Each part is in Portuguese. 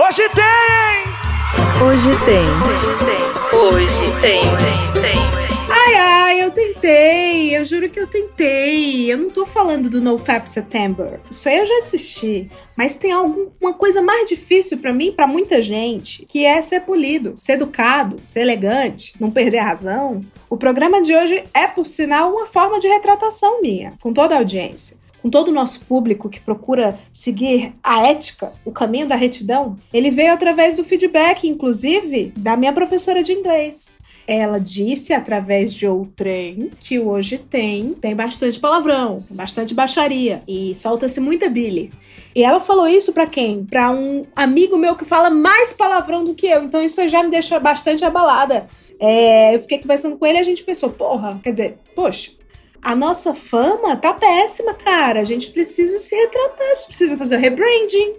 Hoje tem! Hoje tem. Hoje tem. Hoje tem. Hoje tem. Ai, ai, eu tentei. Eu juro que eu tentei. Eu não tô falando do NoFap September. Isso aí eu já desisti. Mas tem alguma coisa mais difícil para mim, para muita gente, que é ser polido, ser educado, ser elegante, não perder a razão. O programa de hoje é, por sinal, uma forma de retratação minha, com toda a audiência com todo o nosso público que procura seguir a ética, o caminho da retidão, ele veio através do feedback, inclusive, da minha professora de inglês. Ela disse através de outrem que hoje tem, tem bastante palavrão, bastante baixaria e solta-se muita Billy. E ela falou isso para quem? Para um amigo meu que fala mais palavrão do que eu. Então isso já me deixa bastante abalada. É, eu fiquei conversando com ele e a gente pensou, porra, quer dizer, poxa, a nossa fama tá péssima, cara. A gente precisa se retratar, a gente precisa fazer o rebranding.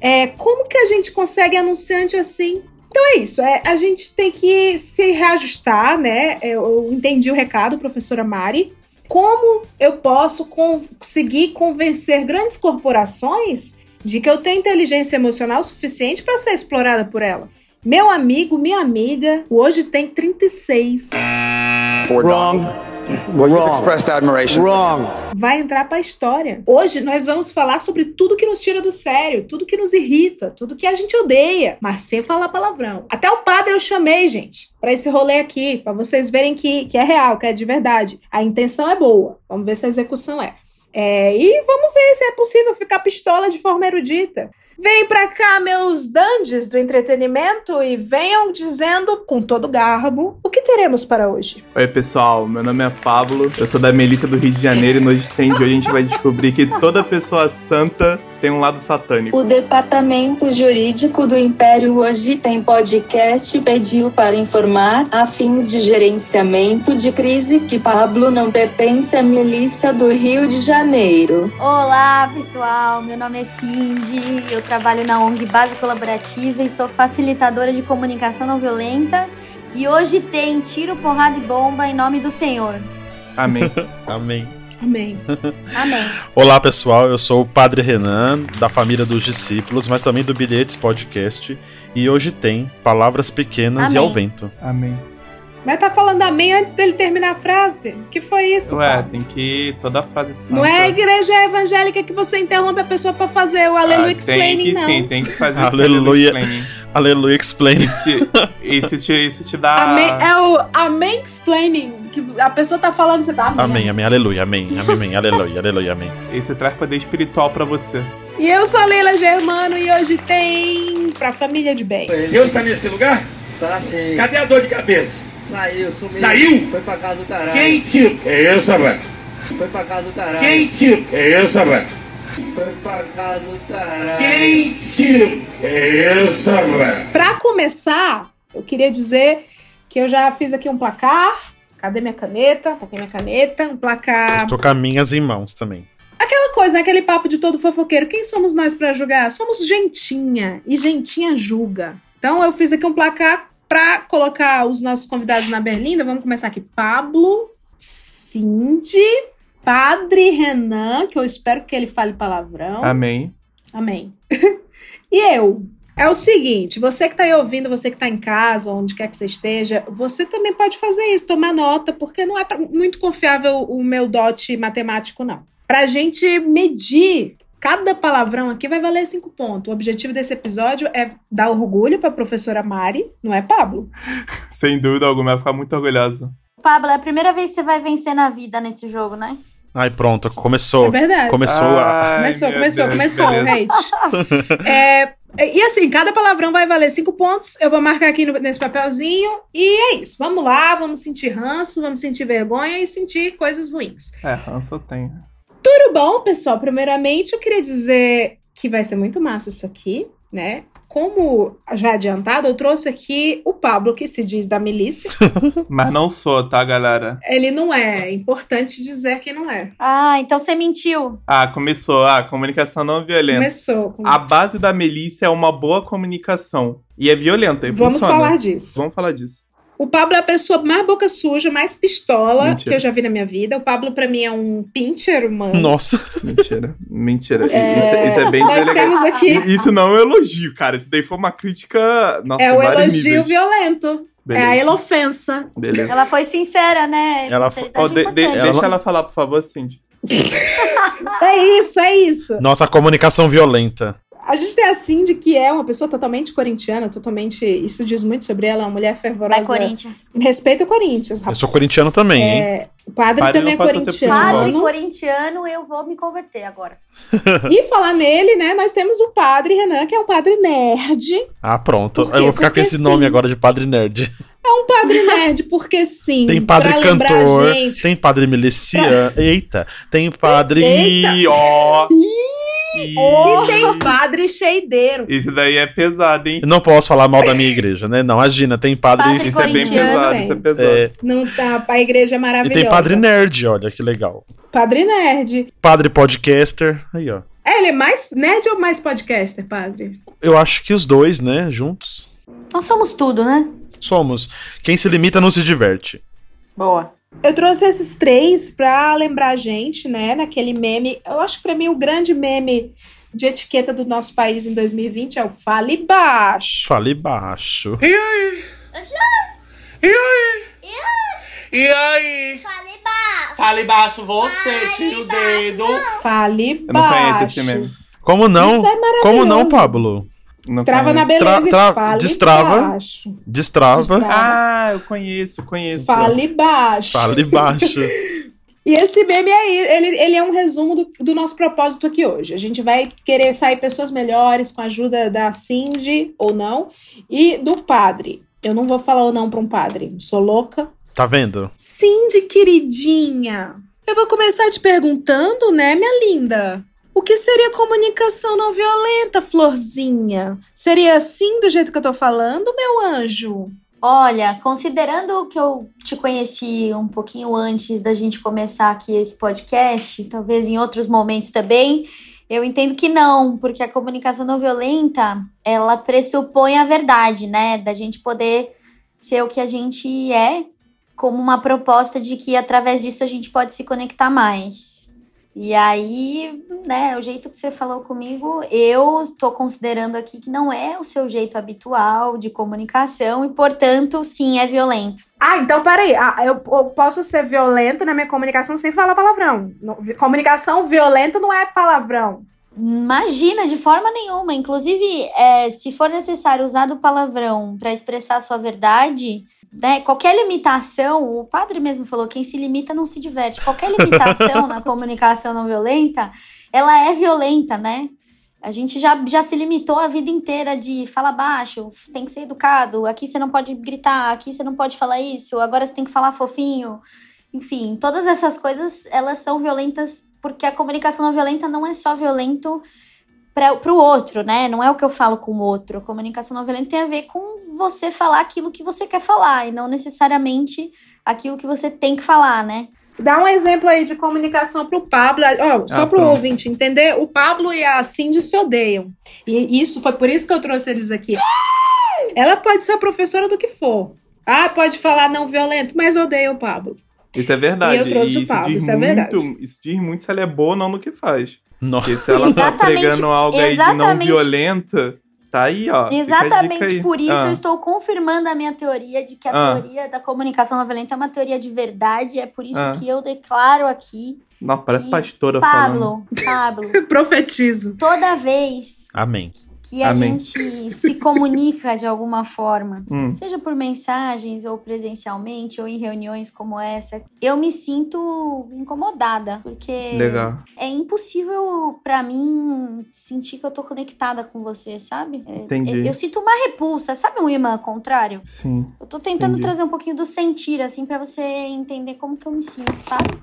É, como que a gente consegue anunciante assim? Então é isso, é, a gente tem que se reajustar, né? Eu entendi o recado, professora Mari. Como eu posso conseguir convencer grandes corporações de que eu tenho inteligência emocional suficiente para ser explorada por ela? Meu amigo, minha amiga, hoje tem 36. Wrong. Well, you've expressed admiration. Wrong. Vai entrar pra história. Hoje nós vamos falar sobre tudo que nos tira do sério, tudo que nos irrita, tudo que a gente odeia, mas sem falar palavrão. Até o padre eu chamei, gente, para esse rolê aqui, para vocês verem que, que é real, que é de verdade. A intenção é boa. Vamos ver se a execução é. é e vamos ver se é possível ficar pistola de forma erudita. Vem pra cá, meus dandes do entretenimento, e venham dizendo, com todo garbo, o que teremos para hoje. Oi, pessoal. Meu nome é Pablo. Eu sou da Melissa do Rio de Janeiro e no Hoje Tem de hoje a gente vai descobrir que toda pessoa santa tem um lado satânico. O Departamento Jurídico do Império Hoje Tem Podcast pediu para informar, a fins de gerenciamento de crise, que Pablo não pertence à milícia do Rio de Janeiro. Olá, pessoal. Meu nome é Cindy. Eu trabalho na ONG Base Colaborativa e sou facilitadora de comunicação não violenta. E hoje tem tiro, porrada e bomba em nome do Senhor. Amém. Amém. Amém. Amém. Olá pessoal, eu sou o Padre Renan, da família dos discípulos, mas também do Bilhetes Podcast. E hoje tem Palavras Pequenas e Amém. ao Vento. Amém. Mas tá falando amém antes dele terminar a frase? Que foi isso? Ué, tem que toda a frase santa. Não é a igreja evangélica que você interrompe a pessoa pra fazer o aleluia Ah, tem explaining, que, não. Sim, tem que fazer esse Aleluia. explaining. Aleluia, explain. Isso, isso, te, isso te dá. Amém, é o amém explaining. Que a pessoa tá falando, você tá amém. Amém, amém, aleluia, amém, amém, amém, aleluia, aleluia, amém. Isso traz poder espiritual pra você. E eu sou a Leila Germano e hoje tem pra família de bem. Deus está nesse lugar? Tá sim. Cadê a dor de cabeça? Saiu, sumiu. Saiu? Foi pra casa do caralho. Quem tira? Que isso, rapaz? Foi pra casa do caralho. Quem tira? Que isso, rapaz? Foi pra casa do caralho. Quem tira? Que isso, rapaz? Pra começar, eu queria dizer que eu já fiz aqui um placar. Cadê minha caneta? Tá aqui minha caneta. Um placar. Estou com as minhas em mãos também. Aquela coisa, aquele papo de todo fofoqueiro. Quem somos nós pra julgar? Somos gentinha. E gentinha julga. Então eu fiz aqui um placar pra colocar os nossos convidados na berlinda. Vamos começar aqui. Pablo, Cindy, Padre Renan, que eu espero que ele fale palavrão. Amém. Amém. e eu? É o seguinte, você que tá aí ouvindo, você que tá em casa, onde quer que você esteja, você também pode fazer isso, tomar nota, porque não é muito confiável o meu dote matemático, não. Pra gente medir, cada palavrão aqui vai valer cinco pontos. O objetivo desse episódio é dar orgulho pra professora Mari, não é, Pablo? Sem dúvida alguma, vai ficar muito orgulhosa. Pablo, é a primeira vez que você vai vencer na vida nesse jogo, né? Ai, pronto, É começou. verdade. Começou a. Ai, Começou, meu começou, Deus, começou hate. É, e assim, cada palavrão vai valer cinco pontos. Eu vou marcar aqui no- nesse papelzinho. E é isso. Vamos lá, vamos sentir ranço, vamos sentir vergonha e sentir coisas ruins. É, ranço eu tenho. Tudo bom, pessoal? Primeiramente, eu queria dizer que vai ser muito massa isso aqui, né? Como já adiantado, eu trouxe aqui o Pablo, que se diz da milícia. Mas não sou, tá, galera? Ele não é. É importante dizer que não é. Ah, então você mentiu. Ah, começou. Ah, comunicação não violenta. Começou. Com... A base da milícia é uma boa comunicação. E é violenta, e Vamos funciona. falar disso. Vamos falar disso. O Pablo é a pessoa mais boca suja, mais pistola Mentira. que eu já vi na minha vida. O Pablo, pra mim, é um pincher humano. Nossa. Mentira. Mentira. Isso, isso é bem Nós temos aqui. Isso não é um elogio, cara. Isso daí foi uma crítica. Nossa, É o elogio níveis. violento. É a Beleza. elofensa. Beleza. Ela foi sincera, né? Ela Ó, de- é de- deixa Ela- ela falar, por favor, Cindy. É isso, é isso. Nossa comunicação violenta. A gente tem a Cindy, que é uma pessoa totalmente corintiana, totalmente. Isso diz muito sobre ela, é uma mulher fervorosa. Vai, Corinthians. Respeita o Corinthians, Eu rapaz. sou corintiano também, hein? É, o padre, Padre também é corintiano. Padre corintiano, eu vou me converter agora. E falar nele, né? Nós temos o padre Renan, que é um padre nerd. Ah, pronto. Eu vou ficar com Porque esse sim. nome agora de Padre Nerd. É um padre nerd, porque sim. Tem padre cantor, gente. tem padre miliciano. Eita, tem padre. Eita. Ih, Ih. E tem padre cheideiro. Isso daí é pesado, hein? Eu não posso falar mal da minha igreja, né? Não, imagina, tem padre. Padre Isso é bem pesado, isso é pesado. é, Não tá, a igreja é e maravilhosa. tem padre nerd, olha que legal. Padre nerd. Padre podcaster. Aí, ó. É, ele é mais nerd ou mais podcaster, padre? Eu acho que os dois, né, juntos. Nós somos tudo, né? Somos. Quem se limita não se diverte. Boa. Eu trouxe esses três pra lembrar a gente, né, naquele meme. Eu acho que pra mim o grande meme de etiqueta do nosso país em 2020 é o Fale Baixo. Fale baixo. E aí? E aí? E aí? Fale baixo. Fale baixo você, tira o dedo. Fale Eu não Baixo. conheço esse meme. Como não? Isso é maravilhoso. Como não, Pablo? Não Trava na conheço. beleza Tra- tra- e fale destrava. baixo. Destrava. Destrava. Ah, eu conheço, conheço. Fale baixo. Fale baixo. E esse meme aí, ele, ele é um resumo do, do nosso propósito aqui hoje. A gente vai querer sair pessoas melhores com a ajuda da Cindy, ou não, e do padre. Eu não vou falar ou não pra um padre, sou louca. Tá vendo? Cindy, queridinha, eu vou começar te perguntando, né, minha linda? O que seria comunicação não violenta, florzinha? Seria assim do jeito que eu tô falando, meu anjo? Olha, considerando que eu te conheci um pouquinho antes da gente começar aqui esse podcast, talvez em outros momentos também, eu entendo que não, porque a comunicação não violenta, ela pressupõe a verdade, né? Da gente poder ser o que a gente é, como uma proposta de que através disso a gente pode se conectar mais. E aí, né, o jeito que você falou comigo, eu tô considerando aqui que não é o seu jeito habitual de comunicação e, portanto, sim, é violento. Ah, então peraí. Ah, eu, eu posso ser violenta na minha comunicação sem falar palavrão. Comunicação violenta não é palavrão. Imagina, de forma nenhuma. Inclusive, é, se for necessário usar do palavrão para expressar a sua verdade, né? Qualquer limitação, o padre mesmo falou, quem se limita não se diverte. Qualquer limitação na comunicação não violenta, ela é violenta, né? A gente já, já se limitou a vida inteira de fala baixo, tem que ser educado, aqui você não pode gritar, aqui você não pode falar isso, agora você tem que falar fofinho. Enfim, todas essas coisas, elas são violentas porque a comunicação não violenta não é só violento para o outro, né? Não é o que eu falo com o outro. A comunicação não violenta tem a ver com você falar aquilo que você quer falar e não necessariamente aquilo que você tem que falar, né? Dá um exemplo aí de comunicação pro Pablo. Ó, só Ah, pro pronto. ouvinte entender, o Pablo e a Cindy se odeiam. E isso foi por isso que eu trouxe eles aqui. Ela pode ser a professora do que for. Ah, pode falar não violento, mas odeia o Pablo. Isso é verdade. E eu trouxe o isso Pablo, diz isso é muito, verdade. Isso diz muito se ela é boa ou não no que faz. Nossa. Porque se ela tá Exatamente- pregando algo aí de não exatamente- violenta, tá aí, ó. Exatamente aí. por isso Ah, eu estou confirmando a minha teoria de que a Ah. teoria da comunicação não violenta é uma teoria de verdade. É por isso Ah. que eu declaro aqui, Não, parece que pastora falando. Pablo, Pablo, Profetizo. toda vez Amém. Que a Amém. gente se comunica de alguma forma, Hum. seja por mensagens ou presencialmente ou em reuniões como essa, eu me sinto incomodada, porque Legal. é impossível pra mim sentir que eu tô conectada com você, sabe? É- Entendi. Eu, eu sinto uma repulsa, sabe um imã contrário? Sim. Eu tô tentando Entendi. trazer um pouquinho do sentir, assim, pra você entender como que eu me sinto, sabe?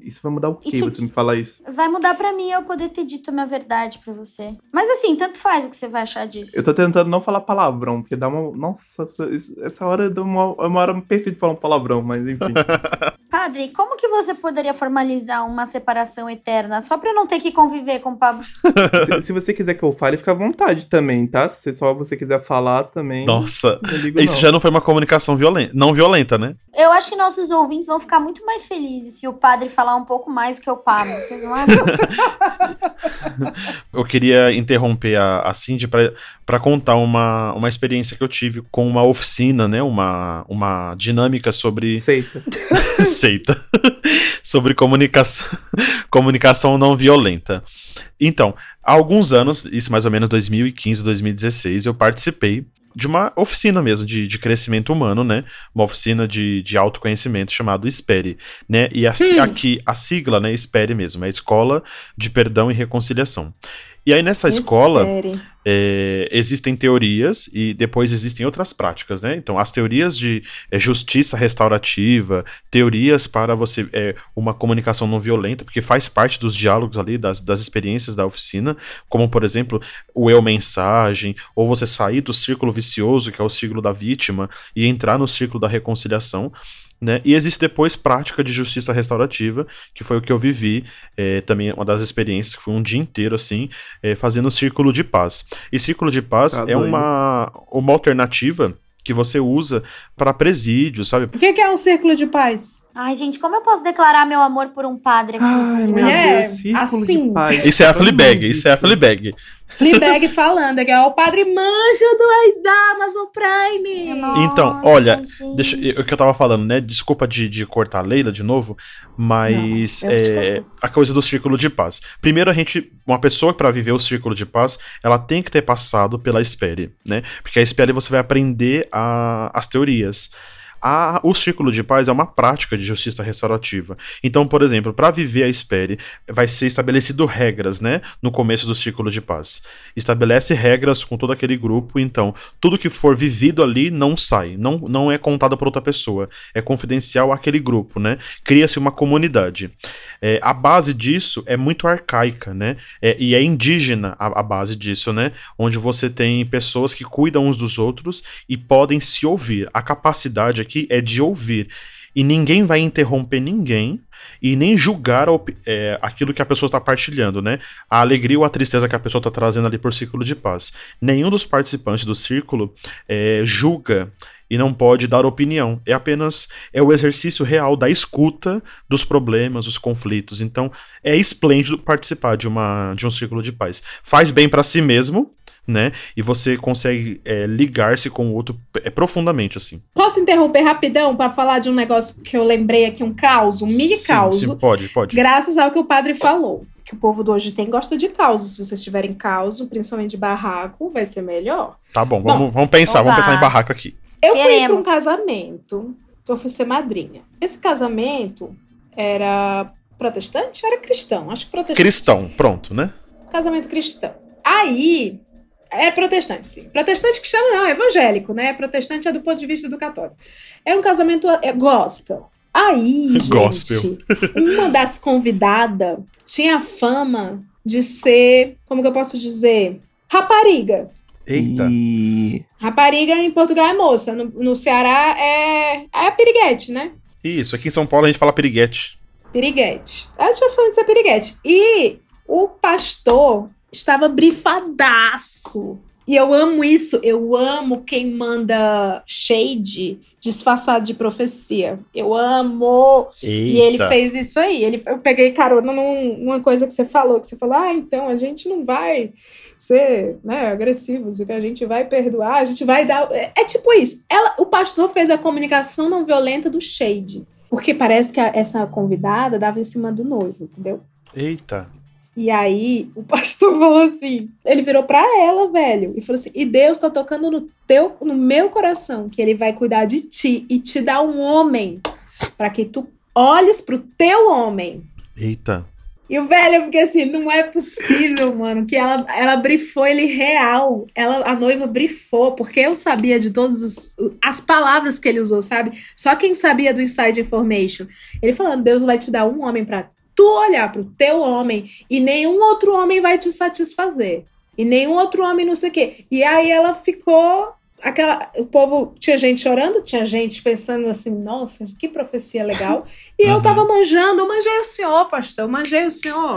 Isso vai mudar o quê, Isso- você me falar isso? Vai mudar pra mim eu poder ter dito a minha verdade pra você. Mas assim, tanto faz o que você vai achar disso. Eu tô tentando não falar palavrão, porque dá uma. Nossa, isso- essa hora dá uma, é uma hora perfeita pra falar um palavrão, mas enfim. Padre, como que você poderia formalizar uma separação eterna só pra eu não ter que conviver com o Pablo? se, se você quiser que eu fale, fica à vontade também, tá? Se só você quiser falar também. Nossa, isso não. já não foi uma comunicação violenta, não violenta, né? Eu acho que nossos ouvintes vão ficar muito mais felizes se o padre falar um pouco mais do que o Pablo. Vocês não acham? Eu queria interromper a, a Cindy pra, pra contar uma, uma experiência que eu tive com uma oficina, né? Uma, uma dinâmica sobre. Seita. Seita. sobre comunicação, comunicação não violenta. Então, há alguns anos, isso mais ou menos 2015, 2016, eu participei de uma oficina mesmo de, de crescimento humano, né? Uma oficina de, de autoconhecimento chamado Espere, né? E a, Hum. aqui a sigla, né? Espere mesmo, é Escola de Perdão e Reconciliação. E aí nessa escola é, existem teorias e depois existem outras práticas, né? Então, as teorias de é, justiça restaurativa, teorias para você é, uma comunicação não violenta, porque faz parte dos diálogos ali, das, das experiências da oficina, como, por exemplo, o eu mensagem, ou você sair do círculo vicioso, que é o círculo da vítima, e entrar no círculo da reconciliação. Né? E existe depois prática de justiça restaurativa, que foi o que eu vivi, é, também uma das experiências, que foi um dia inteiro assim, é, fazendo círculo de paz. E círculo de paz Tá é doido. uma, uma alternativa que você usa para presídio, sabe? O que que é um círculo de paz? Ai, gente, como eu posso declarar meu amor por um padre aqui? Ai, meu Mulher, Deus, círculo assim. de paz. Isso é a Fleabag, isso é a Fleabag. Fleabag falando, que é o padre manjo do, da Amazon Prime. Então, olha, gente. Deixa, o que eu tava falando, né? Desculpa de, de cortar a Leila de novo, mas Não, é, a coisa do círculo de paz. Primeiro, a gente, uma pessoa para viver o círculo de paz, ela tem que ter passado pela espere, né? Porque a espere você vai aprender a, as teorias. A, o círculo de paz é uma prática de justiça restaurativa. Então, por exemplo, para viver a espere, vai ser estabelecido regras, né? No começo do círculo de paz. Estabelece regras com todo aquele grupo, então tudo que for vivido ali não sai, não, não é contado por outra pessoa, é confidencial àquele grupo, né? Cria-se uma comunidade. É, a base disso é muito arcaica, né? É, e é indígena a, a base disso, né? Onde você tem pessoas que cuidam uns dos outros e podem se ouvir. A capacidade aqui é de ouvir. E ninguém vai interromper ninguém e nem julgar é, aquilo que a pessoa está partilhando, né? A alegria ou a tristeza que a pessoa está trazendo ali por círculo de paz. Nenhum dos participantes do círculo é, julga e não pode dar opinião. É apenas é o exercício real da escuta dos problemas, dos conflitos. Então é esplêndido participar de uma de um círculo de paz. Faz bem para si mesmo, né? E você consegue é, ligar-se com o outro é, profundamente assim. Posso interromper rapidão para falar de um negócio que eu lembrei aqui, um caos, um mini caos, sim, pode, pode. graças ao que o padre falou. Que o povo do hoje tem gosta de causos. Se vocês tiverem caos, principalmente de barraco, vai ser melhor. Tá bom, Bom, vamos, vamos pensar, vamos pensar em barraco aqui. Eu fui Queremos. para um casamento, eu fui ser madrinha. Esse casamento era protestante? Era cristão, acho que protestante. Cristão, pronto, né? Casamento cristão. Aí, é protestante, sim. Protestante que chama não, é evangélico, né? Protestante é do ponto de vista do católico. É um casamento é, gospel. Aí, gente, Gospel. uma das convidadas tinha a fama de ser, como que eu posso dizer? Rapariga. Eita. E... Rapariga em Portugal é moça, no, no Ceará é, é piriguete, né? Isso, aqui em São Paulo a gente fala piriguete. Piriguete. Ela tinha fama de ser piriguete. E o pastor estava brifadaço. E eu amo isso. Eu amo quem manda shade disfarçado de profecia. Eu amo. Eita. E ele fez isso aí. Ele, eu peguei carona num- numa coisa que você falou, que você falou, ah, então a gente não vai ser né, agressivo, que a gente vai perdoar, a gente vai dar. É, é tipo isso. Ela, o pastor fez a comunicação não violenta do shade. Porque parece que a- essa convidada dava em cima do noivo, entendeu? Eita. E aí, o pastor falou assim: ele virou pra ela, velho, e falou assim: e Deus tá tocando no teu, no meu coração, que ele vai cuidar de ti e te dar um homem, pra que tu olhes pro teu homem. Eita. E o velho, eu fiquei assim, não é possível, mano, que ela, ela brifou ele real. Ela, a noiva brifou, porque eu sabia de todas as palavras que ele usou, sabe? Só quem sabia do inside information. Ele falando, Deus vai te dar um homem pra tu olhar pro teu homem e nenhum outro homem vai te satisfazer. E nenhum outro homem não sei o quê. E aí ela ficou aquela, o povo tinha gente chorando, tinha gente pensando assim, nossa, que profecia legal. E eu Uhum. tava manjando, eu manjei o senhor, pastor, eu manjei o senhor.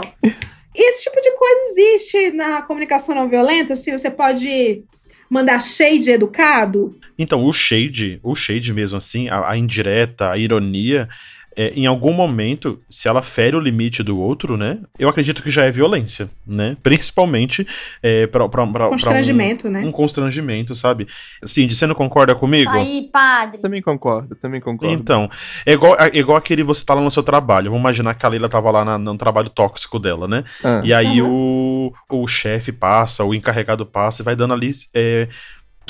Esse tipo de coisa existe na comunicação não violenta, assim, você pode mandar shade educado. Então, o shade, o shade mesmo assim, a, a indireta, a ironia, é, em algum momento, se ela fere o limite do outro, né? Eu acredito que já é violência, né? Principalmente é, pra, pra, pra, pra Constrangimento, um, né? um constrangimento, sabe? Cindy, você não concorda comigo? Isso aí, padre. Também concordo, também concordo. Então, é igual, é igual aquele você tá lá no seu trabalho. Vamos imaginar que a Leila tava lá na- no trabalho tóxico dela, né? Ah. E aí o, o chefe passa, o encarregado passa e vai dando ali. é,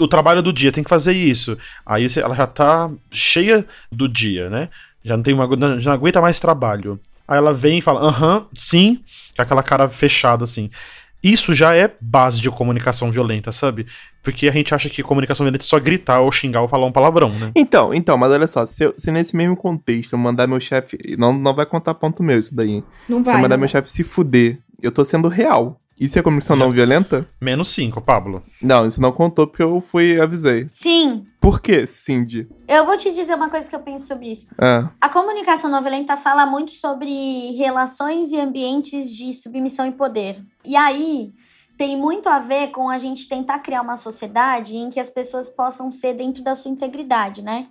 o trabalho do dia, tem que fazer isso. Aí você- ela já tá cheia do dia, né? Já não tem uma, já não aguenta mais trabalho. Aí ela vem e fala, aham, sim, com aquela cara fechada assim. Isso já é base de comunicação violenta, sabe? Porque a gente acha que comunicação violenta é só gritar ou xingar ou falar um palavrão, né? Então, então, mas olha só, se, eu- se nesse mesmo contexto eu mandar meu chefe. Não, não vai contar ponto meu isso daí. Não Se vai. eu mandar não meu chefe se fuder, eu tô sendo real. Isso é comunicação não violenta? Menos cinco, Pablo. Não, isso não contou porque eu fui e avisei. Sim, Por quê, Cindy? eu vou te dizer uma coisa que eu penso sobre isso. Ah, A comunicação não violenta fala muito sobre relações e ambientes de submissão e poder. E aí tem muito a ver com a gente tentar criar uma sociedade em que as pessoas possam ser dentro da sua integridade, né?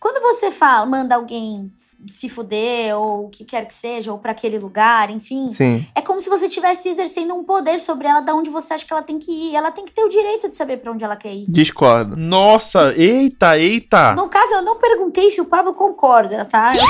Quando você fala, manda alguém se fuder ou o que quer que seja, ou para aquele lugar, enfim, sim. é como se você estivesse exercendo um poder sobre ela, da onde você acha que ela tem que ir. Ela tem que ter o direito de saber para onde ela quer ir. Discordo. Nossa, eita, eita! No caso, eu não perguntei se o Pablo concorda, tá?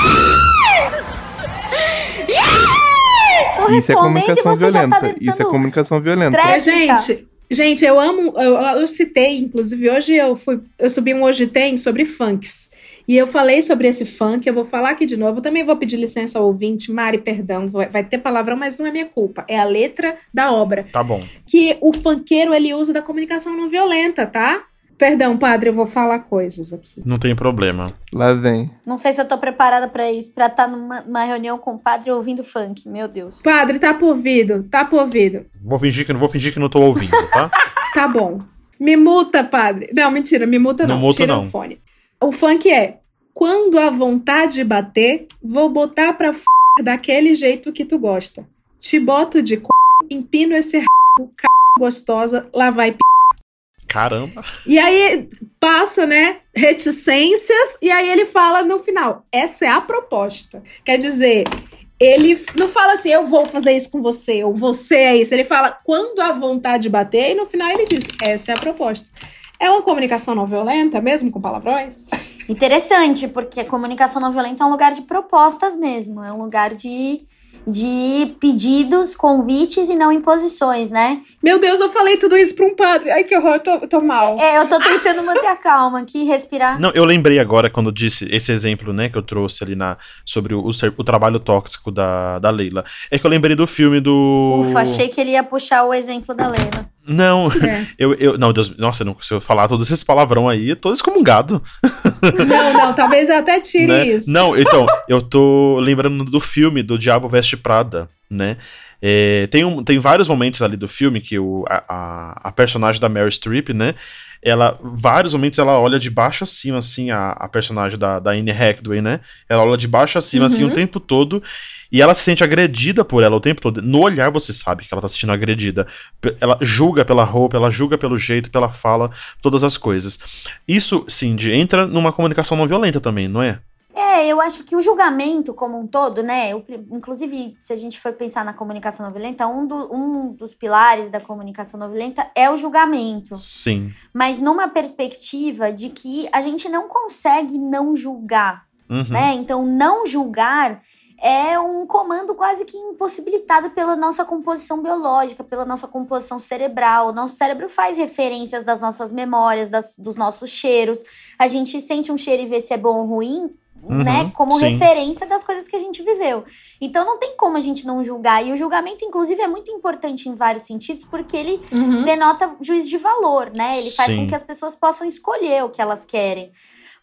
Tô Isso é respondendo e comunicação você já tá violenta. Isso é tentando... comunicação violenta. É, gente, gente, eu amo. Eu, eu citei, inclusive, hoje eu fui. Eu subi um Hoje Tem sobre funks. E eu falei sobre esse funk, eu vou falar aqui de novo. Eu também vou pedir licença ao ouvinte, Mari, perdão, vai, ter palavrão, mas não é minha culpa. É a letra da obra. Tá bom. Que o funkeiro ele usa da comunicação não violenta, tá? Perdão, padre, eu vou falar coisas aqui. Não tem problema. Lá vem. Não sei se eu tô preparada pra isso, pra estar numa, numa reunião com o padre ouvindo funk. Meu Deus. Padre, tá por ouvido, tá por ouvido. Vou fingir que não vou fingir que não tô ouvindo, tá? Tá bom. Me multa, padre. Não, mentira, me multa não. Não multo, Tira não. o fone. O funk é: quando a vontade bater, vou botar pra f daquele jeito que tu gosta. Te boto de c... empino esse r... c... gostosa, lá vai p... Caramba. E aí passa, né, reticências, e aí ele fala no final: essa é a proposta. Quer dizer, ele não fala assim, eu vou fazer isso com você, ou você é isso. Ele fala quando a vontade bater, e no final ele diz: essa é a proposta. É uma comunicação não violenta, mesmo com palavrões? Interessante, porque a comunicação não violenta é um lugar de propostas mesmo. É um lugar de, de pedidos, convites e não imposições, né? Meu Deus, eu falei tudo isso pra um padre. Ai, que horror, eu tô, eu tô mal. É, eu tô tentando manter a calma aqui, respirar. Não, eu lembrei agora quando disse esse exemplo, né, que eu trouxe ali na sobre o, o, o trabalho tóxico da, da Leila. É que eu lembrei do filme do. Ufa, achei que ele ia puxar o exemplo da Leila. Não, É. eu, eu. Não, Deus. Nossa, não, se eu falar todos esses palavrão aí, eu tô excomungado. Não, não, talvez eu até tire né? isso. Não, então, eu tô lembrando do filme do Diabo Veste Prada, né? É, tem, um, tem vários momentos ali do filme que o, a, a, a personagem da Mary Streep, né? Ela, vários momentos ela olha de baixo acima, assim, a, a personagem da, da Anne Hathaway, né? Ela olha de baixo acima, assim, Uhum. o tempo todo. E ela se sente agredida por ela o tempo todo. No olhar você sabe que ela tá se sentindo agredida. Ela julga pela roupa, ela julga pelo jeito, pela fala, todas as coisas. Isso, Cindy, entra numa comunicação não violenta também, não é? É, eu acho que o julgamento como um todo, né? pri- inclusive, se a gente for pensar na comunicação não violenta, um, do- um dos pilares da comunicação não violenta é o julgamento. Sim. Mas numa perspectiva de que a gente não consegue não julgar, Uhum. né? Então, não julgar é um comando quase que impossibilitado pela nossa composição biológica, pela nossa composição cerebral. O nosso cérebro faz referências das nossas memórias, das- dos nossos cheiros. A gente sente um cheiro e vê se é bom ou ruim, Uhum, né? Como sim. referência das coisas que a gente viveu. Então não tem como a gente não julgar. E o julgamento, inclusive, é muito importante em vários sentidos, porque ele Uhum. denota juízo de valor, né? Ele faz Sim. com que as pessoas possam escolher o que elas querem.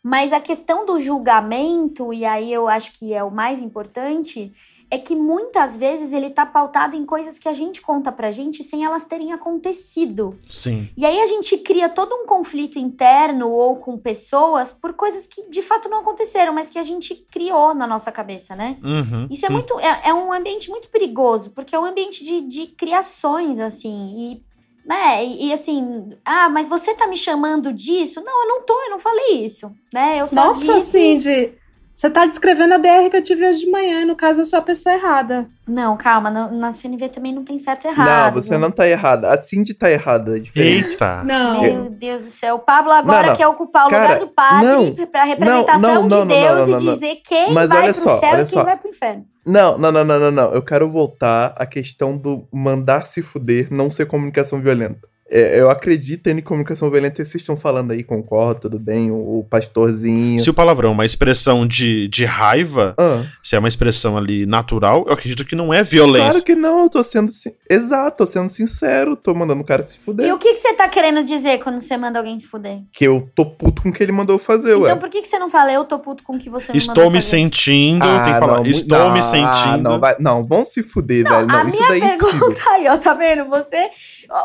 Mas a questão do julgamento, e aí eu acho que é o mais importante, é que muitas vezes ele tá pautado em coisas que a gente conta pra gente sem elas terem acontecido. Sim. E aí a gente cria todo um conflito interno ou com pessoas por coisas que de fato não aconteceram, mas que a gente criou na nossa cabeça, né? Uhum, Isso é sim. muito. É, é um ambiente muito perigoso, porque é um ambiente de, de criações, assim, e. Né? E, e, assim, ah, mas você tá me chamando disso? Não, eu não tô, eu não falei isso, né? Eu só Nossa, disse... Cindy, você tá descrevendo a DR que eu tive hoje de manhã, e no caso eu sou a pessoa errada. Não, calma, na, na CNV também não tem certo e errado. Não, você não tá errada. A Cindy tá errada. É diferente. Eita. Não. Meu Deus do céu. O Pablo agora Não, não. quer ocupar o Cara, lugar do padre não. pra representação Não, não, de não, não, Deus não, não, e dizer quem Mas vai olha pro só, céu olha e quem só. vai pro inferno. Não, não, não, não, não, não. Eu quero voltar à questão do mandar se fuder não ser comunicação violenta. É, eu acredito em comunicação violenta, vocês estão falando aí, concordo, tudo bem, o, o pastorzinho. Se o palavrão é uma expressão de, de raiva, Ah, se é uma expressão ali natural, eu acredito que não é violência. claro que não, eu tô sendo. sin- Exato, tô sendo sincero, tô mandando o cara se fuder. E o que, que você tá querendo dizer quando você manda alguém se fuder? Que eu tô puto com o que ele mandou fazer, ué. Então por que, que você não fala eu tô puto com o que você me Estou mandou me fazer? sentindo, tem que falar, mu- estou não, me ah, sentindo. não, vai, não, vão se fuder, Não, velho. Não, a isso minha daí é pergunta aí, ó, tá vendo? Você.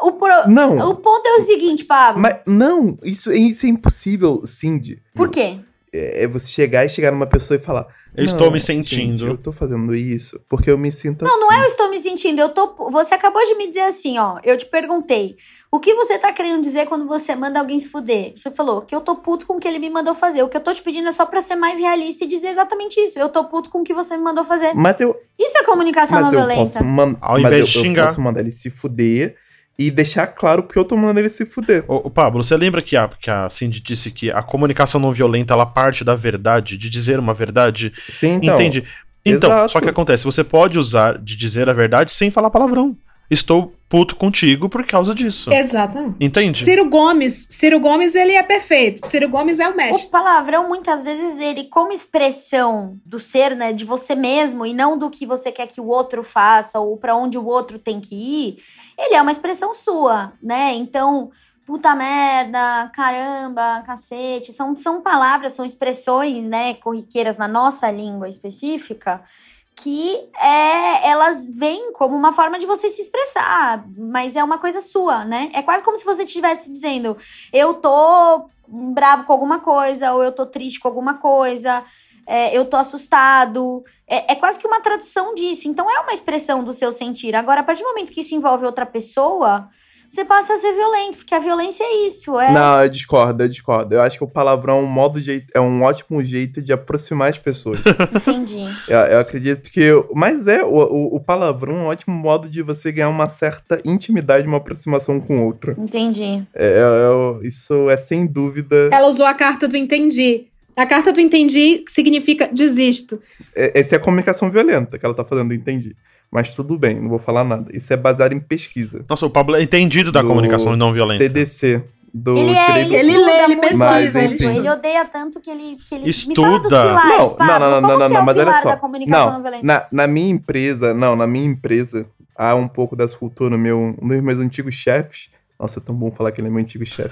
O, pro- Não. o ponto é o seguinte, Pablo. Mas não, isso, isso é impossível, Cindy. Por quê? É, é você chegar e chegar numa pessoa e falar. Eu estou "Não, me sentindo." gente, eu tô fazendo isso porque eu me sinto Não, assim. não é eu estou me sentindo, eu tô. Você acabou de me dizer assim, ó. Eu te perguntei. O que você tá querendo dizer quando você manda alguém se fuder? Você falou que eu tô puto com o que ele me mandou fazer. O que eu tô te pedindo é só pra ser mais realista e dizer exatamente isso. Eu tô puto com o que você me mandou fazer. Mas eu, Isso é comunicação mas não eu violenta. posso, man Ao mas invés eu, de eu xingar. posso mandar ele se fuder e deixar claro porque eu tô mandando ele se fuder. Ô, ô, Pablo, você lembra que a, que a Cindy disse que a comunicação não violenta ela parte da verdade, de dizer uma verdade? Sim, então. Entende? Então, exato. só que acontece, você pode usar de dizer a verdade sem falar palavrão. Estou puto contigo por causa disso. Exatamente. Entende? Ciro Gomes, Ciro Gomes, ele é perfeito. Ciro Gomes é o O mestre. palavrão, muitas vezes, ele, como expressão do ser, né, de você mesmo, e não do que você quer que o outro faça, ou pra onde o outro tem que ir, ele é uma expressão sua, né? Então, puta merda, caramba, cacete, são, são palavras, são expressões, né, corriqueiras na nossa língua específica, que é, elas vêm como uma forma de você se expressar, mas é uma coisa sua, né? É quase como se você estivesse dizendo, eu tô bravo com alguma coisa, ou eu tô triste com alguma coisa, é, eu tô assustado. É, é quase que uma tradução disso. Então é uma expressão do seu sentir. Agora, a partir do momento que isso envolve outra pessoa, você passa a ser violento, porque a violência é isso. É... Não, eu discordo, eu discordo. Eu acho que o palavrão é um, modo de, é um ótimo jeito de aproximar as pessoas. Entendi. eu, eu acredito que. Mas é, o, o, o palavrão é um ótimo modo de você ganhar uma certa intimidade, uma aproximação com outra. Entendi. É, é- é- isso é sem dúvida. Ela usou a carta do entendi. A carta do entendi significa desisto. É, essa é a comunicação violenta que ela tá fazendo, entendi. Mas tudo bem, não vou falar nada. Isso é baseado em pesquisa. Nossa, o Pablo é entendido da comunicação não violenta. TDC. Do Ele é, ele, Ele lê, ele pesquisa, isso. ele- Ele odeia tanto que ele, que ele Estuda. me fala dos pilares, Não, Pablo. não, não, Como não, não, não, é mas olha só. da comunicação não, Não, violenta? na, na minha empresa, não, na minha empresa, há um pouco dessa cultura meu, um dos meus antigos chefes. Nossa, é tão bom falar que ele é meu antigo chefe.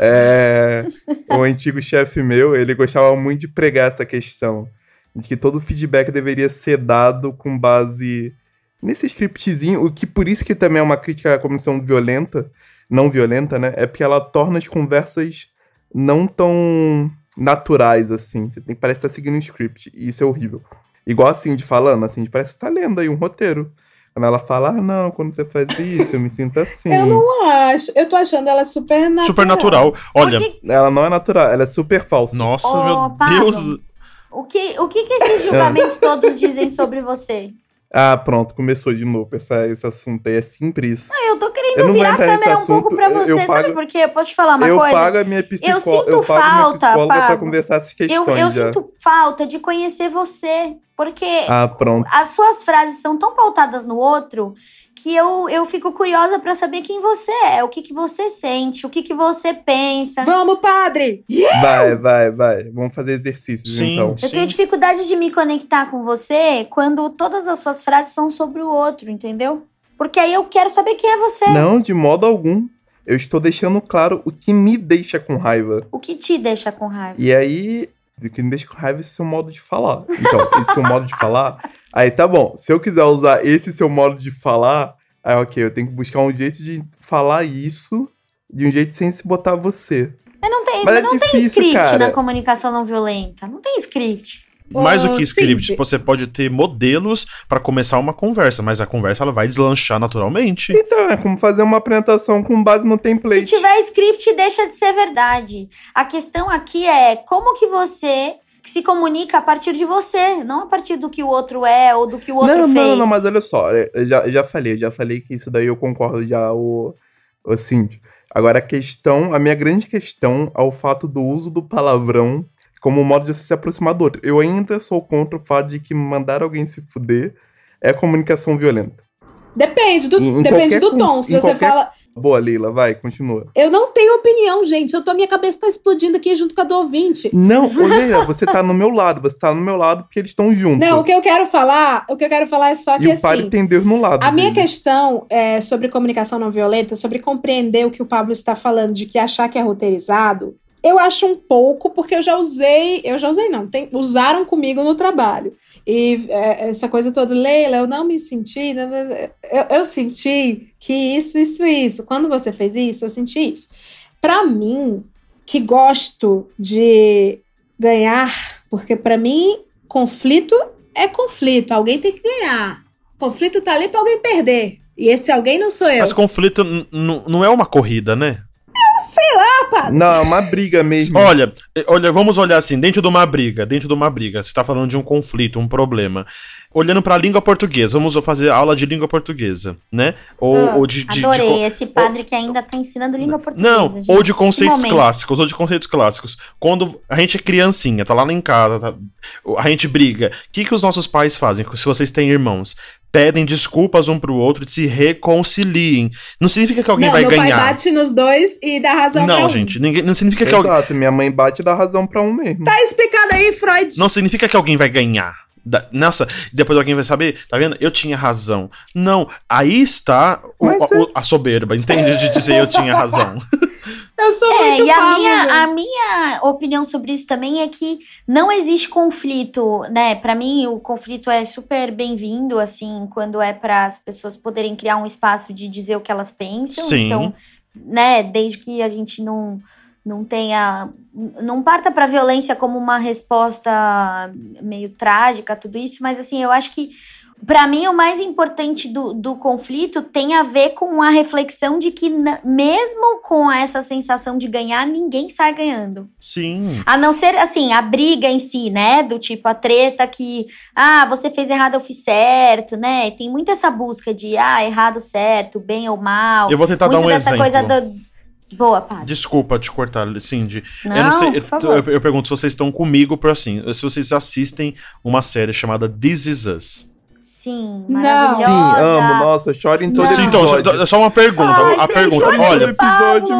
é, o antigo chefe meu, ele gostava muito de pregar essa questão. De que todo feedback deveria ser dado com base nesse scriptzinho, o que por isso que também é uma crítica à comissão violenta, não violenta, né? É porque ela torna as conversas não tão naturais assim. Você tem parece estar seguindo um script, e isso é horrível. Igual assim de falando, assim, de parece que tá lendo aí um roteiro. Quando ela fala, ah, não, quando você faz isso, eu me sinto assim. Eu não acho. Eu tô achando ela super natural. Super natural. Olha, Porque- Ela não é natural, ela é super falsa. nossa, Ô, meu Pablo. Deus. O que, o que, que esses julgamentos todos dizem sobre você? Ah, pronto, começou de novo essa, esse assunto aí, é sempre isso. Ah, eu tô Eu não vou virar a câmera um pouco assunto, pra eu- você, eu sabe pago- por quê? Eu posso te falar uma eu coisa? pago a minha psicóloga, sinto eu pago minha falta, psicóloga pra conversar essas Eu, questões eu já. sinto falta de conhecer você, porque Ah, pronto. as suas frases são tão pautadas no outro que eu, eu fico curiosa pra saber quem você é, o que, que você sente, o que, que você pensa. Vamos, padre! Vai, vai, vai. Vamos fazer exercícios Sim. então. Eu tenho dificuldade de me conectar com você quando todas as suas frases são sobre o outro, entendeu? Porque aí eu quero saber quem é você. Não, de modo algum. Eu estou deixando claro o que me deixa com raiva. O que te deixa com raiva. E aí, O que me deixa com raiva é esse seu modo de falar. Então, esse seu modo de falar. Aí tá bom. Se eu quiser usar esse seu modo de falar, aí ok, eu tenho que buscar um jeito de falar isso de um jeito sem se botar você. Mas não tem, Mas é não tem difícil, script cara. na comunicação não violenta. Não tem script. Mais do que script, Cid. você pode ter modelos pra começar uma conversa, mas a conversa ela vai deslanchar naturalmente. Então, é como fazer uma apresentação com base no Se template. tiver script, deixa de ser verdade. A questão aqui é como que você se comunica a partir de você, não a partir do que o outro é ou do que o outro não, fez. não, não, mas olha só, é, eu já, eu já falei, eu já falei que isso daí eu concordo já, o, o Cindy. Agora, a questão, a minha grande questão é o fato do uso do palavrão como modo de se aproximar do outro. Eu ainda sou contra o fato de que mandar alguém se fuder é comunicação violenta. Depende do, Em- em depende do tom. Se você qualquer- fala. Boa, Leila, vai, continua. Eu não tenho opinião, gente. Eu tô, minha cabeça tá explodindo aqui junto com a do ouvinte. Não, Leila, você tá no meu lado, você tá no meu lado porque eles estão juntos. Não, o que eu quero falar, o que eu quero falar é só que e o assim. tem Deus no lado. A minha dele. questão é, sobre comunicação não violenta, sobre compreender o que o Pablo está falando, de que achar que é roteirizado, eu acho um pouco, porque eu já usei, eu já usei não, tem- usaram comigo no trabalho. E é, essa coisa toda, Leila, eu não me senti, né, né, né, eu, eu senti que isso, isso, isso. Quando você fez isso, eu senti isso. Pra mim, que gosto de ganhar, porque pra mim, conflito é conflito, alguém tem que ganhar. Conflito tá ali pra alguém perder. E esse alguém não sou eu. Mas conflito não é uma corrida, né? Não, é uma briga mesmo. Olha, eh, olha, vamos olhar assim, dentro de uma briga, dentro de uma briga, você tá falando de um conflito, um problema. Olhando pra língua portuguesa, vamos fazer aula de língua portuguesa, né? Ou, Ah, ou de, de- de Adorei co- esse padre que ainda tá ensinando língua portuguesa. Não, gente. ou de conceitos clássicos, ou de conceitos clássicos. Quando a gente é criancinha, tá lá em casa, tá- a gente briga. O que, que os nossos pais fazem, se vocês têm irmãos? Pedem desculpas um pro outro e se reconciliem. Não significa que alguém não, vai meu ganhar. pai bate nos dois e dá razão pra Não, um. gente, ninguém, não significa que alguém. Exato, minha mãe bate e dá razão pra um mesmo. Tá explicado aí, Freud. Não significa que alguém vai ganhar. Da- Nossa, depois alguém vai saber, tá vendo? Eu tinha razão. Não, aí está o- o- a soberba, entende? De dizer eu tinha razão. Eu sou É, muito e a minha, a minha opinião sobre isso também é que não existe conflito, né? Pra mim, o conflito é super bem-vindo, assim, quando é para as pessoas poderem criar um espaço de dizer o que elas pensam. Sim. Então, né, desde que a gente não, não tenha. Não parta pra violência como uma resposta meio trágica, tudo isso, mas assim, eu acho que. Pra mim, o mais importante do, do conflito tem a ver com a reflexão de que, mesmo com essa sensação de ganhar, ninguém sai ganhando. Sim. A não ser, assim, a briga em si, né? Do tipo, a treta que, ah, você fez errado, eu fiz certo, né? Tem muito essa busca de, ah, errado, certo, bem ou mal. Eu vou tentar muito dar um dessa exemplo. coisa do. Boa, padre. Desculpa te cortar, Cindy. Não, eu não sei, por eu, favor. eu- eu pergunto se vocês estão comigo por assim, se vocês assistem uma série chamada This Is Us. Sim, Não. maravilhosa. Sim, amo, nossa, choro em todo Não. Então, episódio. só, só uma pergunta, Ai, a gente, pergunta, olha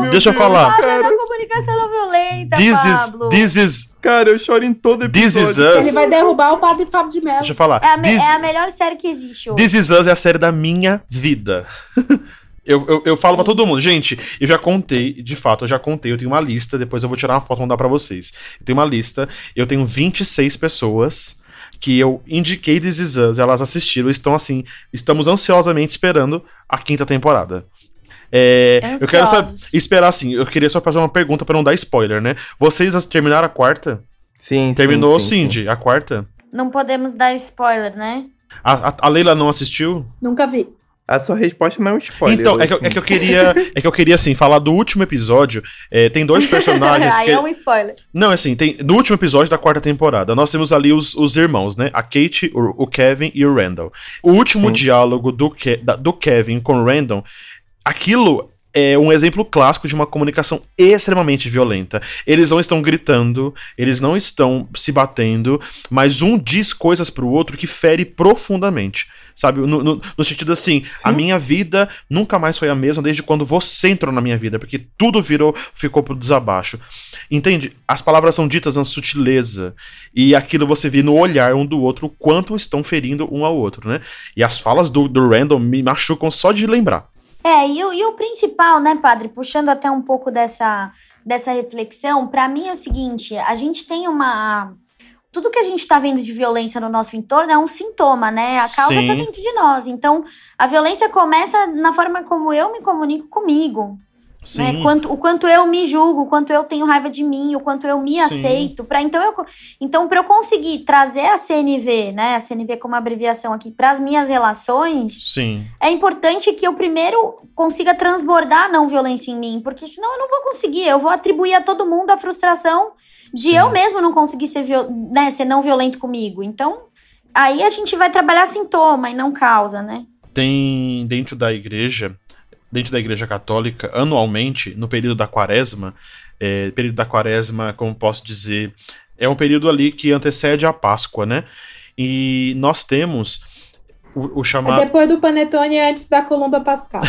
meu Deixa eu Deus, falar. Padre Cara, comunicação não violenta, This is, this is, cara, eu choro em todo This episódio. Is Us. Ele vai derrubar o padre Fábio de Mello. Deixa eu falar. É a, me- This, é a melhor série que existe hoje. This Is Us é a série da minha vida. Eu, eu, eu falo pra todo mundo, gente, eu já contei, de fato, eu já contei, eu tenho uma lista, depois eu vou tirar uma foto e mandar pra vocês. Eu tenho uma lista, eu tenho 26 pessoas que eu indiquei This Is Us, elas assistiram, estão assim, estamos ansiosamente esperando a quinta temporada. É, eu quero saber, esperar assim, eu queria só fazer uma pergunta pra não dar spoiler, né? Vocês terminaram a quarta? Sim, sim, Terminou, sim, sim. Cindy, a quarta? Não podemos dar spoiler, né? A, a, a Leila não assistiu? Nunca vi. A sua resposta não é um spoiler. Então, é que, eu- assim. é que eu queria. É que eu queria, assim, falar do último episódio. É, tem dois personagens Aí que. é um spoiler. Não, assim, tem. No último episódio da quarta temporada, nós temos ali os, os irmãos, né? A Kate, o, o Kevin e o Randall. O último Sim. diálogo do, Ke- da- do Kevin com o Randall, aquilo. É um exemplo clássico de uma comunicação extremamente violenta. Eles não estão gritando, eles não estão se batendo, mas um diz coisas pro outro que fere profundamente. Sabe? No, no- no sentido assim, a minha vida nunca mais foi a mesma desde quando você entrou na minha vida, porque tudo virou, ficou pro desabaixo. Entende? As palavras são ditas na sutileza. E aquilo você vê no olhar um do outro o quanto estão ferindo um ao outro, né? E as falas do, do Randall me machucam só de lembrar. É, e, o- e o principal, né, padre, puxando até um pouco dessa, dessa reflexão, pra mim é o seguinte: a gente tem uma. Tudo que a gente tá vendo de violência no nosso entorno é um sintoma, né? A causa tá Sim. dentro de nós. Então, a violência começa na forma como eu me comunico comigo. Né? Sim. Quanto, o quanto eu me julgo, o quanto eu tenho raiva de mim, o quanto eu me Sim. aceito. Pra, então, eu, então, para eu conseguir trazer a CNV, né? A CNV como abreviação aqui, para as minhas relações, Sim. é importante que eu primeiro consiga transbordar a não violência em mim, porque senão eu não vou conseguir. Eu vou atribuir a todo mundo a frustração de Sim. eu mesmo não conseguir ser, né, ser não violento comigo. Então, aí a gente vai trabalhar sintoma e não causa, né? Tem dentro da igreja, dentro da igreja católica, anualmente, no período da quaresma, é, período da quaresma, como posso dizer, é um período ali que antecede a Páscoa, né? E nós temos o, o É chamado. depois do Panetone antes da Columba Pascal.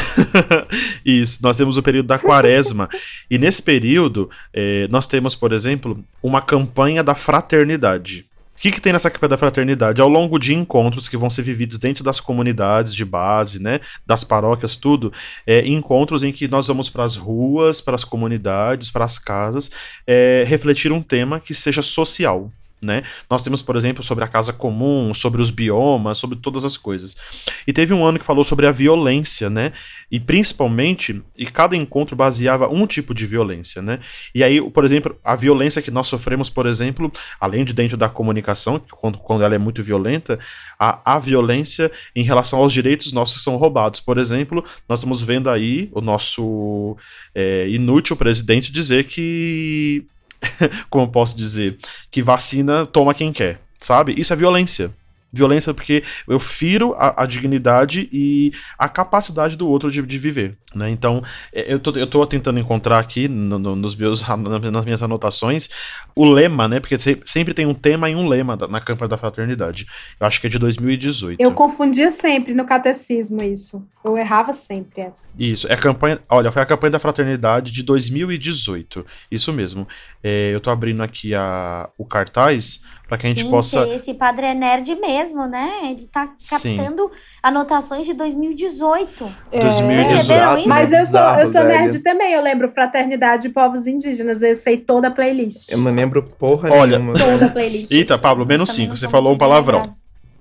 Isso, nós temos o período da quaresma. e nesse período, eh, nós temos, por exemplo, uma campanha da fraternidade. O que, que tem nessa campanha da fraternidade? Ao longo de encontros que vão ser vividos dentro das comunidades de base, né, das paróquias, tudo, é, encontros em que nós vamos para as ruas, para as comunidades, para as casas, é, refletir um tema que seja social. Né? Nós temos, por exemplo, sobre a casa comum, sobre os biomas, sobre todas as coisas. E teve um ano que falou sobre a violência, né? E principalmente, e cada encontro baseava um tipo de violência, né? E aí, por exemplo, a violência que nós sofremos, por exemplo, além de dentro da comunicação, que quando, quando ela é muito violenta, a, a violência em relação aos direitos nossos são roubados. Por exemplo, nós estamos vendo aí o nosso é, inútil presidente dizer que. Como eu posso dizer? Que vacina toma quem quer, sabe? Isso é violência. Violência porque eu firo a, a dignidade e a capacidade do outro de, de viver, né? Então, é, eu tô, eu tô tentando encontrar aqui no- no- nos meus, nas minhas anotações o lema, né? Porque se- sempre tem um tema e um lema na campanha da fraternidade. Eu acho que é de 2018. Eu confundia sempre no catecismo isso. Eu errava sempre essa. Isso, é a campanha. Olha, foi a campanha da fraternidade de 2018. Isso mesmo. É, eu tô abrindo aqui a, o cartaz para que a gente Gente, possa. esse padre é nerd mesmo, né? Ele tá Sim. captando anotações de 2018. É. 2018. Perceberam isso? Mas eu sou, eu sou nerd velho. também, eu lembro Fraternidade de Povos Indígenas, eu sei toda a playlist. Eu não lembro porra Olha, nenhuma. Toda a playlist. Eita, Pablo, menos Também 5. não Você falou um palavrão.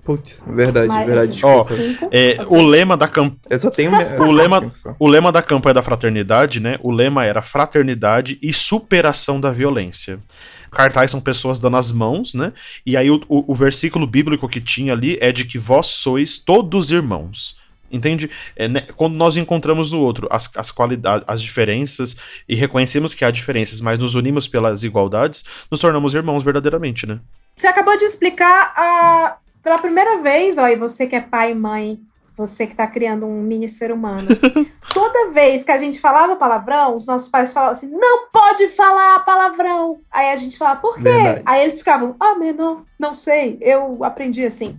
Putz, verdade, Mas- verdade. Ó? É, o lema da campanha. eu só tenho. O lema, o lema da campanha da fraternidade, né? O lema era fraternidade e superação da violência. Cartaz são pessoas dando as mãos, né? E aí o, o- o versículo bíblico que tinha ali é de que vós sois todos irmãos. Entende? É, né, quando nós encontramos no outro as, as qualidades, as diferenças e reconhecemos que há diferenças, mas nos unimos pelas igualdades, nos tornamos irmãos verdadeiramente, né? Você acabou de explicar a, pela primeira vez, ó, e você que é pai e mãe, você que tá criando um mini ser humano. Toda vez que a gente falava palavrão, os nossos pais falavam assim: não pode falar palavrão. Aí a gente falava, por quê? Verdade. Aí eles ficavam, ah, mas não, não sei, eu aprendi assim.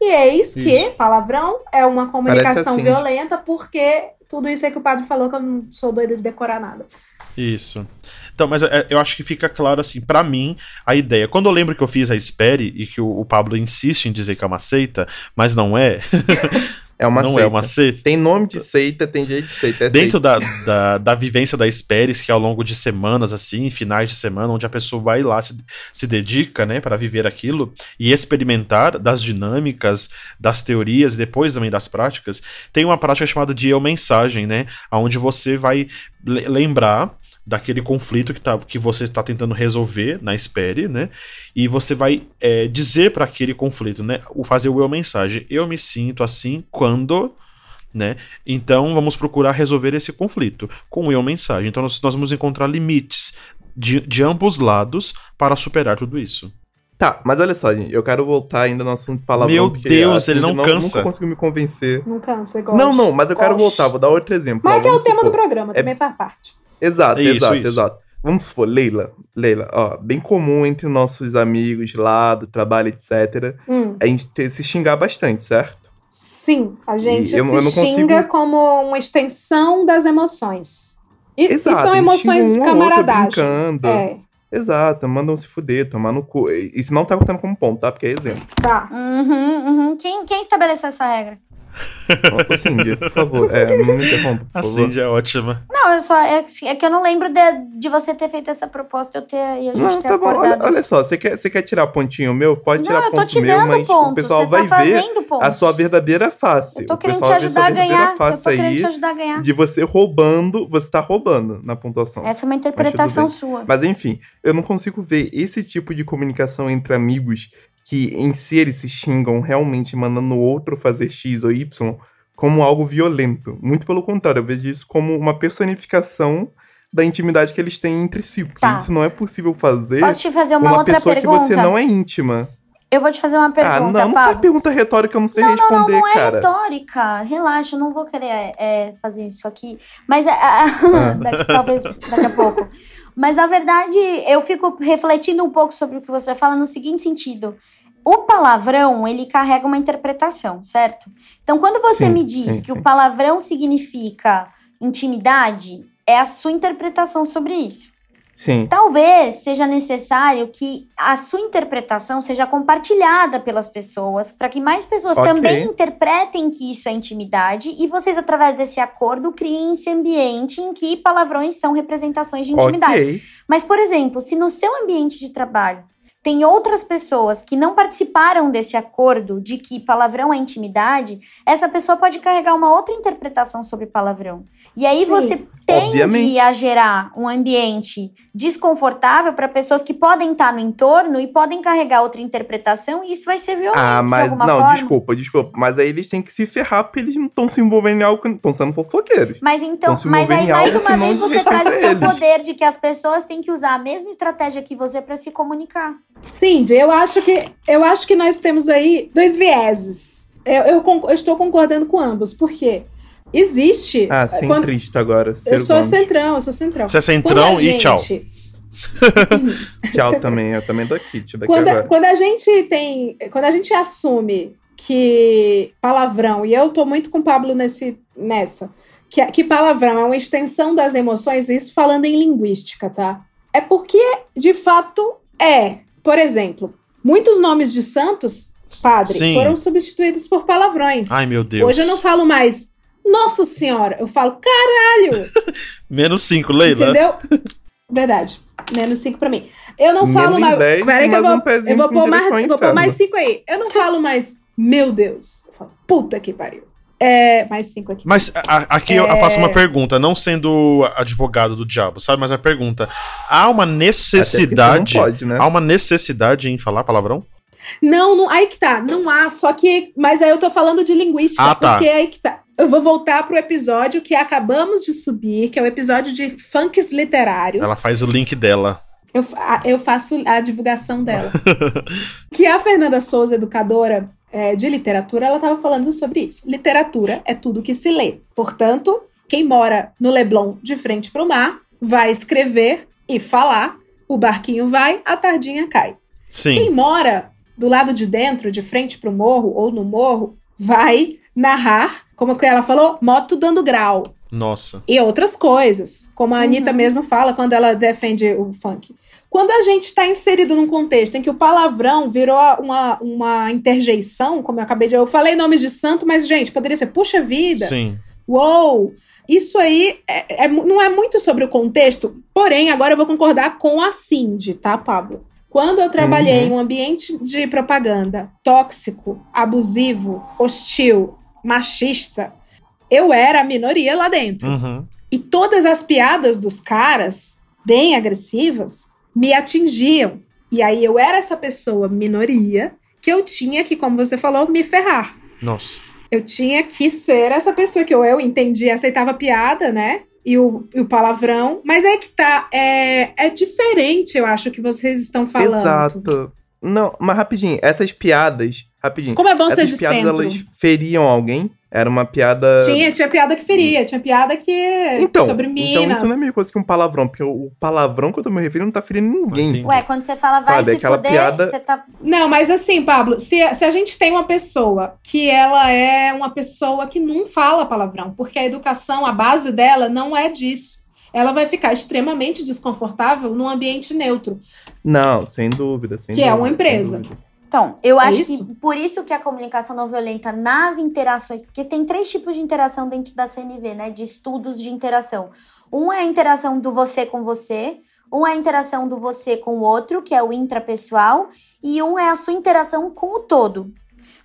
E eis que palavrão é uma comunicação assim. violenta, porque tudo isso aí que o padre falou que eu não sou doida de decorar nada. Isso. Então, mas é, eu acho que fica claro assim, pra mim, a ideia. Quando eu lembro que eu fiz a Espere e que o, o Pablo insiste em dizer que é uma seita, mas não é, É uma não seita. é uma seita. Tem nome de seita, tem jeito de seita. É Dentro seita. da, da, da vivência da Esperes, que é ao longo de semanas, assim, finais de semana, onde a pessoa vai lá, se, se dedica, né, para viver aquilo e experimentar das dinâmicas, das teorias e depois também das práticas, tem uma prática chamada de eu mensagem, né, onde você vai le- lembrar daquele conflito que, tá, que você está tentando resolver na Espere, né? E você vai é, dizer para aquele conflito, né? O fazer o eu mensagem. Eu me sinto assim quando né? Então vamos procurar resolver esse conflito com o eu mensagem. Então nós, nós vamos encontrar limites de, de ambos lados para superar tudo isso. Tá, mas olha só, gente, eu quero voltar ainda no assunto de palavrão. Meu porque Deus, ele Cindy não cansa. Nunca conseguiu me convencer. Não cansa, gosta. Não, não, mas eu quero Gosto. voltar, vou dar outro exemplo. Mas ó, é que é o tema do programa, É- também faz parte. Exato, Isso, exato, isso. exato. Vamos supor, Leila, Leila, ó, bem comum entre nossos amigos lá do trabalho, etc. Hum. A gente ter, se xingar bastante, certo? Sim, a gente E eu- se eu não consigo- xinga como uma extensão das emoções. E, e Exato. são a gente emoções um camaradagem. É, Exato, mandam se fuder, tomar no cu. Isso não tá contando como ponto, tá? Porque é exemplo. tá. Uhum, uhum. Quem, quem estabeleceu essa regra? Cindy, por favor, é, não me interrompa, A favor. Cindy é ótima. Não, eu só. É, é que eu não lembro de, de você ter feito essa proposta eu ter, e a gente Não, ter tá bom, olha, acordado. olha só, você quer, você quer tirar pontinho meu? Pode tirar não, eu tô ponto te meu, dando mas ponto. o pessoal você vai tá ver fazendo ponto. a sua verdadeira face. Eu tô o querendo te ajudar a ganhar. Eu face tô querendo aí te ajudar a ganhar. de você roubando, você tá roubando na pontuação. Essa é uma Mas interpretação bem. sua. Mas enfim, eu não consigo ver esse tipo de comunicação entre amigos que em si eles se xingam realmente mandando o outro fazer X ou Y como algo violento. Muito pelo contrário, eu vejo isso como uma personificação da intimidade que eles têm entre si. Porque Tá. isso não é possível fazer Posso te fazer uma, uma outra pessoa pergunta? que você não é íntima. Eu vou te fazer uma pergunta, ah, não, não faz pergunta retórica, eu não sei Não, não, não, responder, não é cara. retórica. Relaxa, eu não vou querer é, fazer isso aqui. Mas é, Ah. talvez daqui a pouco. Mas na verdade, eu fico refletindo um pouco sobre o que você fala no seguinte sentido. O palavrão, ele carrega uma interpretação, certo? Então, quando você Sim, me diz sim, que sim. o palavrão significa intimidade, é a sua interpretação sobre isso. Sim. Talvez seja necessário que a sua interpretação seja compartilhada pelas pessoas, para que mais pessoas Ok. também interpretem que isso é intimidade e vocês, através desse acordo, criem esse ambiente em que palavrões são representações de intimidade. Ok. Mas, por exemplo, se no seu ambiente de trabalho tem outras pessoas que não participaram desse acordo de que palavrão é intimidade, essa pessoa pode carregar uma outra interpretação sobre palavrão. E aí Sim. você tende Obviamente. a gerar um ambiente desconfortável para pessoas que podem estar no entorno e podem carregar outra interpretação e isso vai ser violento Ah, de mas alguma não, forma. desculpa, desculpa. Mas aí eles têm que se ferrar porque eles não estão se envolvendo em algo que estão sendo fofoqueiros. Mas então, mas aí mais uma vez você traz o seu eles. poder de que as pessoas têm que usar a mesma estratégia que você para se comunicar. Cindy, eu acho que eu acho que nós temos aí dois vieses. Eu, eu eu estou concordando com ambos, porque existe. Ah, quando- centrista agora. eu Ciro sou Gomes. centrão, eu sou centrão. Você é Quando centrão a e tchau. gente- Tchau também, eu também dou kit daqui Quando, agora. quando a gente tem. Quando a gente assume que palavrão, e eu tô muito com o Pablo nesse, nessa, que, que palavrão é uma extensão das emoções, isso falando em linguística, tá? É porque, de fato, é. Por exemplo, muitos nomes de santos, padre, Sim. foram substituídos por palavrões. Ai, meu Deus. Hoje eu não falo mais Nossa Senhora, eu falo caralho, Menos 5, Leila. entendeu? Verdade. Menos 5 pra mim. Eu não falo Menos mais. 10 Peraí que eu mais vou, um pezinho eu vou pôr mais, vou pôr mais 5 aí. Eu não falo mais, meu Deus. Eu falo, puta que pariu. É, mais 5 aqui. Mas a- aqui eu- eu É. faço uma pergunta, não sendo advogado do diabo, sabe? Mas a pergunta: há uma necessidade. Pode, né? Há uma necessidade em falar palavrão? Não, não, aí que tá. Não há, só que. Mas aí eu tô falando de linguística, Ah, tá. porque aí que tá. Eu vou voltar pro episódio que acabamos de subir, que é o episódio de funks literários. Ela faz o link dela. Eu, fa- eu faço a divulgação dela. que a Fernanda Souza, educadora é, de literatura, ela estava falando sobre isso. Literatura é tudo que se lê. Portanto, quem mora no Leblon de frente para o mar vai escrever e falar. O barquinho vai, a tardinha cai. Quem Sim. mora do lado de dentro, de frente para o morro ou no morro, vai narrar, como que ela falou, moto dando grau Nossa. e outras coisas, como a Anitta mesmo fala quando ela defende o funk. Quando a gente está inserido num contexto em que o palavrão virou uma, uma interjeição, como eu acabei de. Eu falei nomes de santo, mas, gente, poderia ser puxa vida. Sim. Uou! Isso aí é- é não é muito sobre o contexto, porém, agora eu vou concordar com a Cindy, tá, Pablo? Quando eu trabalhei Uhum. em um ambiente de propaganda tóxico, abusivo, hostil, machista, eu era a minoria lá dentro. Uhum. E todas as piadas dos caras, bem agressivas, me atingiam. E aí eu era essa pessoa minoria que eu tinha que, como você falou, me ferrar. Nossa. Eu tinha que ser essa pessoa que eu, eu entendia, aceitava piada, né? E o, e o palavrão. Mas é que tá. É, é diferente, eu acho, que vocês estão falando. Exato. Não, mas rapidinho, essas piadas. Rapidinho. Como é bom ser essas de piadas, centro. elas feriam alguém? Era uma piada. Tinha, tinha piada que feria, tinha piada que. Então, sobre então Minas. isso não é a mesma coisa que um palavrão, porque o palavrão que eu tô me referindo não tá ferindo ninguém. Entendi. Ué, quando você fala vai Sabe, se aquela fuder, piada- você tá. Não, mas assim, Pablo, se, se a gente tem uma pessoa que ela é uma pessoa que não fala palavrão, porque a educação, a base dela não é disso. Ela vai ficar extremamente desconfortável num ambiente neutro. Não, sem dúvida, sem Que é dúvida. uma sem empresa. Então, eu É acho isso? que por isso que a comunicação não violenta nas interações, porque tem três tipos de interação dentro da CNV, né? De estudos de interação. Um é a interação do você com você, um é a interação do você com o outro, que é o intrapessoal, e um é a sua interação com o todo.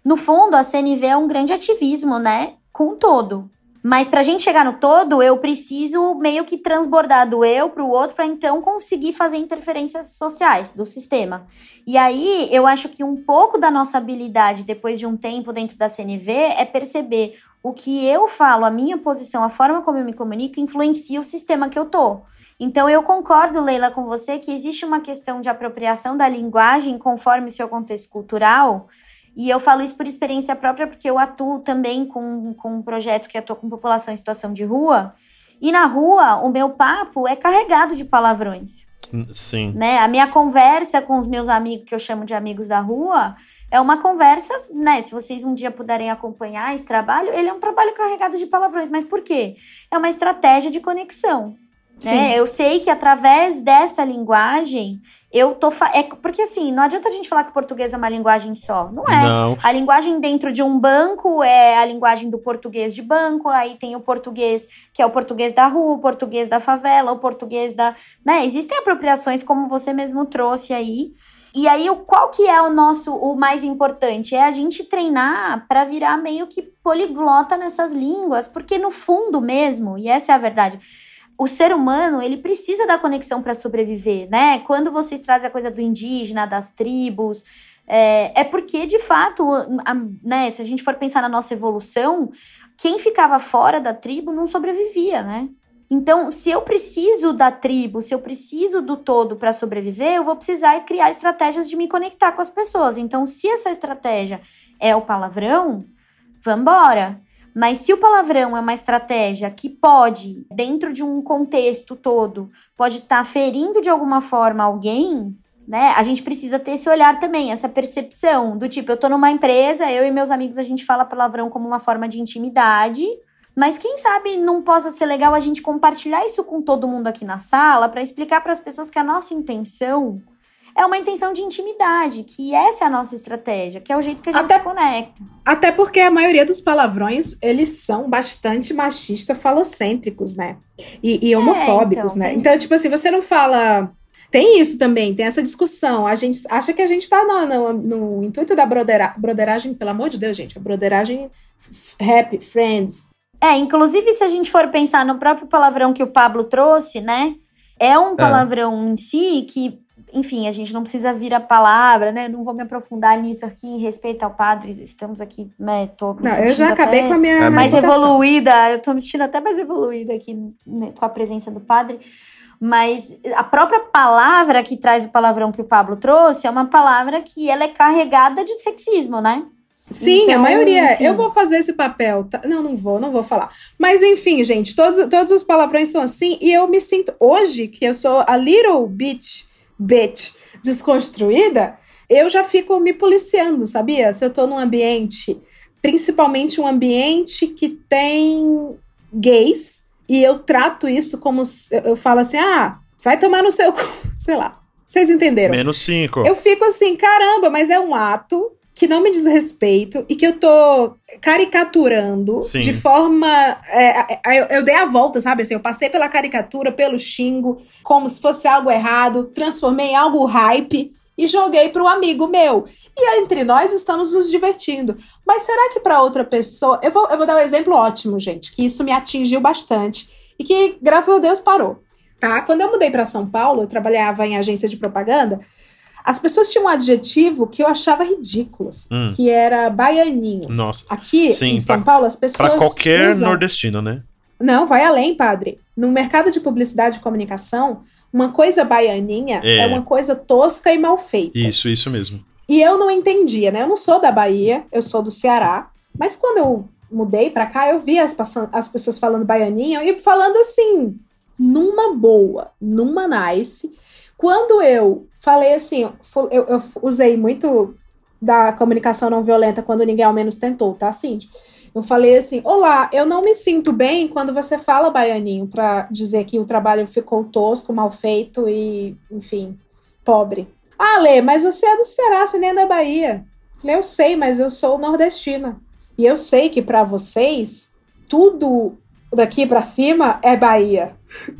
No fundo, a CNV é um grande ativismo, né? Com o todo. Mas pra gente chegar no todo, eu preciso meio que transbordar do eu pro outro para então conseguir fazer interferências sociais do sistema. E aí, eu acho que um pouco da nossa habilidade depois de um tempo dentro da CNV é perceber o que eu falo, a minha posição, a forma como eu me comunico influencia o sistema que eu tô. Então eu concordo, Leila, com você que existe uma questão de apropriação da linguagem conforme o seu contexto cultural. E eu falo isso por experiência própria, porque eu atuo também com, com um projeto que atua com população em situação de rua. E na rua, o meu papo é carregado de palavrões. Sim. Né? A minha conversa com os meus amigos, que eu chamo de amigos da rua, é uma conversa, né? Se vocês um dia puderem acompanhar esse trabalho, ele é um trabalho carregado de palavrões. Mas por quê? É uma estratégia de conexão. Né? Eu sei que através dessa linguagem eu tô. Fa... É, porque assim, não adianta a gente falar que o português é uma linguagem só. Não é. Não. A linguagem dentro de um banco é a linguagem do português de banco, aí tem o português que é o português da rua, o português da favela, o português da. Né? Existem apropriações, como você mesmo trouxe aí. E aí, o- qual que é o nosso, o mais importante? É a gente treinar para virar meio que poliglota nessas línguas, porque no fundo mesmo, e essa é a verdade, o ser humano, ele precisa da conexão para sobreviver, né? Quando vocês trazem a coisa do indígena, das tribos, é, é porque, de fato, a- né, se a gente for pensar na nossa evolução, quem ficava fora da tribo não sobrevivia, né? Então, se eu preciso da tribo, se eu preciso do todo para sobreviver, eu vou precisar criar estratégias de me conectar com as pessoas. Então, se essa estratégia é o palavrão, vambora. Mas se o palavrão é uma estratégia que pode, dentro de um contexto todo, pode estar ferindo de alguma forma alguém, né? A gente precisa ter esse olhar também, essa percepção do tipo, eu tô numa empresa, eu e meus amigos a gente fala palavrão como uma forma de intimidade, mas quem sabe não possa ser legal a gente compartilhar isso com todo mundo aqui na sala para explicar para as pessoas que a nossa intenção é uma intenção de intimidade, que essa é a nossa estratégia, que é o jeito que a gente Até- se conecta. Até porque a maioria dos palavrões, eles são bastante machista falocêntricos, né? E, e homofóbicos, então, né? tem- Então, tipo assim, você não fala... Tem isso também, tem essa discussão. A gente acha que a gente tá no, no, no intuito da brodera, broderagem, pelo amor de Deus, gente. A broderagem rap, friends. É, inclusive se a gente for pensar no próprio palavrão que o Pablo trouxe, né? É um palavrão em si que, enfim, a gente não precisa vir a palavra, né? Não vou me aprofundar nisso aqui em respeito ao padre. Estamos aqui, né? Tô me Não, eu já acabei com a minha. É, mais evoluída. Eu tô me sentindo até mais evoluída aqui né, com a presença do padre. Mas a própria palavra que traz o palavrão que o Pablo trouxe é uma palavra que ela é carregada de sexismo, né? Sim, a Então, maioria. enfim. Eu vou fazer esse papel. tá? Não, não vou, não vou falar. Mas enfim, gente, todos, todos os palavrões são assim. E eu me sinto, hoje, que eu sou a little bit, bitch desconstruída, eu já fico me policiando, sabia? Se eu tô num ambiente, principalmente um ambiente que tem gays, e eu trato isso como. se- Eu falo assim, ah, vai tomar no seu cu, sei lá. Vocês entenderam? Menos 5. Eu fico assim, caramba, mas é um ato que não me diz respeito e que eu tô caricaturando Sim. de forma. é, é, eu, eu dei a volta, sabe? Assim, eu passei pela caricatura, pelo xingo, como se fosse algo errado, transformei em algo hype e joguei pro amigo meu. E entre nós estamos nos divertindo. Mas será que para outra pessoa. Eu vou, eu vou dar um exemplo ótimo, gente, que isso me atingiu bastante e que, graças a Deus, parou. Tá? Quando eu mudei para São Paulo, eu trabalhava em agência de propaganda. As pessoas tinham um adjetivo que eu achava ridículo, assim, Hum. que era baianinho. Nossa. Aqui Sim, em São pra- Paulo, as pessoas. Pra qualquer usam- nordestino, né? Não, vai além, padre. No mercado de publicidade e comunicação, uma coisa baianinha É. é, uma coisa tosca e mal feita. Isso, isso mesmo. E eu não entendia, né? Eu não sou da Bahia, eu sou do Ceará. Mas quando eu mudei pra cá, eu vi as, as pessoas falando baianinha e falando assim, numa boa, numa nice. Quando eu falei assim, eu, eu usei muito da comunicação não violenta quando ninguém ao menos tentou, tá, Cindy? Eu falei assim: Olá, eu não me sinto bem quando você fala baianinho pra dizer que o trabalho ficou tosco, mal feito e, enfim, pobre. Ah, Lê, mas você é do Ceará, você nem é da Bahia. Falei, eu sei, mas eu sou nordestina. E eu sei que para vocês, tudo daqui para cima é Bahia.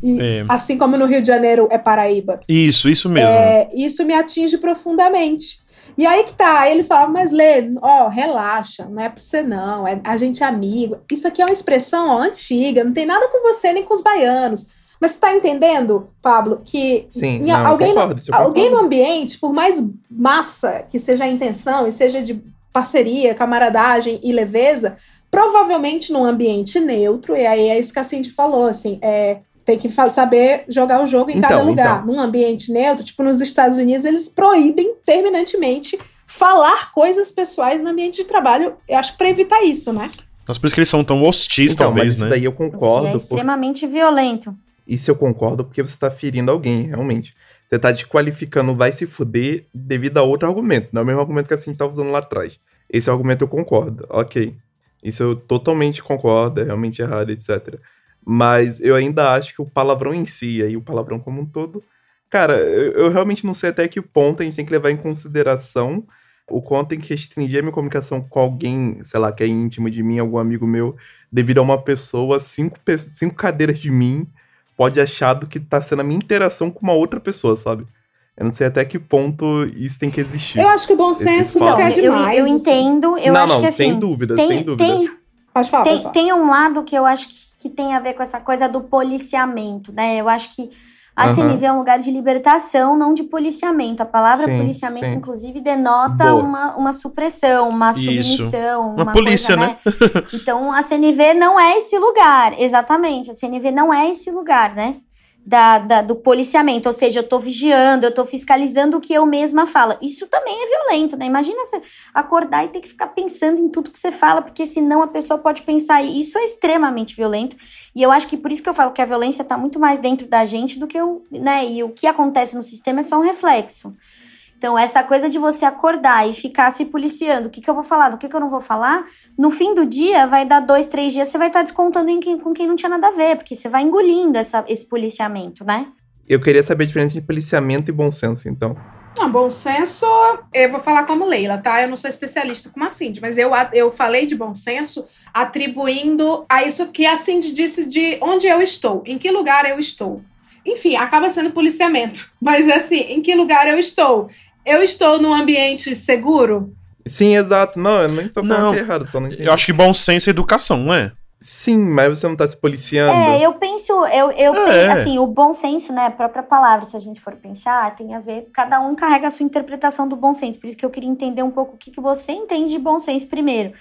E, É. Assim como no Rio de Janeiro é Paraíba. Isso, isso mesmo. É, isso me atinge profundamente. E aí que tá, aí eles falavam, mas Lê, ó, relaxa, não é pra você não, é, a gente é amigo. Isso aqui é uma expressão ó, antiga, não tem nada com você nem com os baianos. Mas você tá entendendo, Pablo, que Sim, em- não, alguém, concordo, no, alguém no ambiente, por mais massa que seja a intenção e seja de parceria, camaradagem e leveza, provavelmente num ambiente neutro, e aí é isso que a Cindy falou, assim, é, tem que saber jogar o jogo em Então, cada lugar. então. Num ambiente neutro, tipo nos Estados Unidos, eles proíbem terminantemente falar coisas pessoais no ambiente de trabalho, eu acho que pra evitar isso, né? Mas por isso que eles são tão hostis, Então, talvez, mas isso né? daí eu O que é concordo. por- extremamente violento. Isso eu concordo porque você tá ferindo alguém, realmente. Você tá desqualificando vai se fuder devido a outro argumento. Não é o mesmo argumento que a gente tava usando lá atrás. Esse argumento eu concordo, ok. Isso eu totalmente concordo, é realmente errado, etc. Mas eu ainda acho que o palavrão em si, aí o palavrão como um todo. Cara, eu, eu realmente não sei até que ponto a gente tem que levar em consideração o quanto tem que restringir a minha comunicação com alguém, sei lá, que é íntimo de mim, algum amigo meu, devido a uma pessoa, cinco, pe- cinco cadeiras de mim, pode achar do que tá sendo a minha interação com uma outra pessoa, sabe? Eu não sei até que ponto isso tem que existir. Eu acho que o bom senso não quer eu, demais. eu assim. entendo, eu não, acho não, que assim. sem dúvida, tem, sem dúvida. tem, Pode falar, pode tem, falar. tem um lado que eu acho que, que tem a ver com essa coisa do policiamento, né? Eu acho que a Aham. CNV é um lugar de libertação, não de policiamento. A palavra Sim, policiamento, sim. inclusive, denota Boa. uma, uma supressão, uma Isso. submissão. Uma polícia, coisa, né? Então, a CNV não é esse lugar, exatamente. A CNV não é esse lugar, né? Da, da- do policiamento, ou seja, eu tô vigiando, eu tô fiscalizando o que eu mesma falo. Isso também é violento, né? Imagina você acordar e ter que ficar pensando em tudo que você fala, porque senão a pessoa pode pensar. E isso é extremamente violento. E eu acho que por isso que eu falo que a violência tá muito mais dentro da gente do que o, né? E o que acontece no sistema é só um reflexo. Então, essa coisa de você acordar e ficar se policiando, o que, que eu vou falar, o que, que eu não vou falar, no fim do dia, vai dar dois, três dias, você vai estar descontando em quem, com quem não tinha nada a ver, porque você vai engolindo essa, esse policiamento, né? Eu queria saber a diferença entre policiamento e bom senso, então. Não, bom senso, eu vou falar como Leila, tá? Eu não sou especialista como a Cindy, mas eu, eu falei de bom senso atribuindo a isso que a Cindy disse de onde eu estou, em que lugar eu estou. Enfim, acaba sendo policiamento. Mas assim, em que lugar eu estou? Eu estou num ambiente seguro? Sim, exato. Não, eu nem tô falando Não, que é errado, só não entendi. Eu acho que bom senso é educação, não é? Sim, mas você não tá se policiando. É, eu penso, eu, eu É. penso, assim, o bom senso, né, a própria palavra, se a gente for pensar, tem a ver, cada um carrega a sua interpretação do bom senso, por isso que eu queria entender um pouco o que, que você entende de bom senso primeiro.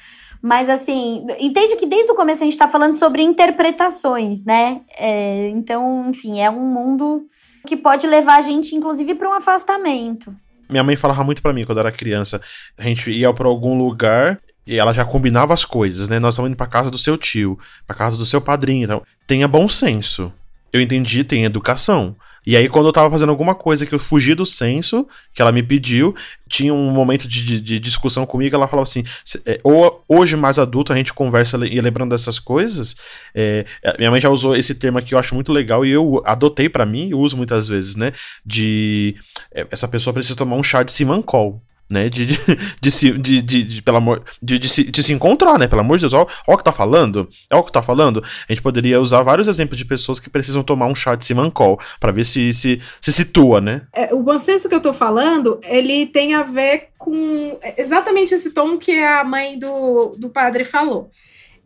Mas, assim, entende que desde o começo a gente tá falando sobre interpretações, né? É, então, enfim, é um mundo que pode levar a gente, inclusive, para um afastamento. Minha mãe falava muito pra mim quando eu era criança. A gente ia pra algum lugar e ela já combinava as coisas, né? Nós estamos indo pra casa do seu tio, pra casa do seu padrinho. Então, tenha bom senso. Eu entendi, tem educação. E aí, quando eu tava fazendo alguma coisa que eu fugi do senso, que ela me pediu, tinha um momento de, de- de discussão comigo, ela falava assim: "Cê- é, ou hoje, mais adulto, a gente conversa e lembrando dessas coisas. é, é, minha mãe já usou esse termo aqui, eu acho muito legal, e eu adotei pra mim e uso muitas vezes, né? De é, essa pessoa precisa tomar um chá de simancol. Né, de, de, de, se- de, de, de- pelo amor, de, de, se, de se encontrar, né? Pelo amor de Deus, ó, o que tá falando, ó o que tá falando. A gente poderia usar vários exemplos de pessoas que precisam tomar um chá de simancol pra ver se se, se situa, né? É, o bom senso que eu tô falando, ele tem a ver com exatamente esse tom que a mãe do, do padre falou.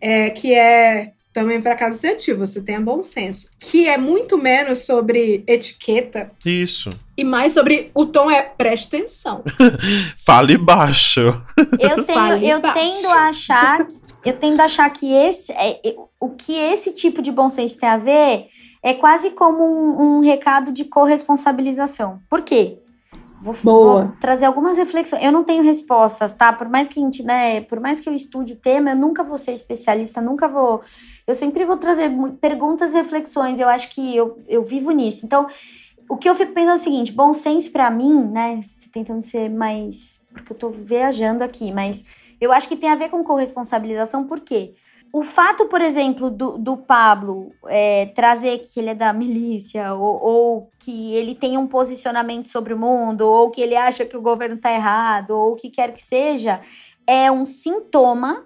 É, que é também para casa do seu tio, você tenha bom senso. Que é muito menos sobre etiqueta Isso. e mais sobre o tom é preste atenção. Fale baixo. Eu, tenho, Fale eu baixo. tendo a achar, eu tendo a achar que esse, é, é, o que esse tipo de bom senso tem a ver é quase como um, um recado de corresponsabilização. Por quê? Vou, vou trazer algumas reflexões. Eu não tenho respostas, tá? Por mais que a gente, né, por mais que eu estude o tema, eu nunca vou ser especialista, nunca vou. Eu sempre vou trazer perguntas e reflexões. Eu acho que eu, eu vivo nisso. Então, o que eu fico pensando é o seguinte: bom senso pra mim, né? Tentando ser mais. Porque eu tô viajando aqui, mas eu acho que tem a ver com corresponsabilização, por quê? O fato, por exemplo, do, do Pablo é, trazer que ele é da milícia, ou, ou que ele tem um posicionamento sobre o mundo, ou que ele acha que o governo tá errado, ou o que quer que seja, é um sintoma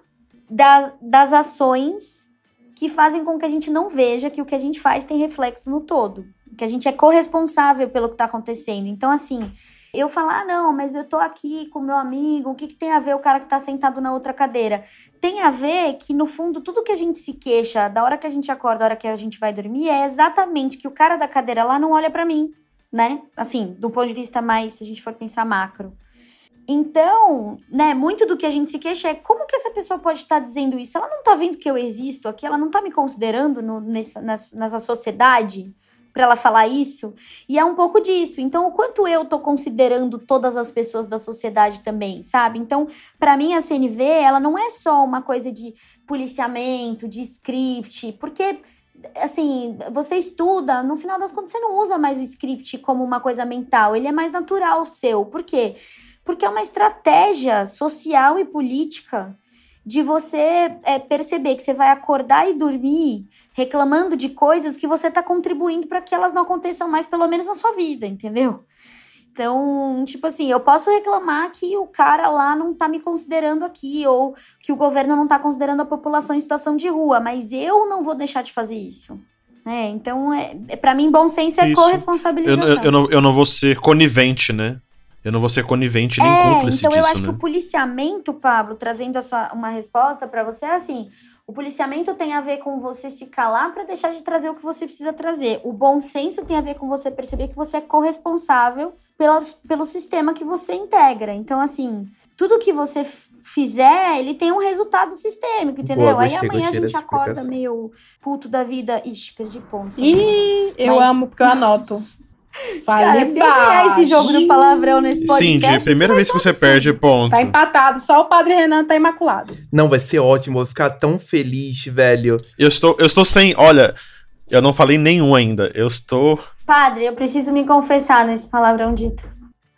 da, das ações que fazem com que a gente não veja que o que a gente faz tem reflexo no todo. Que a gente é corresponsável pelo que tá acontecendo. Então, assim, eu falar, ah, não, mas eu tô aqui com meu amigo, o que, que tem a ver o cara que tá sentado na outra cadeira? Tem a ver que, no fundo, tudo que a gente se queixa, da hora que a gente acorda, da hora que a gente vai dormir, é exatamente que o cara da cadeira lá não olha para mim, né? Assim, do ponto de vista mais, se a gente for pensar macro. Então, né, muito do que a gente se queixa é como que essa pessoa pode estar dizendo isso? Ela não tá vendo que eu existo aqui, ela não tá me considerando no, nessa, nessa, nessa sociedade para ela falar isso. E é um pouco disso. Então, o quanto eu tô considerando todas as pessoas da sociedade também, sabe? Então, para mim a CNV, ela não é só uma coisa de policiamento, de script, porque assim, você estuda, no final das contas você não usa mais o script como uma coisa mental, ele é mais natural seu. Por quê? Porque é uma estratégia social e política de você é, perceber que você vai acordar e dormir reclamando de coisas que você está contribuindo para que elas não aconteçam mais, pelo menos na sua vida, entendeu? Então, tipo assim, eu posso reclamar que o cara lá não tá me considerando aqui, ou que o governo não tá considerando a população em situação de rua, mas eu não vou deixar de fazer isso. É, então, é, é para mim, bom senso é Isso. corresponsabilização. Eu, eu, eu não, eu não vou ser conivente, né? Eu não vou ser conivente nem É, cúmplice então eu disso, acho né? que o policiamento, Pablo, trazendo essa, uma resposta pra você, é assim: o policiamento tem a ver com você se calar pra deixar de trazer o que você precisa trazer. O bom senso tem a ver com você perceber que você é corresponsável pela, pelo sistema que você integra. Então, assim, tudo que você fizer, ele tem um resultado sistêmico, entendeu? Boa, Aí amanhã a gente acorda meio puto da vida. Ixi, perdi ponto. Ih, eu Mas- amo porque eu anoto. Cara, Falei se eu ganhar esse jogo do palavrão nesse podcast. Cindy, primeira vez que você um perde, ponto. Tá empatado, só o Padre Renan tá imaculado. Não, vai ser ótimo, vou ficar tão feliz, velho. Eu estou, eu estou sem. Olha, eu não falei nenhum ainda. Eu estou. Padre, eu preciso me confessar nesse palavrão dito.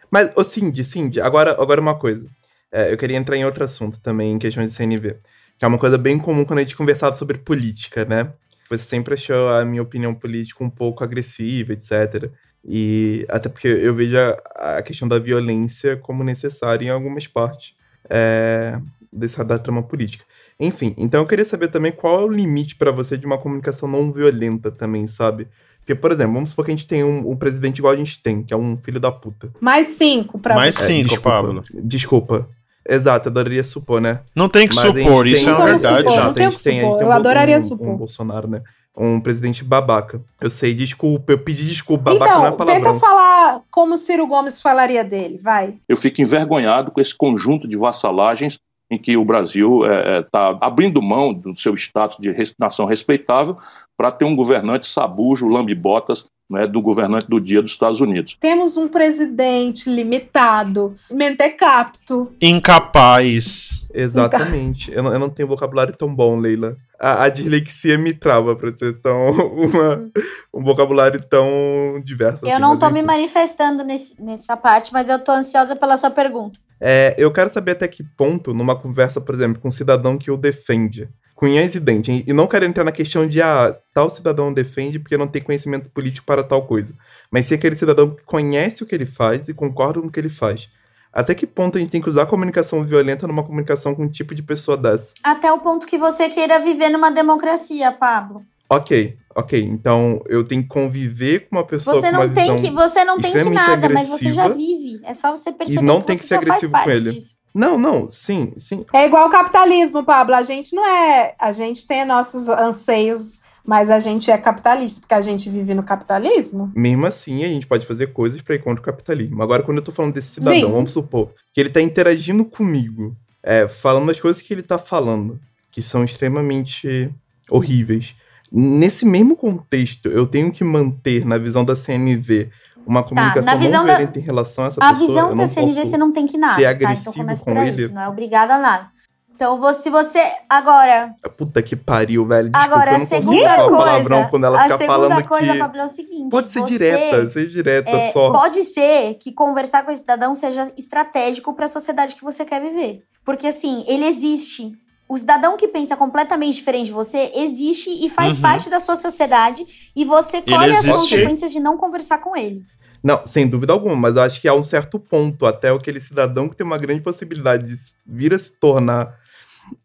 Mas, ô Cindy, Cindy, agora, agora uma coisa. É, eu queria entrar em outro assunto também, em questões de CNV. Que é uma coisa bem comum quando a gente conversava sobre política, né? Você sempre achou a minha opinião política um pouco agressiva, etc. E até porque eu vejo a, a questão da violência como necessária em algumas partes é, dessa da trama política. Enfim, então eu queria saber também qual é o limite pra você de uma comunicação não violenta também, sabe? Porque, por exemplo, vamos supor que a gente tem um, um presidente igual a gente tem, que é um filho da puta. Mais cinco pra Mais você. cinco, desculpa, Pablo. Desculpa. Exato, adoraria supor, né? Não tem que Mas supor, tem- isso é Não uma verdade. supor, já. não tem que a gente supor. tem Eu um- adoraria um, supor. Um Bolsonaro, né? Um presidente babaca. Eu sei, desculpa, eu pedi desculpa. Babaca não é Então, palavrão. tenta falar como Ciro Gomes falaria dele, vai. Eu fico envergonhado com esse conjunto de vassalagens em que o Brasil está abrindo mão do seu status de nação respeitável para ter um governante sabujo, lambe-botas, né, do governante do dia dos Estados Unidos. Temos um presidente limitado, mentecapto. Incapaz. Exatamente. Eu não, eu não tenho vocabulário tão bom, Leila. A, a dislexia me trava pra ser tão. Uma, um vocabulário tão diverso. Eu assim, não tô me manifestando nesse, nessa parte, mas eu tô ansiosa pela sua pergunta. É, eu quero saber até que ponto, numa conversa, por exemplo, com um cidadão que o defende, com unhas e dentes, e não quero entrar na questão de, ah, tal cidadão defende porque não tem conhecimento político para tal coisa, mas se aquele cidadão que conhece o que ele faz e concorda com o que ele faz. Até que ponto a gente tem que usar a comunicação violenta numa comunicação com um tipo de pessoa dessa? Até o ponto que você queira viver numa democracia, Pablo. Ok, ok. Então eu tenho que conviver com uma pessoa Você com uma não tem visão que, você não tem que nada, mas você já vive. É só você perceber e não que tem você que ser agressivo com ele. disso. Não, não, sim, sim. É igual o capitalismo, Pablo. A gente não é. A gente tem nossos anseios, mas a gente é capitalista, porque a gente vive no capitalismo. Mesmo assim, a gente pode fazer coisas para ir contra o capitalismo. Agora, quando eu tô falando desse cidadão, Sim. vamos supor que ele tá interagindo comigo, é, falando as coisas que ele tá falando, que são extremamente horríveis. Nesse mesmo contexto, eu tenho que manter, na visão da CNV, uma comunicação Tá, na visão não da- violenta em relação a essa A pessoa. visão eu da não CNV você não tem que nada, ser tá? Então agressivo começa com por ele. isso, não é obrigado a nada. Então, se você. Agora, Puta que pariu, velho. Desculpa, agora a segunda coisa. palavrão quando ela a fica segunda falando coisa, que... Pablo, é o seguinte. Pode ser você- direta, ser direta É, só. Pode ser que conversar com esse cidadão seja estratégico para a sociedade que você quer viver. Porque, assim, ele existe. O cidadão que pensa completamente diferente de você existe e faz Uhum. parte da sua sociedade e você colhe as consequências de não conversar com ele. Não, sem dúvida alguma, mas eu acho que há um certo ponto, até aquele cidadão que tem uma grande possibilidade de vir a se tornar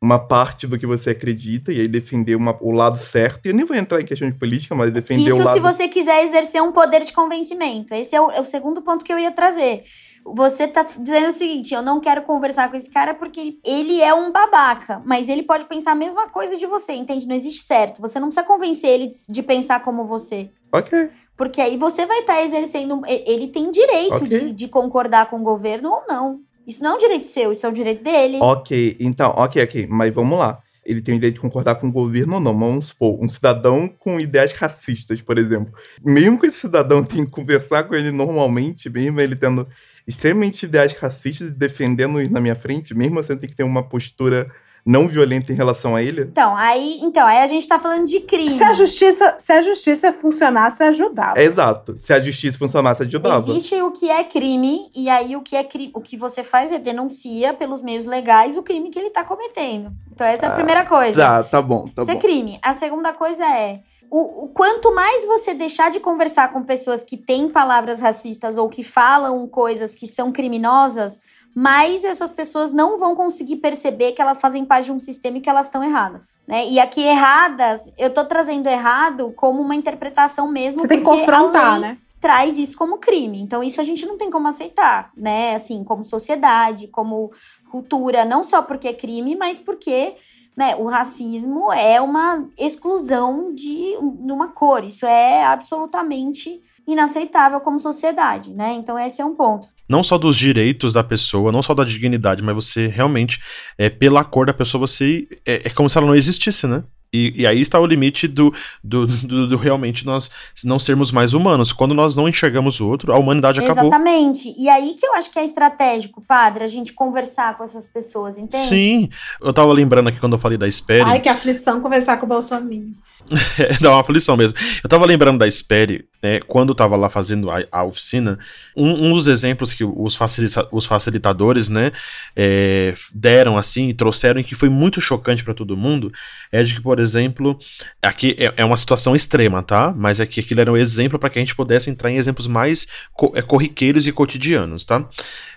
uma parte do que você acredita e aí defender uma- o lado certo. E eu nem vou entrar em questão de política, mas defender o Isso lado. se você quiser exercer um poder de convencimento. Esse é o, é o segundo ponto que eu ia trazer. Você tá dizendo o seguinte: eu não quero conversar com esse cara porque ele- é um babaca, mas ele pode pensar a mesma coisa de você, entende? Não existe certo. Você não precisa convencer ele de, de pensar como você. Ok. Porque aí você vai estar exercendo. um- e- Ele tem direito Ok. de, de concordar com o governo ou não. Isso não é um direito seu, isso é um direito dele. Ok, então, ok, ok, mas vamos lá. Ele tem o direito de concordar com o governo ou não, vamos supor, um cidadão com ideias racistas, por exemplo. Mesmo que esse cidadão tenha que conversar com ele normalmente, mesmo ele tendo extremamente ideias racistas e defendendo-os na minha frente, mesmo assim tenho que ter uma postura não violenta em relação a ele. Então, aí, então, aí a gente tá falando de crime. Se a justiça, se a justiça funcionasse, ajudava. É exato. Se a justiça funcionasse, ajudava. Existe o que é crime, e aí o que é crime, o que você faz é denuncia pelos meios legais o crime que ele tá cometendo. Então, essa é a primeira coisa. Tá, tá bom, tá Isso é bom. crime. A segunda coisa é. O, o quanto mais você deixar de conversar com pessoas que têm palavras racistas ou que falam coisas que são criminosas, mais essas pessoas não vão conseguir perceber que elas fazem parte de um sistema e que elas estão erradas, né? E aqui erradas, eu tô trazendo errado como uma interpretação mesmo, Você tem que confrontar, né? traz isso como crime. Então isso a gente não tem como aceitar, né? Assim, como sociedade, como cultura, não só porque é crime, mas porque né, o racismo é uma exclusão de numa cor. Isso é absolutamente inaceitável como sociedade, né? Então esse é um ponto. Não só dos direitos da pessoa, não só da dignidade, mas você realmente, é, pela cor da pessoa, você. É, é como se ela não existisse, né? E, e aí está o limite do, do, do, do realmente nós não sermos mais humanos. Quando nós não enxergamos o outro, a humanidade acabou. Exatamente. E aí que eu acho que é estratégico, padre, a gente conversar com essas pessoas, entende? Sim, eu tava lembrando aqui quando eu falei da Espere. Ai, que aflição conversar com o Bolsonaro. Dá uma aflição mesmo. Eu tava lembrando da Espere, né, quando eu tava lá fazendo a, a oficina, um, um dos exemplos que os, facilita os facilitadores, né, é, deram assim, e trouxeram, e que foi muito chocante para todo mundo, é de que, por exemplo, aqui é, é uma situação extrema, tá? Mas é que aquilo era um exemplo para que a gente pudesse entrar em exemplos mais co é, corriqueiros e cotidianos, tá?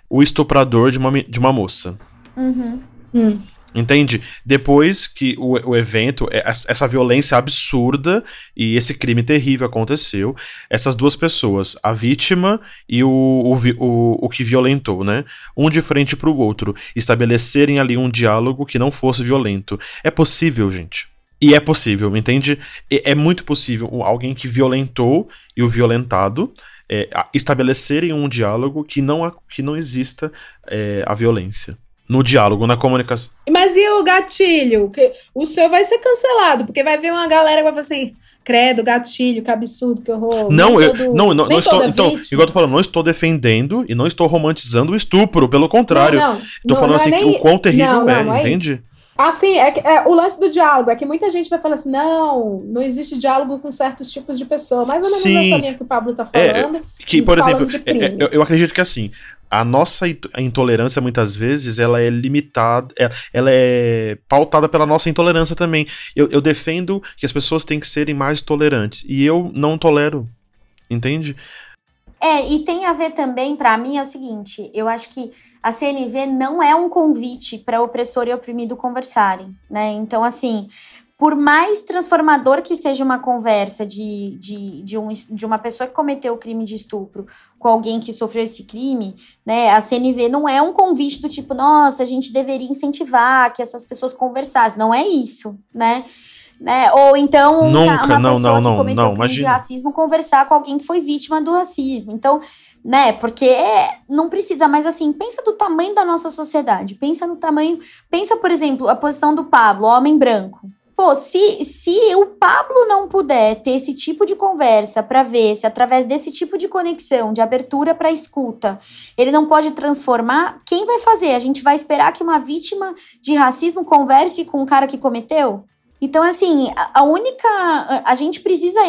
O estuprador de uma, de uma moça. Uhum. Entende? Depois que o, o evento, é, essa violência absurda e esse crime terrível aconteceu, essas duas pessoas, a vítima e o, o, o, o que violentou, né? Um de frente pro outro, estabelecerem ali um diálogo que não fosse violento. É possível, gente. E é possível, entende? É, muito possível alguém que violentou e o violentado é, estabelecerem um diálogo que não, que não exista é, a violência. No diálogo, na comunicação. Mas e o gatilho? O seu vai ser cancelado, porque vai vir uma galera que vai falar assim: credo, gatilho, que absurdo, que horror. Não, Nem eu todo- não, não, não estou. Então, vítima. igual eu tô falando, não estou defendendo e não estou romantizando o estupro, pelo contrário. Não, não, tô não, falando é assim que nem- o quão terrível é, é entende? isso. Assim, é, é, o lance do diálogo é que muita gente vai falar assim: não, não existe diálogo com certos tipos de pessoa. Mais ou menos Sim. nessa linha que o Pablo tá É, falando. Que, por exemplo, é- é- eu, eu acredito que assim, a nossa intolerância muitas vezes ela é limitada, é- ela é pautada pela nossa intolerância também. Eu, eu defendo que as pessoas têm que serem mais tolerantes e eu não tolero, entende? É, e tem a ver também, pra mim, é o seguinte: eu acho que a CNV não é um convite para opressor e oprimido conversarem, né? Então, assim, por mais transformador que seja uma conversa de, de, de, um, de uma pessoa que cometeu o crime de estupro com alguém que sofreu esse crime, né? A CNV não é um convite do tipo, nossa, a gente deveria incentivar que essas pessoas conversassem. Não é isso, né? Né? Ou então Nunca, uma não, pessoa não, que cometeu não, crime de imagina. racismo conversar com alguém que foi vítima do racismo. Então, né, porque não precisa, mas assim, pensa do tamanho da nossa sociedade. Pensa no tamanho. Pensa, por exemplo, a posição do Pablo, homem branco. Pô, se, se o Pablo não puder ter esse tipo de conversa para ver se através desse tipo de conexão, de abertura para escuta, ele não pode transformar, quem vai fazer? A gente vai esperar que uma vítima de racismo converse com o cara que cometeu? Então, assim, a, a única. A, a gente precisa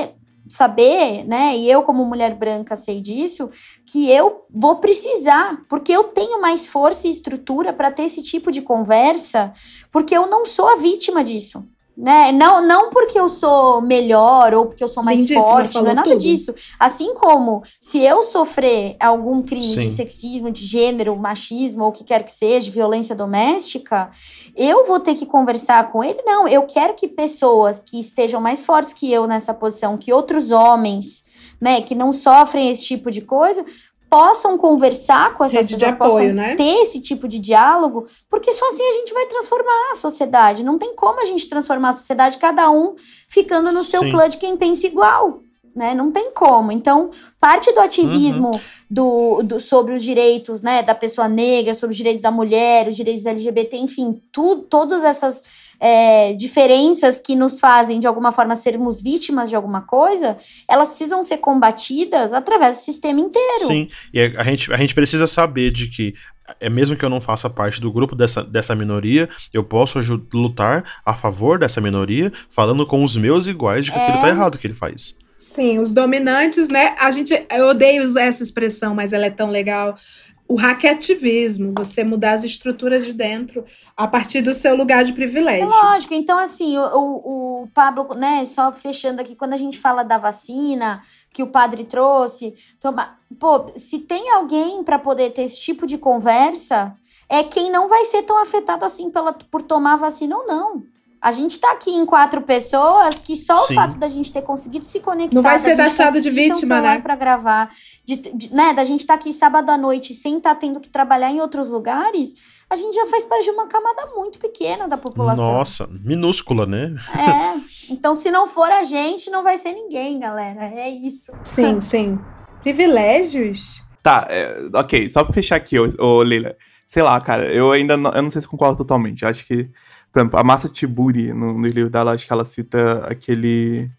saber, né? E eu, como mulher branca, sei disso, que eu vou precisar, porque eu tenho mais força e estrutura para ter esse tipo de conversa, porque eu não sou a vítima disso. Né? Não, não porque eu sou melhor ou porque eu sou mais Lindíssima, forte, não é nada tudo. disso. Assim como se eu sofrer algum crime Sim. de sexismo, de gênero, machismo ou o que quer que seja, violência doméstica, eu vou ter que conversar com ele? Não, eu quero que pessoas que estejam mais fortes que eu nessa posição, que outros homens, né, que não sofrem esse tipo de coisa, possam conversar com essas Rede de pessoas, apoio, possam né? ter esse tipo de diálogo, porque só assim a gente vai transformar a sociedade. Não tem como a gente transformar a sociedade, cada um ficando no seu Sim. clã de quem pensa igual. Né? Não tem como. Então, parte do ativismo Uhum. do, do- sobre os direitos né, da pessoa negra, sobre os direitos da mulher, os direitos LGBT, enfim, tu, todas essas é, diferenças que nos fazem, de alguma forma, sermos vítimas de alguma coisa, elas precisam ser combatidas através do sistema inteiro. Sim, e a gente, a gente precisa saber de que, é mesmo que eu não faça parte do grupo dessa, dessa minoria, eu posso lutar a favor dessa minoria, falando com os meus iguais de que aquilo tá errado que ele faz. Sim, os dominantes, né? A gente, eu odeio usar essa expressão, mas ela é tão legal. O hackativismo, você mudar as estruturas de dentro a partir do seu lugar de É privilégio. lógico, então assim, o, o, o Pablo, né, só fechando aqui, quando a gente fala da vacina que o padre trouxe, toma, pô, se tem alguém para poder ter esse tipo de conversa, é quem não vai ser tão afetado assim pela, por tomar vacina ou não. A gente tá aqui em quatro pessoas que só Sim. o fato da gente ter conseguido se conectar. Não vai da ser taxado de um vítima, né? Pra gravar, de, de- né, da gente tá aqui sábado à noite sem estar tendo que trabalhar em outros lugares, a gente já faz parte de uma camada muito pequena da população. Nossa, minúscula, né? É. Então, se não for a gente, não vai ser ninguém, galera. É isso. Sim, sim. Privilégios? Tá, é, ok, só pra fechar aqui, ô, ô Leila. Sei lá, cara, eu ainda não, eu não sei se concordo totalmente. Eu acho que, por exemplo, a Massa Tiburi, no, no livro dela, acho que ela cita aquele.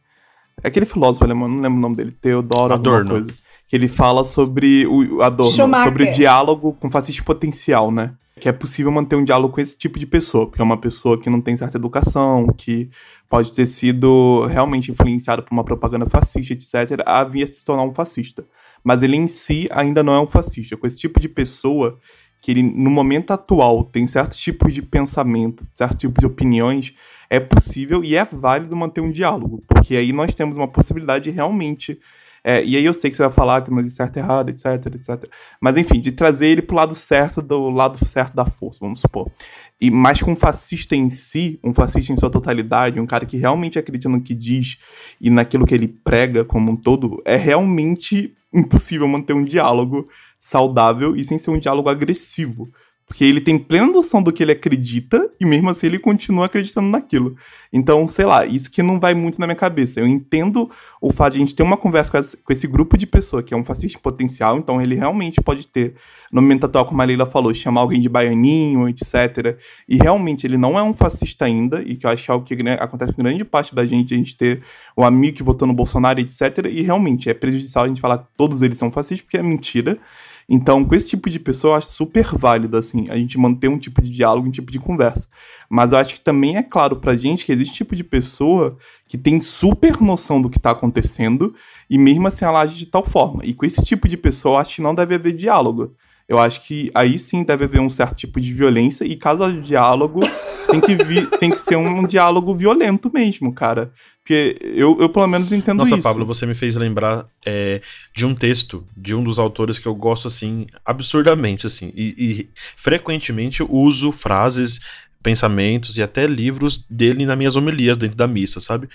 Aquele filósofo alemão, não lembro o nome dele, Teodoro, alguma Adorno. coisa. Que ele fala sobre o o Adorno, Schumacher. sobre o diálogo com fascista potencial, né? Que é possível manter um diálogo com esse tipo de pessoa, porque é uma pessoa que não tem certa educação, que pode ter sido realmente influenciada por uma propaganda fascista, etc., a vir a se tornar um fascista. Mas ele em si ainda não é um fascista. Com esse tipo de pessoa, que ele, no momento atual, tem certos tipos de pensamento, certos tipos de opiniões, é possível e é válido manter um diálogo. Porque aí nós temos uma possibilidade de realmente. é, e aí eu sei que você vai falar que não existe certo errado, etc, etc. Mas enfim, de trazer ele pro lado certo, do lado certo da força, vamos supor. E mais que um fascista em si, um fascista em sua totalidade, um cara que realmente acredita no que diz e naquilo que ele prega como um todo, é realmente impossível manter um diálogo saudável e sem ser um diálogo agressivo. Porque ele tem plena noção do que ele acredita e mesmo assim ele continua acreditando naquilo. Então, sei lá, isso que não vai muito na minha cabeça. Eu entendo o fato de a gente ter uma conversa com esse, com esse grupo de pessoa que é um fascista potencial, então ele realmente pode ter, no momento atual, como a Leila falou, chamar alguém de baianinho, etc. E realmente ele não é um fascista ainda, e que eu acho que é algo que né, acontece com grande parte da gente, a gente ter um amigo que votou no Bolsonaro, etc. E realmente é prejudicial a gente falar que todos eles são fascistas, porque é mentira. Então, com esse tipo de pessoa, eu acho super válido, assim, a gente manter um tipo de diálogo, um tipo de conversa. Mas eu acho que também é claro pra gente que existe tipo de pessoa que tem super noção do que tá acontecendo e mesmo assim ela age de tal forma. E com esse tipo de pessoa, eu acho que não deve haver diálogo. Eu acho que aí sim deve haver um certo tipo de violência e caso haja diálogo, tem que, vi- tem que ser um diálogo violento mesmo, cara. Porque eu, eu pelo menos entendo Nossa, isso. Pablo, você me fez lembrar é, de um texto de um dos autores que eu gosto, assim, absurdamente, assim. E, e frequentemente uso frases, pensamentos e até livros dele nas minhas homilias dentro da missa, sabe?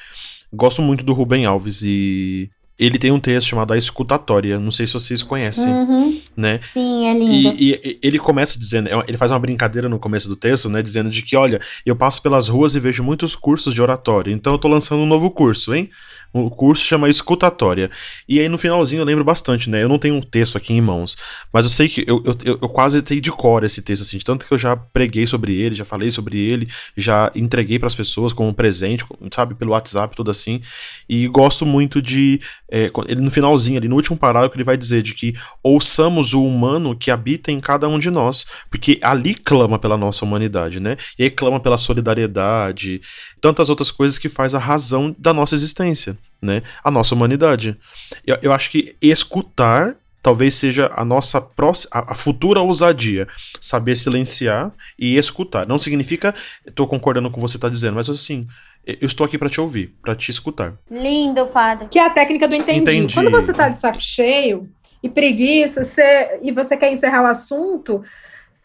Gosto muito do Rubem Alves e ele tem um texto chamado A Escutatória. Não sei se vocês conhecem, Uhum. né? Sim, é lindo. E, e- ele começa dizendo, é, ele faz uma brincadeira no começo do texto, né? Dizendo de que, olha, eu passo pelas ruas e vejo muitos cursos de oratória, então eu tô lançando um novo curso, hein? O curso chama Escutatória. E aí no finalzinho eu lembro bastante, né? Eu não tenho um texto aqui em mãos, mas eu sei que eu, eu, eu- quase tenho de cor esse texto, assim, de tanto que eu já preguei sobre ele, já falei sobre ele, já entreguei pras pessoas como presente, sabe? Pelo WhatsApp, tudo assim. E gosto muito de é, ele no finalzinho, ali no último parágrafo, ele vai dizer de que ouçamos o humano que habita em cada um de nós, porque ali clama pela nossa humanidade, né? E aí clama pela solidariedade, tantas outras coisas que faz a razão da nossa existência, né? A nossa humanidade. Eu, eu acho que escutar talvez seja a nossa próxima, a futura ousadia, saber silenciar e escutar. Não significa, estou concordando com o que você está dizendo, mas assim, eu estou aqui para te ouvir, para te escutar. Lindo, padre. Que é a técnica do entendi. Entendi. Quando você tá de saco cheio e preguiça, você, e você quer encerrar o assunto,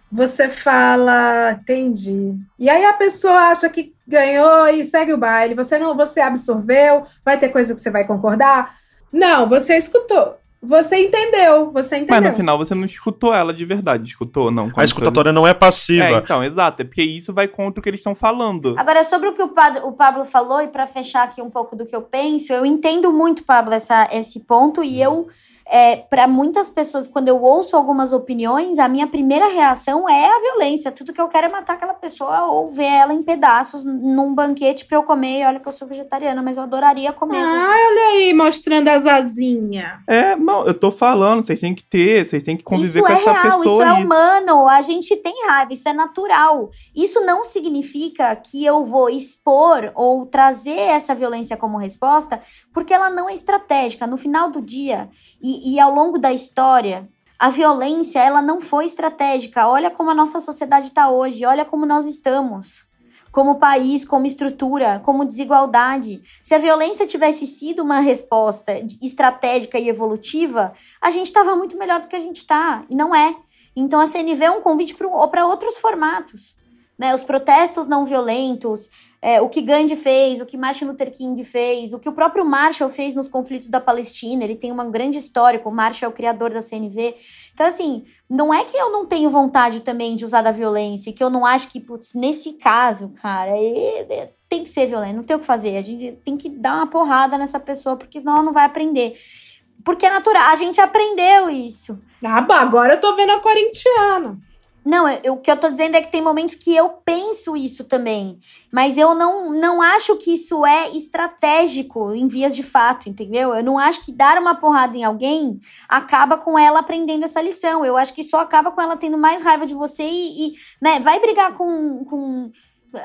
você fala, entendi. E aí a pessoa acha que ganhou e segue o baile. Você não, você absorveu, vai ter coisa que você vai concordar. Não, você escutou. Você entendeu, você entendeu. Mas no final você não escutou ela de verdade, escutou não? A escutatória não é passiva. É, então, exato. É porque isso vai contra o que eles estão falando. Agora, sobre o que o, Pad- o Pablo falou, e pra fechar aqui um pouco do que eu penso, eu entendo muito, Pablo, essa, esse ponto, e eu, é, para muitas pessoas, quando eu ouço algumas opiniões, a minha primeira reação é a violência. Tudo que eu quero é matar aquela pessoa ou ver ela em pedaços num banquete pra eu comer. E olha que eu sou vegetariana, mas eu adoraria comer essas Ah, olha aí, mostrando as asinhas. É, não, eu tô falando, vocês têm que ter, vocês têm que conviver Isso com é essa real, isso pessoa é aí. humano. A gente tem raiva, isso é natural. Isso não significa que eu vou expor ou trazer essa violência como resposta, porque ela não é estratégica. No final do dia e, e ao longo da história, a violência ela não foi estratégica. Olha como a nossa sociedade está hoje, olha como nós estamos. Como país, como estrutura, como desigualdade. Se a violência tivesse sido uma resposta estratégica e evolutiva, a gente estava muito melhor do que a gente está. E não é. Então a CNV é um convite para outros formatos. Né? Os protestos não violentos, é, o que Gandhi fez, o que Martin Luther King fez, o que o próprio Marshall fez nos conflitos da Palestina. Ele tem uma grande história, o Marshall é o criador da CNV. Então, assim, não é que eu não tenho vontade também de usar da violência, que eu não acho que, putz, nesse caso, cara, tem que ser violento, não tem o que fazer. A gente tem que dar uma porrada nessa pessoa, porque senão ela não vai aprender. Porque é natural, a gente aprendeu isso. Ah, agora eu tô vendo a corintiana. Não, eu- o que eu tô dizendo é que tem momentos que eu penso isso também. Mas eu não, não acho que isso é estratégico em vias de fato, entendeu? Eu não acho que dar uma porrada em alguém acaba com ela aprendendo essa lição. Eu acho que só acaba com ela tendo mais raiva de você e, e, né, vai brigar com, com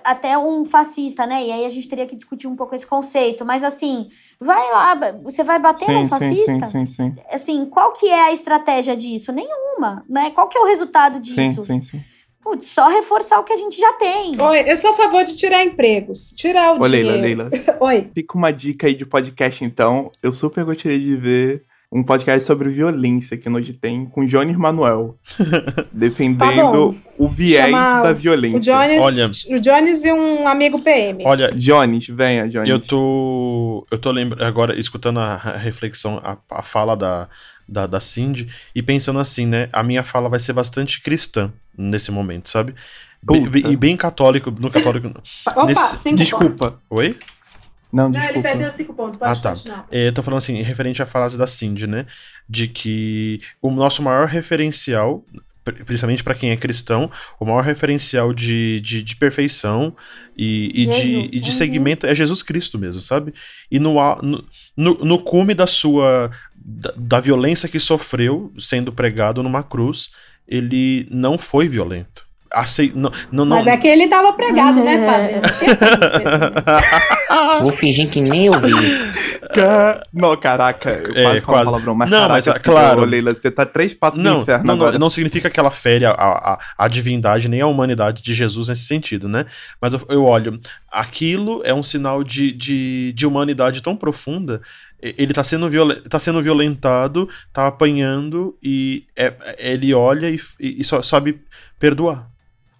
até um fascista, né? E aí a gente teria que discutir um pouco esse conceito. Mas assim, vai lá, você vai bater num Sim, sim, fascista? sim, sim, sim. Assim, qual que é a estratégia disso? Nenhuma, né? Qual que é o resultado disso? Sim, sim, sim. Putz, só reforçar o que a gente já tem. Oi, eu sou a favor de tirar empregos. Tirar o Ô, dinheiro. Leila, Leila. Oi. Fica uma dica aí de podcast, então. Eu super gostaria de ver um podcast sobre violência que nós tem com Jones Manuel. defendendo o viés Chama da O violência. Jones, Olha. o Jones e um amigo PM. Olha, Jones, venha, Jones. Eu tô. Eu tô lembrando agora, escutando a reflexão, a, a fala da, da, da Cindy, e pensando assim, né? A minha fala vai ser bastante cristã nesse momento, sabe? Be- Puta. be- e bem católico, no católico. Opa, nesse- Desculpa. Oi? Não, Não, ele desculpa. perdeu cinco pontos. Pode Ah, tá. continuar. É, eu tô falando assim, referente à frase da Cindy, né? De que o nosso maior referencial, pri- principalmente pra quem é cristão, o maior referencial de, de, de perfeição e, e de, e de uhum. segmento é Jesus Cristo mesmo, sabe? E no, no, no cume da sua. Da, da violência que sofreu sendo pregado numa cruz, ele não foi violento. Acei, não, não, não, Mas é que ele tava pregado, né, padre? Vou fingir que nem ouvi. Ca- Não, caraca, eu É, quase quase. palavrão, mas Não, caraca, mas, assim, claro. ô, Leila, você tá três passos não, do inferno não, não, agora. não significa que ela fere a, a, a divindade nem a humanidade de Jesus nesse sentido, né? Mas eu, eu olho, aquilo é um sinal de, de, de humanidade tão profunda. Ele tá sendo, violen- tá sendo violentado, tá apanhando, e é- ele olha e, e só sabe perdoar.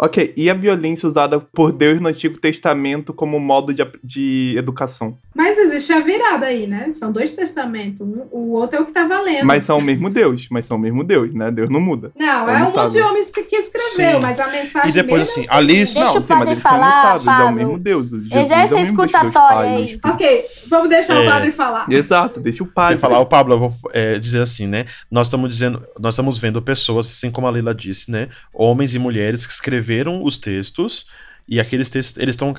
Ok, e a violência usada por Deus no Antigo Testamento como modo de, de educação? Mas existe a virada aí, né? São dois testamentos. Um- o outro é o que tá valendo. Mas são o mesmo Deus, mas são o mesmo Deus, né? Deus não muda. Não, É é, um monte de homens que, que escreveu, Sim. mas a mensagem E depois, mesmo assim, é o ali-. Deixa não, o sim, mas padre eles são falar, mutáveis, é o mesmo Deus. Jesus Exerce é a escutatória aí. Espírito. Ok, vamos deixar É. o padre falar. Exato, deixa o Eu padre. ia falar, o Pablo, eu vou é, dizer assim, né? Nós estamos dizendo, nós estamos vendo pessoas, assim como a Leila disse, né? Homens e mulheres que escreveram os textos e aqueles textos, eles estão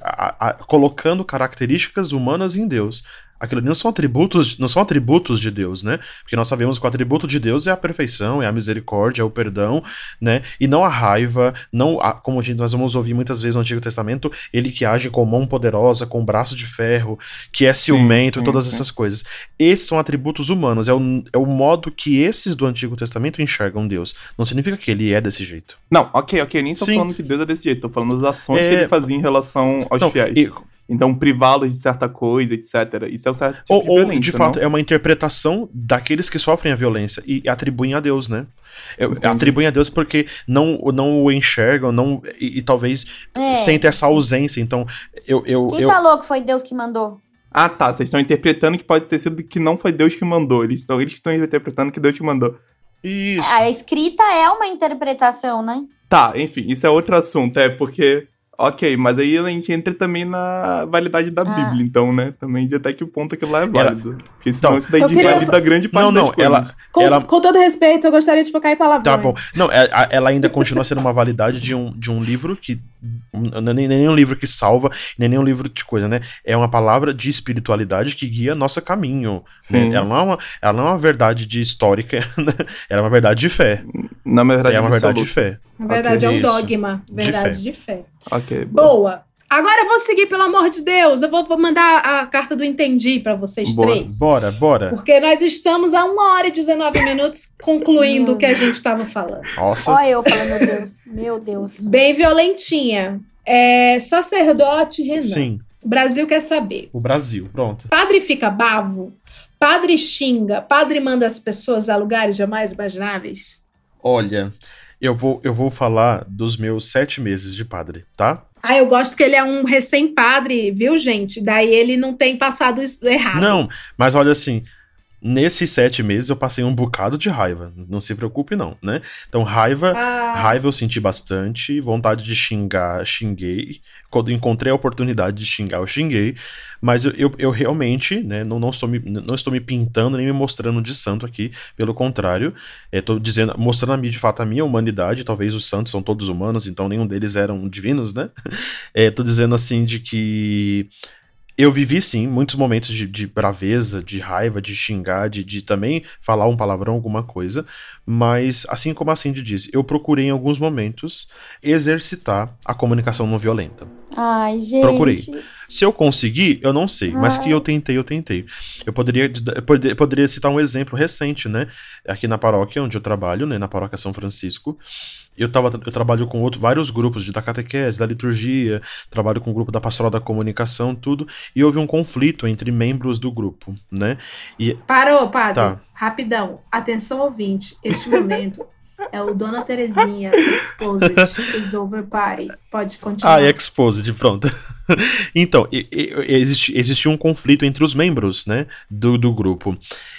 colocando características humanas em Deus. Aquilo ali não são atributos, não são atributos de Deus, né? Porque nós sabemos que o atributo de Deus é a perfeição, é a misericórdia, é o perdão, né? E não a raiva, não a, como a gente, nós vamos ouvir muitas vezes no Antigo Testamento, ele que age com mão poderosa, com braço de ferro, que é ciumento, sim, todas sim. essas coisas. Esses são atributos humanos, é o, é o modo que esses do Antigo Testamento enxergam Deus. Não significa que ele é desse jeito. Não, ok, ok. Nem tô Sim. falando que Deus é desse jeito. Tô falando das ações É, que ele fazia em relação aos Não, fiéis. e- Então, privá-los de certa coisa, etc. Isso é o certo tipo ou, de ou, violência, de fato, não? é uma interpretação daqueles que sofrem a violência e atribuem a Deus, né? É, atribuem a Deus porque não, não o enxergam, não, e, e talvez É. sentem essa ausência. Então, eu. eu, Quem eu falou que foi Deus que mandou? Ah, tá. Vocês estão interpretando que pode ter sido que não foi Deus que mandou. Eles, então, eles que estão interpretando que Deus que mandou. Isso. A escrita é uma interpretação, né? Tá, enfim, isso é outro assunto. É porque. Ok, mas aí a gente entra também na validade da Ah. Bíblia, então, né? Também de até que ponto aquilo lá é válido. Porque senão Então, isso daí queria invalida grande parte Não, não, ela. Com, ela com todo respeito, eu gostaria de focar em palavrões. Tá bom. Não, é- a- ela ainda continua sendo uma validade de um, de um livro que. Não é nem, nem um livro que salva, nem nem um livro de coisa, né? É uma palavra de espiritualidade que guia nosso caminho. né? Ela, não é uma, ela não é uma verdade de histórica, né? ela é uma verdade de fé. Na verdade, é uma verdade de fé. Na verdade, é um dogma. De Verdade fé. de fé. Ok, boa. Boa. Agora eu vou seguir, pelo amor de Deus. Eu vou, vou mandar a carta do Entendi pra vocês Boa. três. Bora, bora. Porque nós estamos a 1 hora e 19 minutos concluindo o que a gente estava falando. Nossa. Olha eu falando, meu Deus. Meu Deus. Bem violentinha. É, sacerdote Renan. Sim, O Brasil quer saber. o Brasil, pronto. Padre fica bavo? Padre xinga? Padre manda as pessoas a lugares jamais imagináveis? Olha, eu vou, eu vou falar dos meus sete meses de padre, tá? Ah, eu gosto que ele é um recém-padre, viu, gente? Daí ele não tem passado isso errado. Não, mas olha assim, nesses sete meses eu passei um bocado de raiva. Não se preocupe, não, né? Então, raiva. Ah, Raiva eu senti bastante, vontade de xingar, xinguei. Quando encontrei a oportunidade de xingar, eu xinguei. Mas eu, eu, eu realmente, né, não, não, estou me, não estou me pintando nem me mostrando de santo aqui. Pelo contrário, estou dizendo, mostrando a mim de fato a minha humanidade. Talvez os santos são todos humanos, então nenhum deles eram divinos, né? Estou dizendo assim de que eu vivi sim muitos momentos de, de braveza, de raiva, de xingar, de, de também falar um palavrão, alguma coisa. Mas, assim como a Cindy disse, eu procurei em alguns momentos exercitar a comunicação não violenta. Ai, gente. Procurei. Se eu conseguir, eu não sei, mas que eu tentei, eu tentei. Eu poderia, eu poderia citar um exemplo recente, né? Aqui na paróquia onde eu trabalho, né? Na paróquia São Francisco. Eu, tava, eu trabalho com outro, vários grupos de, da catequese, da liturgia, trabalho com o grupo da pastoral da comunicação, tudo, e houve um conflito entre membros do grupo, né? E Parou, padre. Tá. Rapidão. Atenção, ouvinte. Este momento é o Dona Terezinha Exposed is over party. Pode continuar. Ah, Exposed, pronto. então, e- e- existe, um conflito entre os membros, né, do, do grupo.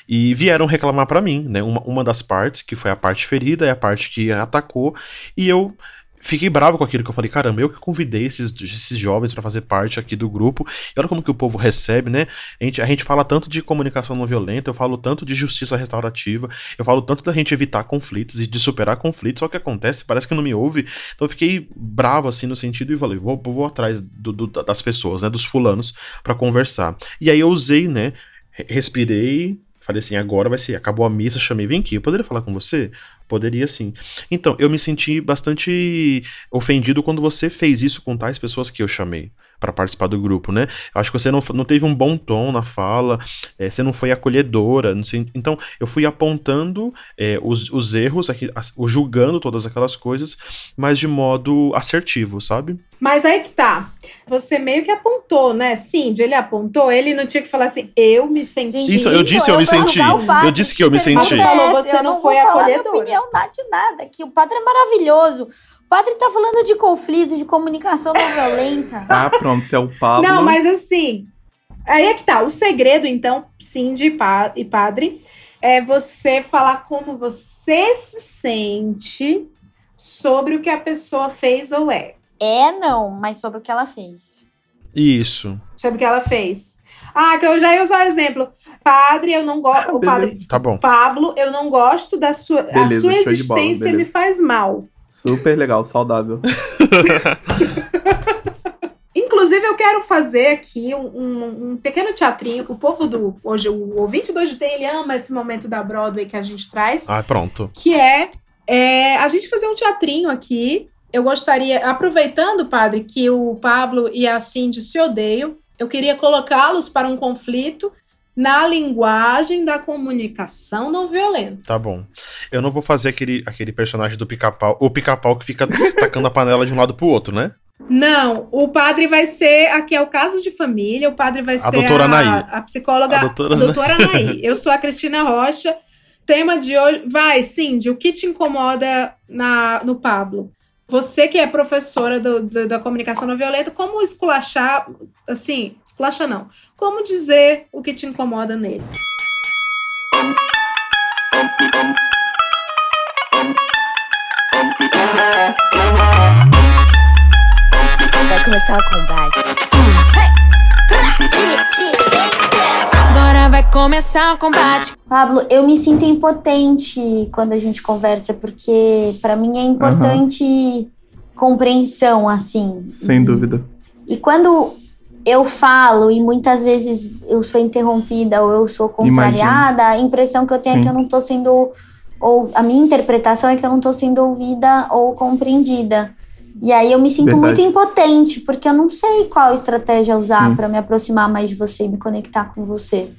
E vieram reclamar pra mim, né, uma, uma das partes, que foi a parte ferida, é a parte que atacou, e eu fiquei bravo com aquilo que eu falei, caramba, eu que convidei esses, esses jovens pra fazer parte aqui do grupo, e olha como que o povo recebe, né, a gente, a gente fala tanto de comunicação não violenta, eu falo tanto de justiça restaurativa, eu falo tanto da gente evitar conflitos e de superar conflitos, só que acontece, parece que não me ouve, então eu fiquei bravo assim no sentido e falei, vou, vou atrás do- do- das pessoas, né, dos fulanos, pra conversar. E aí eu usei, né, re- respirei, falei assim, agora vai ser, acabou a missa, chamei, vem aqui, eu poderia falar com você? Poderia sim. Então, eu me senti bastante ofendido quando você fez isso com tais pessoas que eu chamei pra participar do grupo, né? Eu acho que você não, não teve um bom tom na fala, eh, você não foi acolhedora, não sei. Então, eu fui apontando eh, os, os erros, aqui, as- o julgando todas aquelas coisas, mas de modo assertivo, sabe? Mas aí que tá. Você meio que apontou, né? Cindy, ele apontou, ele não tinha que falar assim, eu me senti. Isso, eu disse eu me senti. Eu disse que eu me senti. falou, você eu não não foi vou falar minha acolhedora. opinião nada de nada, que o padre é maravilhoso. O padre tá falando de conflito, de comunicação não violenta. Ah, pronto, se é o Pablo. Não, mas assim. Aí é que tá. O segredo, então, Cindy e pa- e padre, é você falar como você se sente sobre o que a pessoa fez ou é. É, não, mas sobre o que ela fez. Isso. Sobre o que ela fez. Ah, que eu já ia usar o exemplo. Padre, eu não gosto. O padre. Tá bom. Pablo, eu não gosto da sua. Beleza, a sua show de bola, existência beleza. me faz mal. Super legal, saudável. Inclusive, eu quero fazer aqui um, um- um pequeno teatrinho que o povo do. Hoje, o ouvinte do Hoje Tem, ele ama esse momento da Broadway que a gente traz. Ah, pronto. que é, é, a gente fazer um teatrinho aqui. Eu gostaria, aproveitando, padre, que o Pablo e a Cindy se odeiam, eu queria colocá-los para um conflito na linguagem da comunicação não violenta. Tá bom. Eu não vou fazer aquele, aquele personagem do pica-pau. O pica-pau que fica tacando a panela de um lado pro outro, né? Não, o padre vai ser. Aqui é o caso de família, o padre vai ser doutora a, Anaí. a psicóloga. A doutora doutora Anaí. Eu sou a Cristina Rocha. Tema de hoje. Vai, Cindy, o que te incomoda na, no Pablo? Você que é professora do- do- da comunicação não violenta, como esculachar, assim, esculachar não, como dizer o que te incomoda nele? Vai começar o combate. Agora vai começar o combate. Pablo, eu me sinto impotente quando a gente conversa, porque pra mim é importante compreensão, assim. Sem dúvida. E quando eu falo e muitas vezes eu sou interrompida ou eu sou contrariada, a impressão que eu tenho é Sim. que eu não tô sendo. Ou a minha interpretação é que eu não tô sendo ouvida ou compreendida. E aí eu me sinto Verdade. muito impotente, porque eu não sei qual estratégia usar pra me aproximar mais de você e me conectar com você.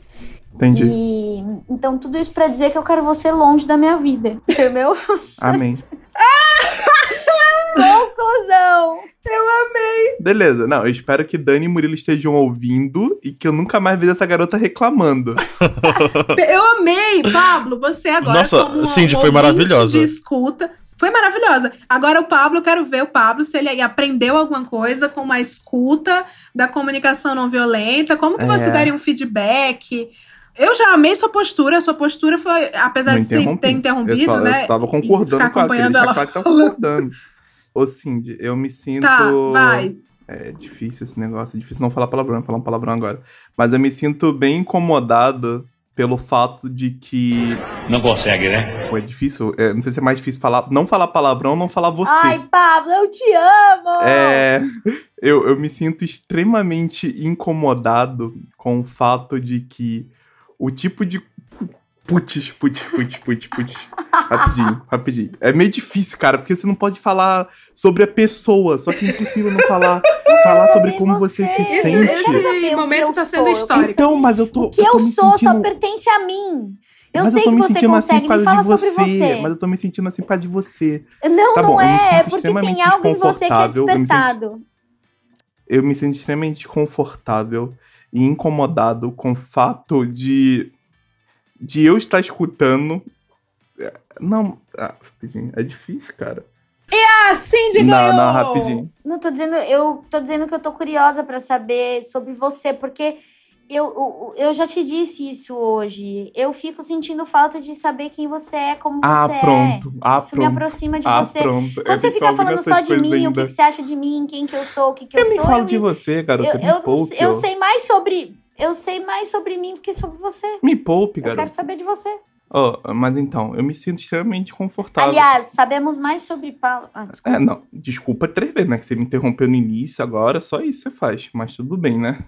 Entendi. E então tudo isso pra dizer que eu quero você longe da minha vida, entendeu? Amém. Conclusão. Eu amei. Beleza, não, eu espero que Dani e Murilo estejam ouvindo e que eu nunca mais veja essa garota reclamando. Eu amei, Pablo, você agora Nossa, como Cindy, foi maravilhosa. de escuta. Foi maravilhosa. Agora o Pablo, eu quero ver o Pablo se ele aprendeu alguma coisa com uma escuta da comunicação não violenta, como que você É. daria um feedback? Eu já amei sua postura, sua postura foi, apesar de se interrompi. ter interrompido, eu só, né? Eu tava concordando ficar com a acompanhando a ela Clara tá falando. concordando. Ô, Cindy, eu me sinto... Tá, vai. É difícil esse negócio, é difícil não falar palavrão, falar um palavrão agora. Mas eu me sinto bem incomodado pelo fato de que... Não consegue, né? Pô, é difícil, é, não sei se é mais difícil falar, não falar palavrão ou não falar você. Ai, Pablo, eu te amo! É, eu, eu me sinto extremamente incomodado com o fato de que o tipo de. Putz, putz, putz, putz, putz. Rapidinho, rapidinho. É meio difícil, cara, porque você não pode falar sobre a pessoa, só que é impossível não falar, falar sobre como você, se Esse, sente. esse momento tá sendo histórico. Então, mas eu tô. O que eu eu, sou só sentindo- pertence a mim. Eu mas sei eu que você assim consegue, causa me fala de sobre você. Mas eu tô me sentindo assim por causa de você. Não, Tá não bom, é, é porque tem algo em você que é desconfortável, eu me sinto- despertado. eu me sinto extremamente confortável e incomodado com o fato de de eu estar escutando. É, não ah, rapidinho, é difícil cara. Ah, Cindy não ganhou! não rapidinho. Não tô dizendo, eu tô dizendo que eu tô curiosa pra saber sobre você, porque eu, eu, eu já te disse isso hoje. Eu fico sentindo falta de saber quem você é, como ah você pronto é. ah Isso me pronto aproxima de ah você. pronto Quando Eu você nem fica falando só de mim, o que, ainda. que você acha de mim, quem que eu sou, o que, que eu, eu nem sou. falo eu de me- você garota eu, me eu, poupe eu sei mais sobre. Eu sei mais sobre mim do que sobre você. me poupe Eu quero garota saber de você. Ó, mas então eu me sinto extremamente confortável Aliás, sabemos mais sobre Paulo. Ah. É, não, desculpa três vezes, né? Que você me interrompeu no início, agora só isso você faz. Mas tudo bem, né?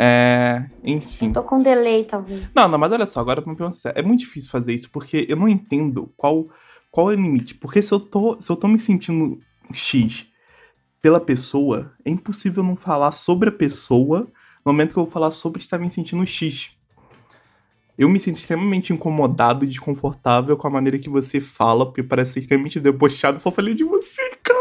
É. Enfim. Tô com delay, talvez. Não, não, mas olha só, agora pra me perguntar, é muito difícil fazer isso, porque eu não entendo qual, qual é o limite. Porque se eu, tô, se eu tô me sentindo X pela pessoa, é impossível não falar sobre a pessoa no momento que eu vou falar sobre estar me sentindo X. Eu me sinto extremamente incomodado e desconfortável com a maneira que você fala, porque parece extremamente debochado. Eu só falei de você, cara.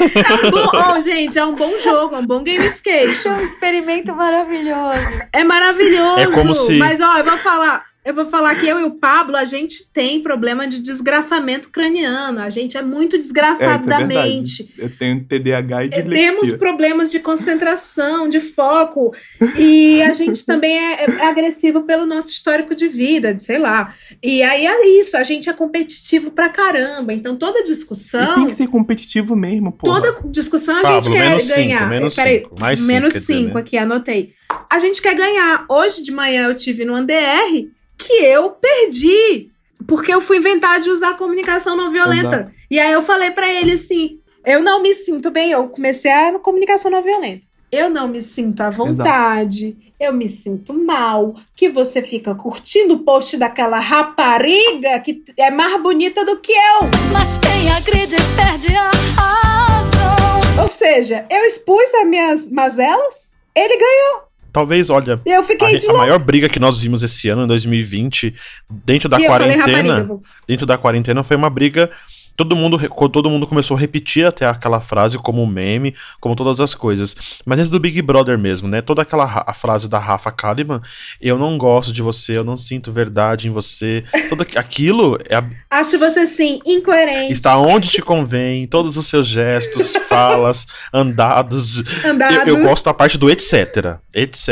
Bom, oh, gente, é um bom jogo, é um bom gamification. É um experimento maravilhoso. É maravilhoso. É como se- Mas, ó, eu vou falar. Eu vou falar que eu e o Pablo, a gente tem problema de desgraçamento craniano. A gente é muito É, desgraçado isso da é mente. Eu tenho TDAH e É, dislexia. Temos problemas de concentração, de foco. E a gente também é, é agressivo pelo nosso histórico de vida, de sei lá. E aí é isso, a gente é competitivo pra caramba. Então toda E discussão. tem que ser competitivo mesmo, pô. Toda discussão a Pablo, gente quer menos cinco, ganhar. menos Peraí, cinco, mais cinco, menos dizer, 5 né? aqui, anotei. A gente quer ganhar. Hoje de manhã eu tive no ANDR que eu perdi. Porque eu fui inventar de usar comunicação não violenta. Exato. E aí eu falei pra ele assim: Eu não me sinto bem. Eu comecei a comunicação não violenta. Eu não me sinto à vontade. Eu me sinto mal. Que você fica curtindo o post daquela rapariga que é mais bonita do que eu. Mas quem agride perde a razão. Ou seja, eu expus as minhas mazelas, ele ganhou. Talvez, olha, Eu fiquei a, de a maior briga que nós vimos esse ano, em 2020, dentro da Que falei quarentena, dentro da quarentena foi uma briga. Todo mundo, todo mundo começou a repetir até aquela frase como um meme, como todas as coisas. Mas dentro do Big Brother mesmo, né? Toda aquela a frase da Rafa Kalimann, eu não gosto de você, eu não sinto verdade em você. Tudo aqu- aquilo é a- Acho você, sim, incoerente. está onde te convém, todos os seus gestos, falas, andados. Andados. Eu, eu gosto da parte do etc. Etc.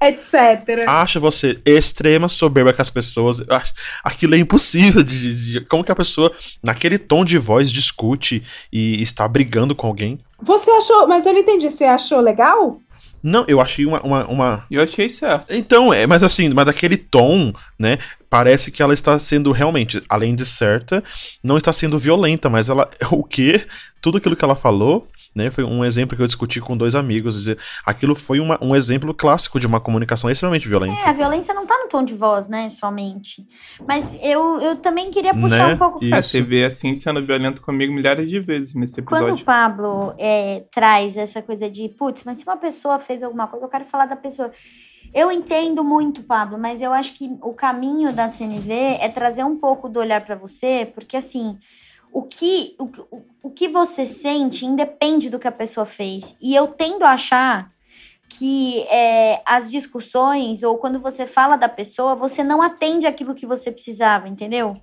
Etc. Acha você extrema soberba com as pessoas. Acho- Aquilo é impossível de, de- Como que a pessoa, naquele tom de voz, discute e está brigando com alguém? Você achou, mas eu não entendi. Você achou legal? Não, eu achei uma. uma, uma- Eu achei certo. Então, é, mas assim, mas daquele tom, né? Parece que ela está sendo realmente, além de certa, não está sendo violenta, mas ela. O quê? Tudo aquilo que ela falou, né? Foi um exemplo que eu discuti com dois amigos. Dizer, aquilo foi uma- um exemplo clássico de uma comunicação extremamente violenta. É, a violência não tá no tom de voz, né, somente. Mas eu, eu também queria puxar Né? um pouco... É, você vê a Cindy sendo violenta comigo milhares de vezes nesse Quando o episódio. Pablo é, traz essa coisa de, putz, mas se uma pessoa fez alguma coisa, eu quero falar da pessoa. Eu entendo muito, Pablo, mas eu acho que o caminho da CNV é trazer um pouco do olhar pra você, porque assim, o que, o, o- que você sente independe do que a pessoa fez. E eu tendo a achar que é, as discussões ou quando você fala da pessoa, você não atende aquilo que você precisava, entendeu?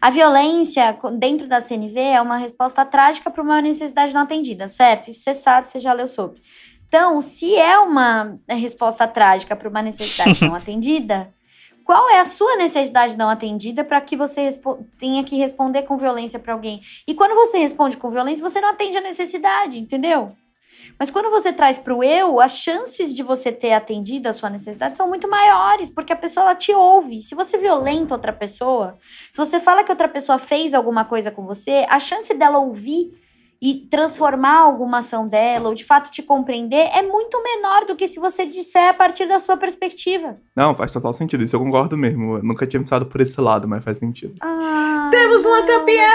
A violência dentro da CNV é uma resposta trágica para uma necessidade não atendida, certo? Isso você sabe, você já leu sobre. Então, se é uma resposta trágica para uma necessidade não atendida, qual é a sua necessidade não atendida para que você tenha que responder com violência para alguém? E quando você responde com violência, você não atende a necessidade, entendeu? Mas quando você traz para o eu, as chances de você ter atendido a sua necessidade são muito maiores, porque a pessoa ela te ouve. Se você violenta outra pessoa, se você fala que outra pessoa fez alguma coisa com você, a chance dela ouvir e transformar alguma ação dela, ou de fato te compreender, é muito menor do que se você disser a partir da sua perspectiva. Não, faz total sentido. Isso eu concordo mesmo. Eu nunca tinha pensado por esse lado, mas faz sentido. Temos uma campeã!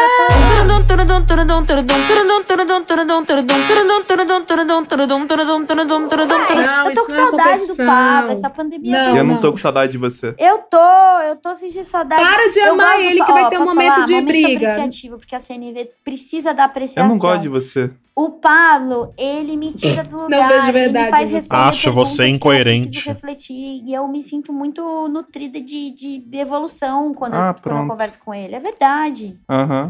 Não, eu tô com é saudade do competição. Pablo, essa pandemia. Não, eu não tô com saudade de você. Eu tô, eu tô sentindo saudade. Para de amar gosto- ele, que ó, vai ter um momento falar? de momento briga. apreciativo, porque a CNV precisa da apreciação. Eu não gosto de você. O Pablo, ele me tira do lugar, Não vejo ele verdade me faz responder Acho você que eu incoerente. preciso refletir, e eu me sinto muito nutrida de, de evolução quando, Ah, eu, quando eu converso com ele. É verdade.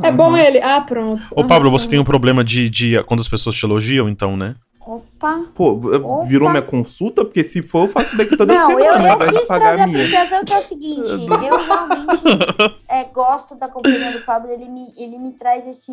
É bom ele. Ah, pronto. Ô, Pablo, você tem um problema de, de quando as pessoas te elogiam, então, né? Opa. Pô, Opa. virou minha consulta? Porque se for, eu faço daqui toda Não, eu, semana. eu vai quis pagar trazer a apreciação que é o seguinte, eu realmente é, gosto da companhia do Pablo, ele me, ele me traz esse.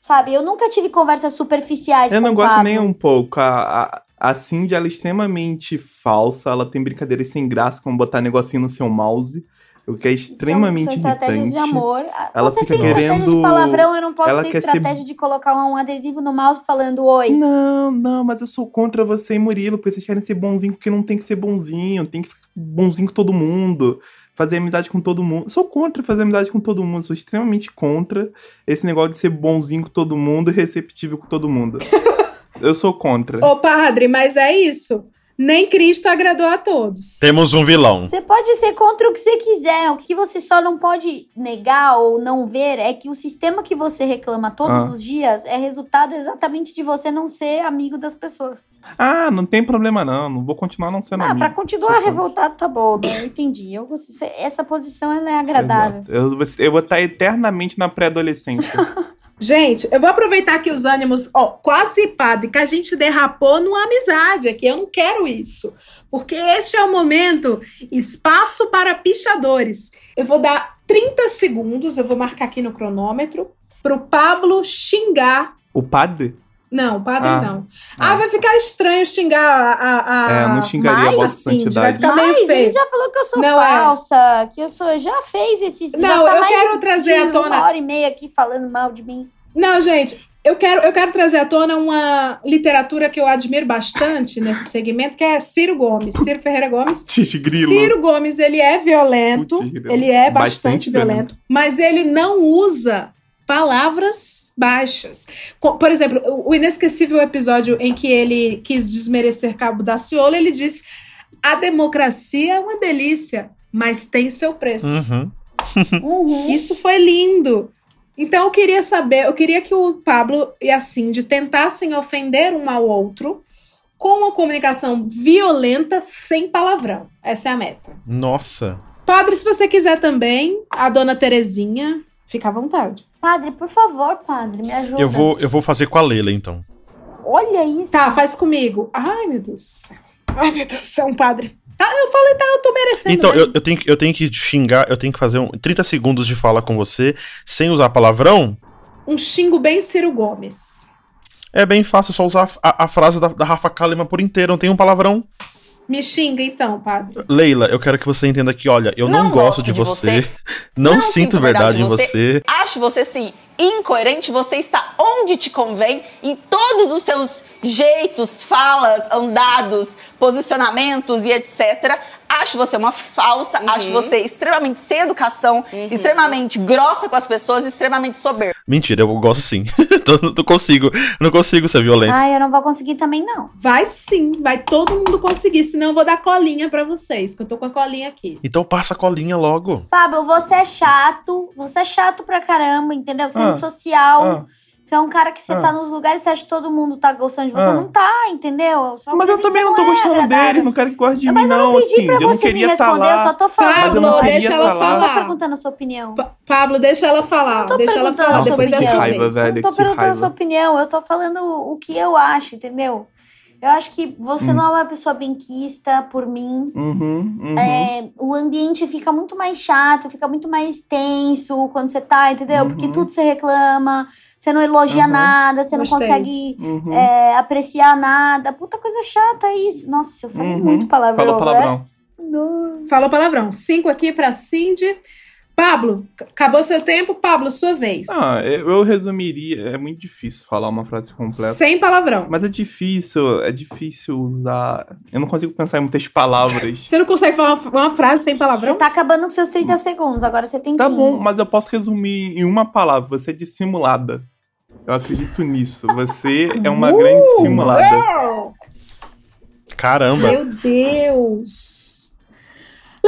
Sabe, eu nunca tive conversas superficiais Eu com não o gosto Pablo. nem um pouco. A, a, a Cindy, ela é extremamente falsa. Ela tem brincadeiras sem graça, como botar negocinho no seu mouse. O que é extremamente São estratégias irritante. de amor. Ela Você fica tem estratégia de querendo- palavrão, eu não posso ela ter quer ser- estratégia de colocar um adesivo no mouse falando oi. Não, não, mas eu sou contra você e Murilo, porque vocês querem ser bonzinho, porque não tem que ser bonzinho, tem que ficar bonzinho com todo mundo, fazer amizade com todo mundo. Eu sou contra fazer amizade com todo mundo, sou extremamente contra esse negócio de ser bonzinho com todo mundo e receptivo com todo mundo. eu sou contra. Ô, padre, mas é isso. Nem Cristo agradou a todos. Temos um vilão. Você pode ser contra o que você quiser. O que você só não pode negar ou não ver é que o sistema que você reclama todos Ah. os dias é resultado exatamente de você não ser amigo das pessoas. Ah, não tem problema não, não vou continuar não sendo Ah, amigo. pra continuar revoltado tá bom, né? Eu entendi. Eu, essa posição ela é agradável. Exato. Eu, eu vou estar eternamente na pré-adolescência. Gente, eu vou aproveitar que os ânimos, ó, quase padre, que a gente derrapou numa amizade aqui. Eu não quero isso. Porque este é o momento espaço para pichadores. Eu vou dar 30 segundos, eu vou marcar aqui no cronômetro, pro Pablo xingar. o padre? Não, padre Ah. não. Ah, vai ficar estranho xingar a. a, a É, eu não xingaria Mas, a vossa assim, vai santidade. ficar meio Mas feio. ele já falou que eu sou Não é. falsa, que eu sou. Já fez esses. Não, tá eu mais quero de- trazer à tona- Uma hora e meia aqui falando mal de mim. Não, gente, Eu quero, eu quero trazer à tona uma literatura que eu admiro bastante nesse segmento, que é Ciro Gomes, Ciro Ferreira Gomes. Grilo. Ciro Gomes, ele é violento, Putz, ele é Bastante bastante, violento, mas ele não usa palavras baixas. Por exemplo, o inesquecível episódio em que ele quis desmerecer Cabo da Ciolo, ele diz: a democracia é uma delícia, mas tem seu preço. Uhum. Isso foi lindo. Então eu queria saber, eu queria que o Pablo e a Cindy tentassem ofender um ao outro com uma comunicação violenta sem palavrão. Essa é a meta. Nossa. Padre, se você quiser também, a dona Terezinha, fica à vontade. Padre, por favor, padre, me ajuda. Eu vou, eu vou fazer com a Leila, então. Olha isso. Tá, faz comigo. Ai, meu Deus do céu. Ai, meu Deus do céu, um padre. Tá, eu falei, tá, eu tô merecendo. Então, mesmo. eu, eu, tenho, que- eu tenho que xingar, eu tenho que fazer um, 30 segundos de fala com você, sem usar palavrão. Um xingo bem Ciro Gomes. É bem fácil, é só usar a, a frase da, da Rafa Kalimann por inteiro, não tem um palavrão. Me xinga então, padre. Leila, eu quero que você entenda que, olha, eu não, Não gosto gosto de de você, você. não, sinto verdade, em você. Acho você, sim, incoerente. Você está onde te convém, em todos os seus jeitos, falas, andados, posicionamentos e etc. Acho você uma falsa, acho você extremamente sem educação, extremamente grossa com as pessoas, extremamente soberba. Mentira, eu gosto sim. Tô- não consigo, não consigo ser violento. Ai, eu não vou conseguir também, não. Vai sim, vai todo mundo conseguir, senão eu vou dar colinha pra vocês, que eu tô com a colinha aqui. Então passa a colinha logo. Pablo, você é chato. Você é chato pra caramba, entendeu? Você é Ah. antissocial. Ah. Você é um cara que você Ah. tá nos lugares e você acha que todo mundo tá gostando de você. Ah. Não tá, entendeu? Só Mas eu também não tô é gostando agradável. dele, não quero que goste de Mas mim, eu não não, pedi assim. pra Eu não você me queria estar responder, eu lá. só tô falando. Mas eu não Pablo, queria deixa ela lá. Eu tô falar. perguntando a sua opinião. Pa- Pablo, deixa ela falar. Deixa ela falar, depois é a opinião. sua vez. Eu não tô perguntando a sua opinião, eu tô falando o que eu acho, entendeu? Eu acho que você Hum. não é uma pessoa benquista por mim. Uhum, uhum. É, o ambiente fica muito mais chato, fica muito mais tenso quando você tá, entendeu? Porque Uhum. tudo você reclama, você não elogia Uhum. nada, você não consegue Uhum. é, apreciar nada. Puta coisa chata isso. Nossa, eu falei Uhum. muito palavrão. Falou palavrão. Né? Falou palavrão. Cinco aqui pra Cindy. Pablo, acabou seu tempo. Pablo, sua vez. Ah, eu eu resumiria. É muito difícil falar uma frase completa. Sem palavrão. Mas é difícil, é difícil usar. Eu não consigo pensar em muitas palavras. Você não consegue falar uma, uma frase sem Você palavrão? tá acabando com seus 30 segundos, agora você tem Tá 15. bom, mas eu posso resumir em uma palavra. Você é dissimulada. Eu acredito nisso. Você é uma Uh, grande simulada. girl! Caramba. Meu Deus.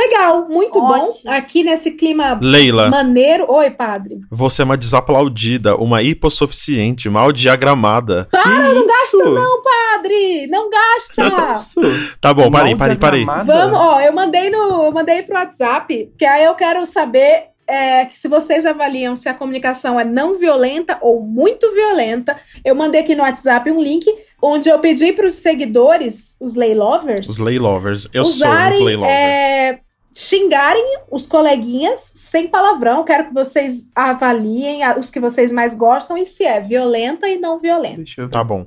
Legal, muito Ótimo. bom. Aqui nesse clima Leila, maneiro. Oi, padre. você é uma desaplaudida, uma hipossuficiente, mal diagramada. Para, não gasta isso? não, padre. Não gasta. Isso. Tá bom, parei, parei, parei. Vamos, ó, eu mandei no, eu mandei pro WhatsApp, que aí eu quero saber é, que se vocês avaliam se a comunicação é não violenta ou muito violenta. Eu mandei aqui no WhatsApp um link onde eu pedi para os seguidores, os lay lovers, Os lay lovers. Eu sou usarem, muito lay lover. é, xingarem os coleguinhas sem palavrão. Quero que vocês avaliem os que vocês mais gostam e se é violenta e não violenta. Deixa eu ver. Tá bom.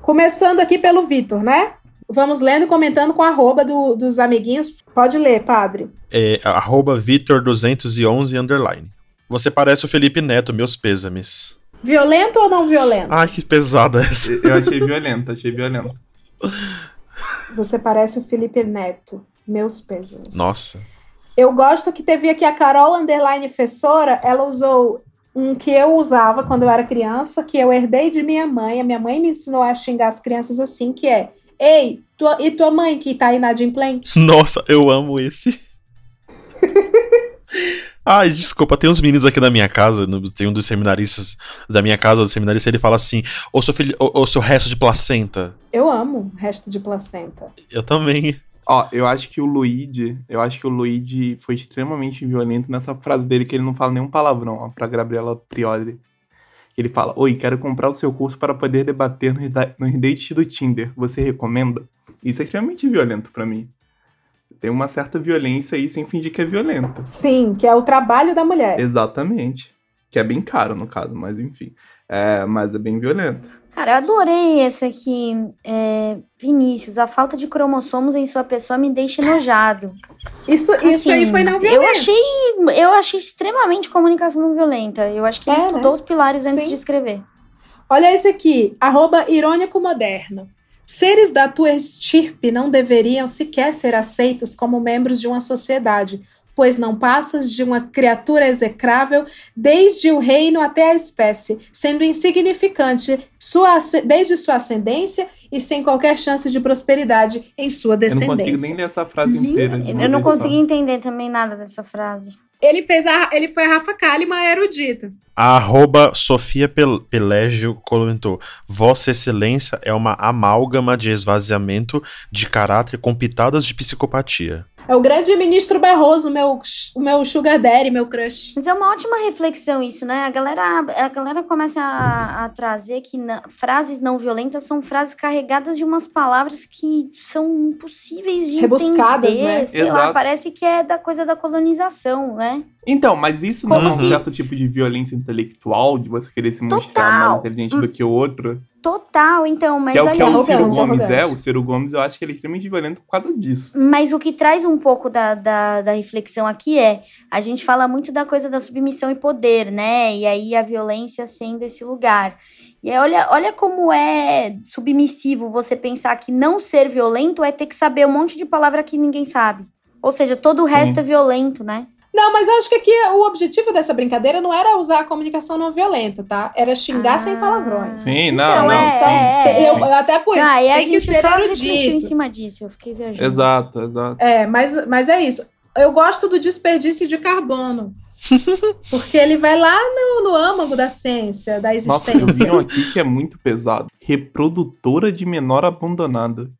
Começando aqui pelo Vitor, né? Vamos lendo e comentando com a arroba do- dos amiguinhos. Pode ler, padre. É, arroba Vitor211 underline. Você parece o Felipe Neto, meus pêsames. Violento ou não violento? Ai, que pesada essa. Eu achei violento, achei violento. Você parece o Felipe Neto. Meus pesos. Nossa. Eu gosto que teve aqui a Carol Underline Fessora. Ela usou um que eu usava quando eu era criança, que eu herdei de minha mãe. A minha mãe me ensinou a xingar as crianças assim, que é Ei, tua, e tua mãe que tá inadimplente? Nossa, eu amo esse. Ai, desculpa, tem uns meninos aqui na minha casa, tem um dos seminaristas da minha casa, do seminarista, ele fala assim, ô seu, filho, ô, seu resto de placenta. Eu amo resto de placenta. Eu também. Ó, eu acho que o Luigi, eu acho que o Luigi foi extremamente violento nessa frase dele que ele não fala nenhum palavrão, ó, pra Gabriela Prioli. Ele fala: Oi, quero comprar o seu curso para poder debater no, reda- no date do Tinder. Você recomenda? Isso é extremamente violento pra mim. Tem uma certa violência aí sem fingir que é violento. Sim, que é o trabalho da mulher. Exatamente. Que é bem caro, no caso, mas enfim. É, mas é bem violento. Cara, eu adorei esse aqui. É, Vinícius, a falta de cromossomos em sua pessoa me deixa enojado. Isso, isso aí foi não Eu violento. achei, eu achei extremamente comunicação não violenta. Eu acho que ele É, estudou né? os pilares antes Sim. de escrever. Olha esse aqui, arroba irônico moderno. Seres da tua estirpe não deveriam sequer ser aceitos como membros de uma sociedade, pois não passas de uma criatura execrável desde o reino até a espécie, sendo insignificante sua, desde sua ascendência e sem qualquer chance de prosperidade em sua Eu não descendência. consigo nem ler essa frase inteira. Eu não só. consegui entender também nada dessa frase. Ele fez a, ele foi a Rafa Kalimann erudita. A arroba Sofia Pel- Pelégio comentou: Vossa Excelência é uma amálgama de esvaziamento de caráter com pitadas de psicopatia. É o grande ministro Barroso, meu, o meu sugar daddy, meu crush. Mas é uma ótima reflexão isso, né? A galera, a galera começa a, a trazer que na- frases não violentas são frases carregadas de umas palavras que são impossíveis de Rebuscadas, entender. né? Sei lá, Exato. parece que é da coisa da colonização, né? Então, mas isso não é um certo tipo de violência intelectual, de você querer se mostrar Total. mais inteligente do que o outro? Total, então, mas que é o olha que é o isso. Ciro Gomes é. O Ciro Gomes, eu acho que ele é extremamente violento por causa disso. Mas o que traz um pouco da, da, da reflexão aqui é: a gente fala muito da coisa da submissão e poder, né? E aí a violência sendo esse lugar. E aí, olha, olha como é submissivo você pensar que não ser violento é ter que saber um monte de palavra que ninguém sabe. Ou seja, todo o Sim. resto é violento, né? Não, mas eu acho que aqui o objetivo dessa brincadeira não era usar a comunicação não violenta, tá? Era xingar sem palavrões. Sim, não, Então, não, é, sim, é, sim, Eu, sim. eu até por isso, Ah, e a tem que gente ser só refletiu em erudito. cima disso, eu fiquei viajando. Exato, exato. É, mas, mas é isso. Eu gosto do desperdício de carbono. Porque ele vai lá no, no âmago da ciência, da Nossa, eu vi existência. um aqui que é muito pesado. Reprodutora de menor abandonada.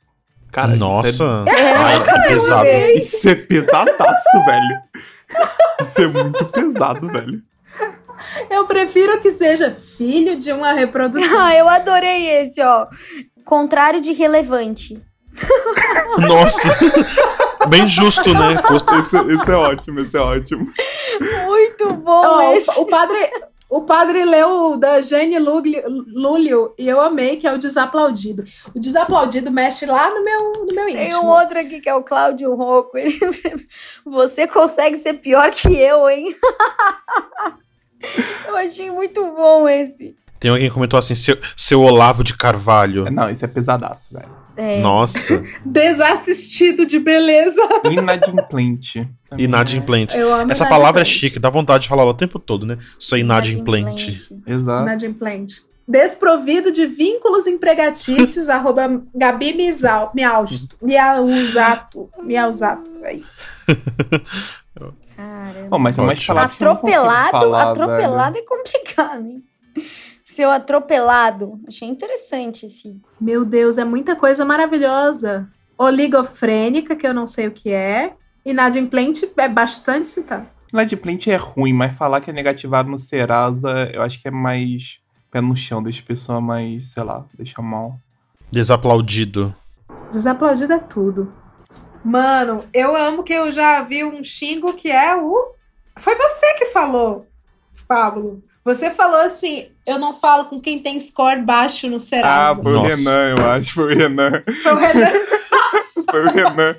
Cara, Nossa. Isso Ai, que pesado. é, isso é pesadaço, velho. Isso é muito pesado, velho. Eu prefiro que seja filho de uma reprodução. Ah, eu adorei esse, ó. Contrário de relevante. Nossa. Bem justo, né? Esse, esse é ótimo, esse é ótimo. Muito bom Ó, esse. o padre. O padre leu o da Jane Lúlio, e eu amei, que é o Desaplaudido. O Desaplaudido mexe lá no meu, no meu Tem íntimo. um outro aqui que é o Cláudio Rocco. Ele Você consegue ser pior que eu, hein? eu achei muito bom esse. Tem alguém que comentou assim: seu, seu Olavo de Carvalho. Não, isso é pesadaço, velho. É. Nossa. Desassistido de beleza. Inadimplente. Também Inadimplente. Eu amo Essa palavra é inadimplente. chique, dá vontade de falar ela o tempo todo, né? Sou inadimplente. É. Exato. Inadimplente. Desprovido de vínculos empregatícios, arroba Gabi Miau- Miausto- Miausato. Miausato, é isso. Caramba. Bom, mas é Atropelado, falar, atropelado é complicado, hein? Seu atropelado. Achei interessante esse. Meu Deus, é muita coisa maravilhosa. Oligofrênica, que eu não sei o que é. Inadimplente é bastante citado. Inadimplente é ruim, mas falar que é negativado no Serasa, eu acho que é mais pé no chão, deixa a pessoa mais, sei lá, deixa mal. Desaplaudido. Desaplaudido é tudo. Mano, eu amo que eu já vi um xingo que é o. Foi você que falou, Pablo. Você falou assim: eu não falo com quem tem score baixo no Ah, Serasa. foi o Nossa. Renan, eu acho, foi o Renan. Foi o Renan. Foi o Renan.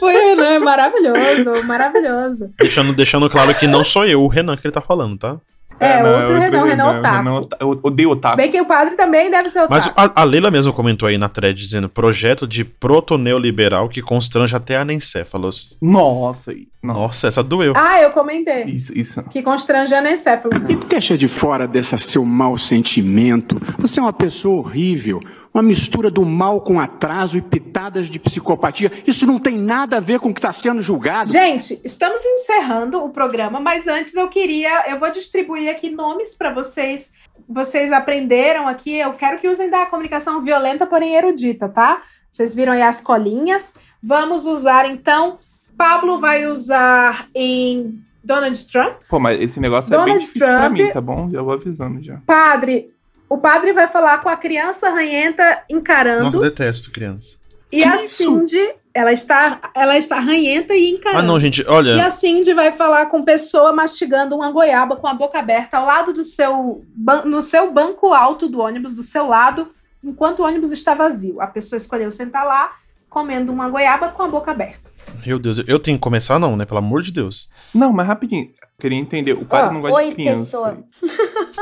Foi o Renan, maravilhoso, maravilhoso. Deixando, deixando claro que não sou eu, o Renan, que ele tá falando, tá? É, não, outro Renan, o Renan Otaku. Renan Ota- eu odeio Se otaku. bem que o padre também deve ser otaku. Mas a, a Leila mesmo comentou aí na thread dizendo projeto de proto-neoliberal que constrange até anencéfalos. Nossa, aí. Nossa. Nossa, essa doeu. Ah, eu comentei. Isso, isso. Que constrange anencéfalos. E deixa de fora desse seu mau sentimento. Você é uma pessoa horrível. Uma mistura do mal com atraso e pitadas de psicopatia. Isso não tem nada a ver com o que está sendo julgado. Gente, estamos encerrando o programa, mas antes eu queria, eu vou distribuir aqui nomes para vocês. Vocês aprenderam aqui, eu quero que usem da comunicação violenta, porém erudita, tá? Vocês viram aí as colinhas. Vamos usar então. Pablo vai usar em Donald Trump. Pô, mas esse negócio é bem Donald difícil pra Trump- mim, tá bom? Já vou avisando já. Padre, o padre vai falar com a criança ranhenta Nossa, encarando. detesto criança. e a Cindy, ela está, ela está ranhenta e encarando. Ah, não, gente, E a olha. Cindy vai falar com pessoa mastigando uma goiaba com a boca aberta ao lado do seu no seu banco alto do ônibus, do seu lado, enquanto o ônibus está vazio. A pessoa escolheu sentar lá, comendo uma goiaba com a boca aberta. Meu Deus, eu tenho que começar, não, né? Pelo amor de Deus. Não, mas rapidinho. Queria entender. O padre Ó, não gosta oi, de criança. pessoa.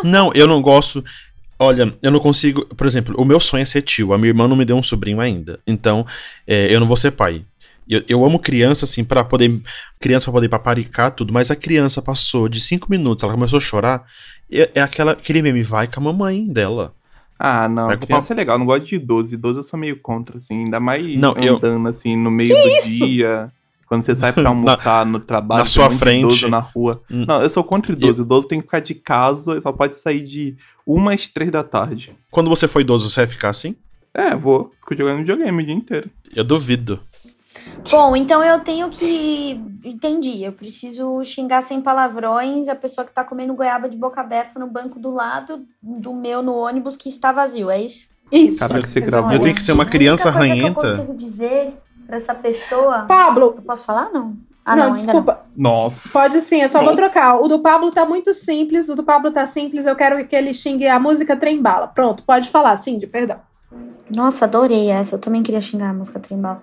Não, eu não gosto. Olha, eu não consigo. Por exemplo, o meu sonho é ser tio. A minha irmã não me deu um sobrinho ainda. Então, é, eu não vou ser pai. Eu, eu amo criança, assim, para poder. Criança pra poder paparicar tudo, mas a criança passou de cinco minutos, ela começou a chorar. É, é aquela, aquele meme, vai com a mamãe dela. Ah, não. Vai criança é legal. eu Não gosto de idoso. Idoso eu sou meio contra, assim. Ainda mais Não, eu- andando, assim, no meio Que do isso? dia. Quando você sai pra almoçar no trabalho. na sua frente. Idoso na rua. Hum. Não, eu sou contra idoso. Idoso tem que ficar de casa. Só pode sair de uma às três da tarde. Quando você for idoso, você vai ficar assim? É, vou. Fico jogando videogame o dia inteiro. Eu duvido. Bom, então eu tenho que. Entendi. Eu preciso xingar sem palavrões a pessoa que tá comendo goiaba de boca aberta no banco do lado do meu no ônibus que está vazio, é isso? Isso. Caraca, você Mas gravou. Eu tenho que ser uma criança A única coisa que ranhenta. eu consigo dizer pra essa pessoa. Pablo. Eu posso falar? Não. Ah, não, não, desculpa. Nossa. Pode sim, eu só vou trocar. O do Pablo tá muito simples, o do Pablo tá simples, eu quero que ele xingue a música Trembala. Pronto, pode falar, Cindy, perdão. Nossa, adorei essa. Eu também queria xingar a música Trembala.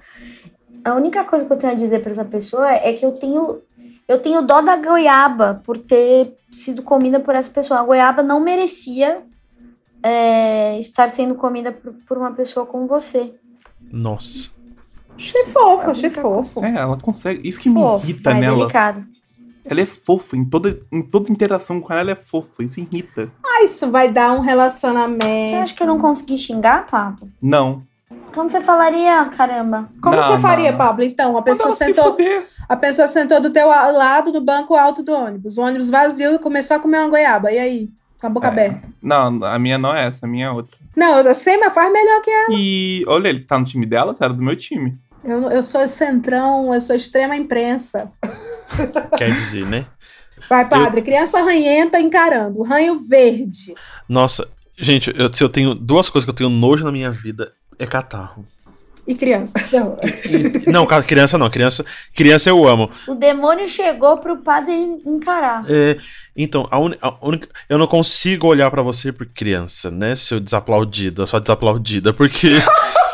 A única coisa que eu tenho a dizer pra essa pessoa é que eu tenho eu tenho dó da goiaba por ter sido comida por essa pessoa. A goiaba não merecia é, estar sendo comida por, por uma pessoa como você. Nossa. Achei fofo, achei fofo. É, ela consegue. Isso que me Fofo, irrita vai, nela. delicado. Ela é fofa. Em toda, em toda interação com ela, ela é fofa. Isso irrita. Ah, isso vai dar um relacionamento. Você acha que eu não consegui xingar, Pablo? Não. Como você falaria, caramba? Como Não, você faria, não. Pablo? Então, a pessoa se sentou. fuder. A pessoa sentou do teu lado no banco alto do ônibus. O ônibus vazio começou a comer uma goiaba. E aí? Com a boca aberta. Não, a minha não é essa, a minha é outra. Não, eu sei, mas faz melhor que ela. E olha, ele está no time dela, você era do meu time. Eu, eu sou centrão, eu sou extrema imprensa. Quer dizer, né? Vai, padre. Criança ranhenta encarando. Ranho verde. Nossa, gente, eu, se eu tenho duas coisas que eu tenho nojo na minha vida é catarro. E criança. Não. Não, criança não, criança, criança eu amo. O demônio chegou pro padre encarar. É, então, a, uni- a única, eu não consigo olhar pra você por criança, né? Seu desaplaudida, sua desaplaudida, porque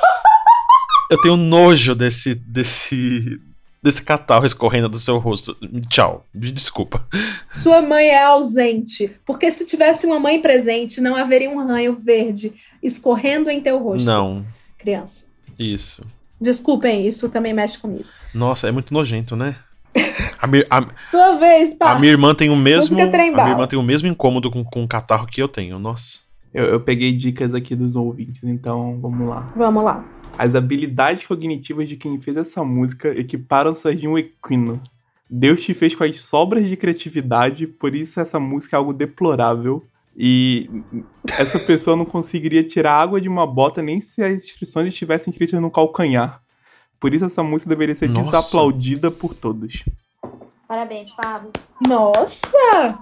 eu tenho nojo desse desse desse catarro escorrendo do seu rosto. Tchau, me desculpa. Sua mãe é ausente. Porque se tivesse uma mãe presente, não haveria um ranho verde escorrendo em teu rosto. Não, Criança. isso. Desculpem, isso também mexe comigo. Nossa, é muito nojento, né? A, mi- a- Sua vez, a pá. minha irmã tem o mesmo, a minha irmã tem o mesmo incômodo com, com o catarro que eu tenho. Nossa. Eu, eu peguei dicas aqui dos ouvintes, então vamos lá. Vamos lá. As habilidades cognitivas de quem fez essa música equiparam-se de um equino. Deus te fez com as sobras de criatividade, por isso essa música é algo deplorável. E essa pessoa não conseguiria tirar água de uma bota nem se as instruções estivessem escritas no calcanhar. Por isso essa música deveria ser Nossa. desaplaudida por todos. Parabéns, Pablo. Nossa!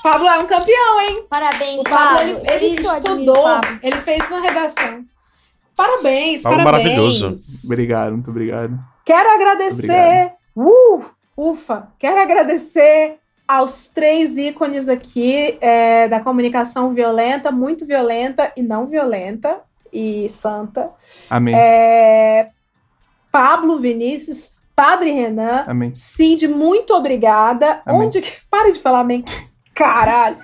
Pablo é um campeão, hein? Parabéns, O Pablo, Pablo. ele, ele admiro estudou, o Pablo. ele fez uma redação. Parabéns, Pablo parabéns. maravilhoso. Obrigado, muito obrigado. Quero agradecer. Uh, ufa! Quero agradecer aos três ícones aqui é, da comunicação violenta, muito violenta e não violenta, e santa. Amém. É, Pablo Vinícius, Padre Renan, Amém. Cindy, muito obrigada. Amém. Onde que. Para de falar amém. Caralho.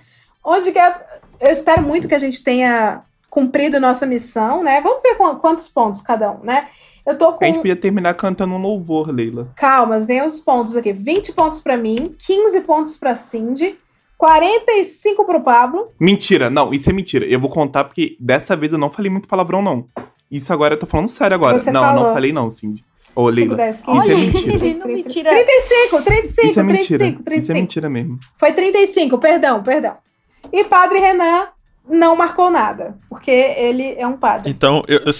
Onde que é. Eu espero muito que a gente tenha cumprido nossa missão, né? Vamos ver qu- quantos pontos cada um, né? Eu tô com. A gente podia terminar cantando um louvor, Leila. Calma, tem os pontos aqui. 20 pontos pra mim, 15 pontos pra Cindy, 45 pro Pablo. Mentira, não, isso é mentira. Eu vou contar porque dessa vez eu não falei muito palavrão, não. Isso agora eu tô falando sério agora. Você não, falou. não falei não, Cindy. Ô, 5, Leila. 10, Isso é 15. mentira. Não me tira. 35, 35, Isso é mentira. 35, Isso é 35. mentira mesmo. Foi 35, perdão, perdão. E Padre Renan não marcou nada, porque ele é um padre. Então, eu, eu,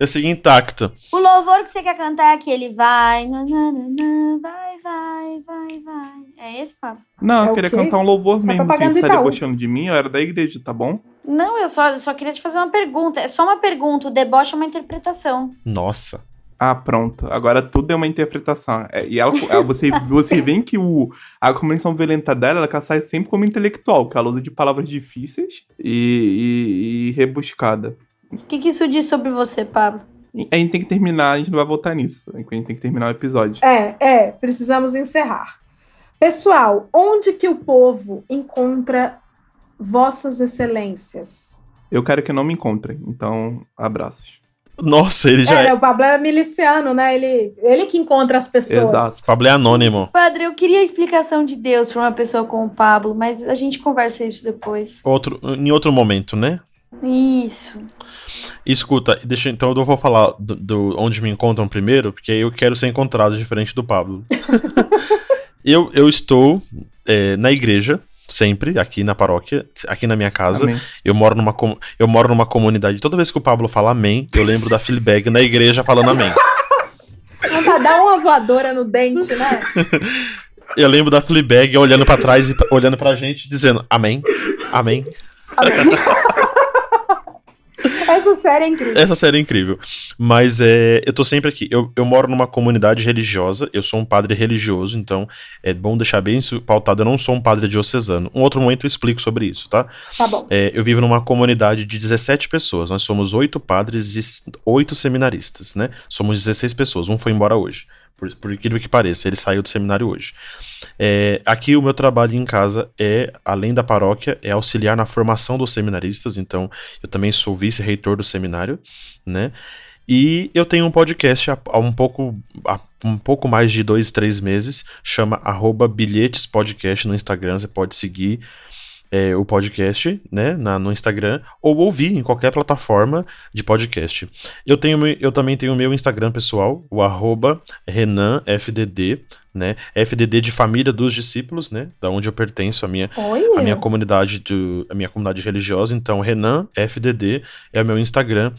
eu segui intacto. O louvor que você quer cantar é aquele vai, nananana, vai, vai, vai, vai. É esse, Pablo? Não, É eu o queria cantar um louvor Isso é mesmo. Você tá Itaú. debochando de mim? Eu era da igreja, tá bom? Não, eu só, eu só queria te fazer uma pergunta. É só uma pergunta. O deboche é uma interpretação. Nossa. Ah, pronto. Agora tudo é uma interpretação. É, e ela, ela- você, você vê que o, a comunicação violenta dela, ela sai sempre como intelectual, que ela usa de palavras difíceis e, e, e rebuscada. O que, que isso diz sobre você, Pablo? A gente tem que terminar, a gente não vai voltar nisso. A gente tem que terminar o episódio. É, é, precisamos encerrar. Pessoal, onde que o povo encontra vossas excelências? Eu quero que não me encontrem. Então, abraços. Nossa, ele já É, é. o Pablo é miliciano, né? Ele, ele que encontra as pessoas. Pablo é anônimo. Padre, eu queria a explicação de Deus pra uma pessoa como o Pablo, mas a gente conversa isso depois. Outro, em outro momento, né? Isso. Escuta, deixa, então eu vou falar do, do onde me encontram primeiro, porque aí eu quero ser encontrado diferente do Pablo. eu, eu estou é, na igreja, sempre, aqui na paróquia, aqui na minha casa. Amém. Eu moro, numa, com- eu moro numa comunidade. Toda vez que o Pablo fala amém, eu lembro da Fleabag na igreja falando amém. Não pra dar uma voadora no dente, né? Eu lembro da Fleabag olhando pra trás e olhando pra gente dizendo amém, amém. Essa série é incrível. Essa série é incrível. Mas é, eu tô sempre aqui. Eu, eu moro numa comunidade religiosa, eu sou um padre religioso, então é bom deixar bem isso pautado. Eu não sou um padre diocesano. Um outro momento eu explico sobre isso, tá? Tá bom. É, eu vivo numa comunidade de 17 pessoas. Nós somos oito padres e oito seminaristas, né? Somos 16 pessoas. Um foi embora hoje. Por, por incrível que pareça, ele saiu do seminário hoje. É, aqui o meu trabalho em casa é, além da paróquia, é auxiliar na formação dos seminaristas. Então, eu também sou vice-reitor do seminário, né? E eu tenho um podcast há, há um pouco há um pouco mais de dois, três meses, chama arroba bilhetes podcast no Instagram, você pode seguir é, o podcast, né, na, no Instagram, ou ouvir em qualquer plataforma de podcast. Eu, tenho, eu também tenho o meu Instagram pessoal, o arroba RenanFDD, né, FDD de Família dos Discípulos, né, da onde eu pertenço, a minha, Olha. a minha comunidade do, a minha comunidade religiosa, então Renan FDD é o meu Instagram.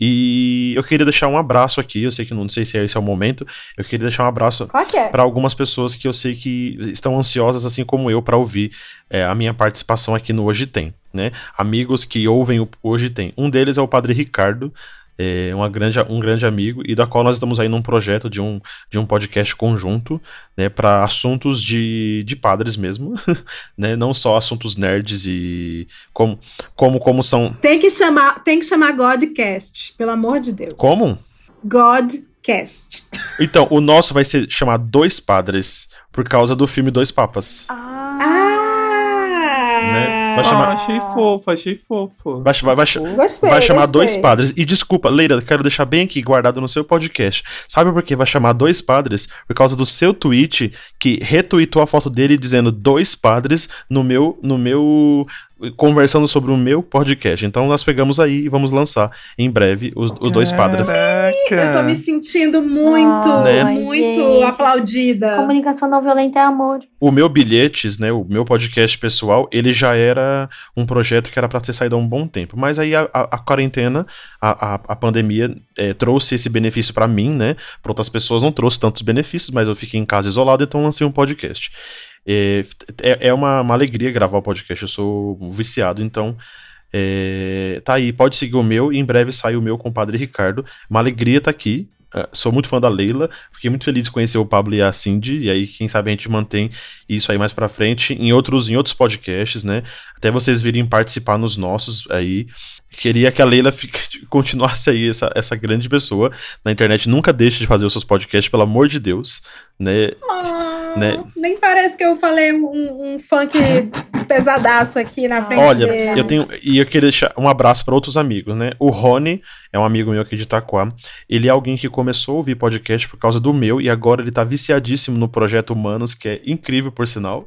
E eu queria deixar um abraço aqui, eu sei que não, não sei se esse é o momento, eu queria deixar um abraço é? para algumas pessoas que eu sei que estão ansiosas, assim como eu, para ouvir é, a minha participação aqui no Hoje Tem, né? Amigos que ouvem o Hoje Tem. Um deles é o Padre Ricardo, é uma grande, um grande amigo, e da qual nós estamos aí num projeto de um, de um podcast conjunto, né, para assuntos de, de padres mesmo, né? Não só assuntos nerds e como, como, como são. Tem que chamar, tem que chamar Godcast, pelo amor de Deus. Como? Godcast. Então, o nosso vai ser chamado Dois Padres, por causa do filme Dois Papas. Né? Vai chamar- achei fofo, achei fofo. Vai, vai, vai, Gostei, vai chamar gostei. dois padres. E desculpa, Leira, quero deixar bem aqui guardado no seu podcast. Sabe por que vai chamar dois padres? Por causa do seu tweet que retweetou a foto dele dizendo dois padres no meu. no meu. Conversando sobre o meu podcast. Então nós pegamos aí e vamos lançar em breve os, os dois padres. Eu tô me sentindo muito, Né? muito Gente, aplaudida. Comunicação não violenta é amor. O meu bilhetes, né, o meu podcast pessoal, ele já era um projeto que era para ter saído há um bom tempo. Mas aí a, a- a quarentena, a, a, a pandemia eh, trouxe esse benefício para mim, né? Para outras pessoas não trouxe tantos benefícios, mas eu fiquei em casa isolado, então lancei um podcast. É, é, é uma, uma alegria gravar o podcast, eu sou viciado, então é, tá aí, pode seguir o meu e em breve sai o meu com o Padre Ricardo. Uma alegria estar aqui. Uh, sou muito fã da Leila, fiquei muito feliz de conhecer o Pablo e a Cindy, e aí quem sabe a gente mantém isso aí mais pra frente em outros, em outros podcasts, né? Até vocês virem participar nos nossos aí. Queria que a Leila fique- continuasse aí essa, essa grande pessoa na internet. Nunca deixe de fazer os seus podcasts, pelo amor de Deus, né? né? Nem parece que eu falei um, um funk pesadaço aqui na frente Olha, dele. eu tenho. E eu queria deixar um abraço para outros amigos, né? O Rony é um amigo meu aqui de Itaquá. Ele é alguém que começou a ouvir podcast por causa do meu e agora ele tá viciadíssimo no projeto Humanos, que é incrível, por sinal.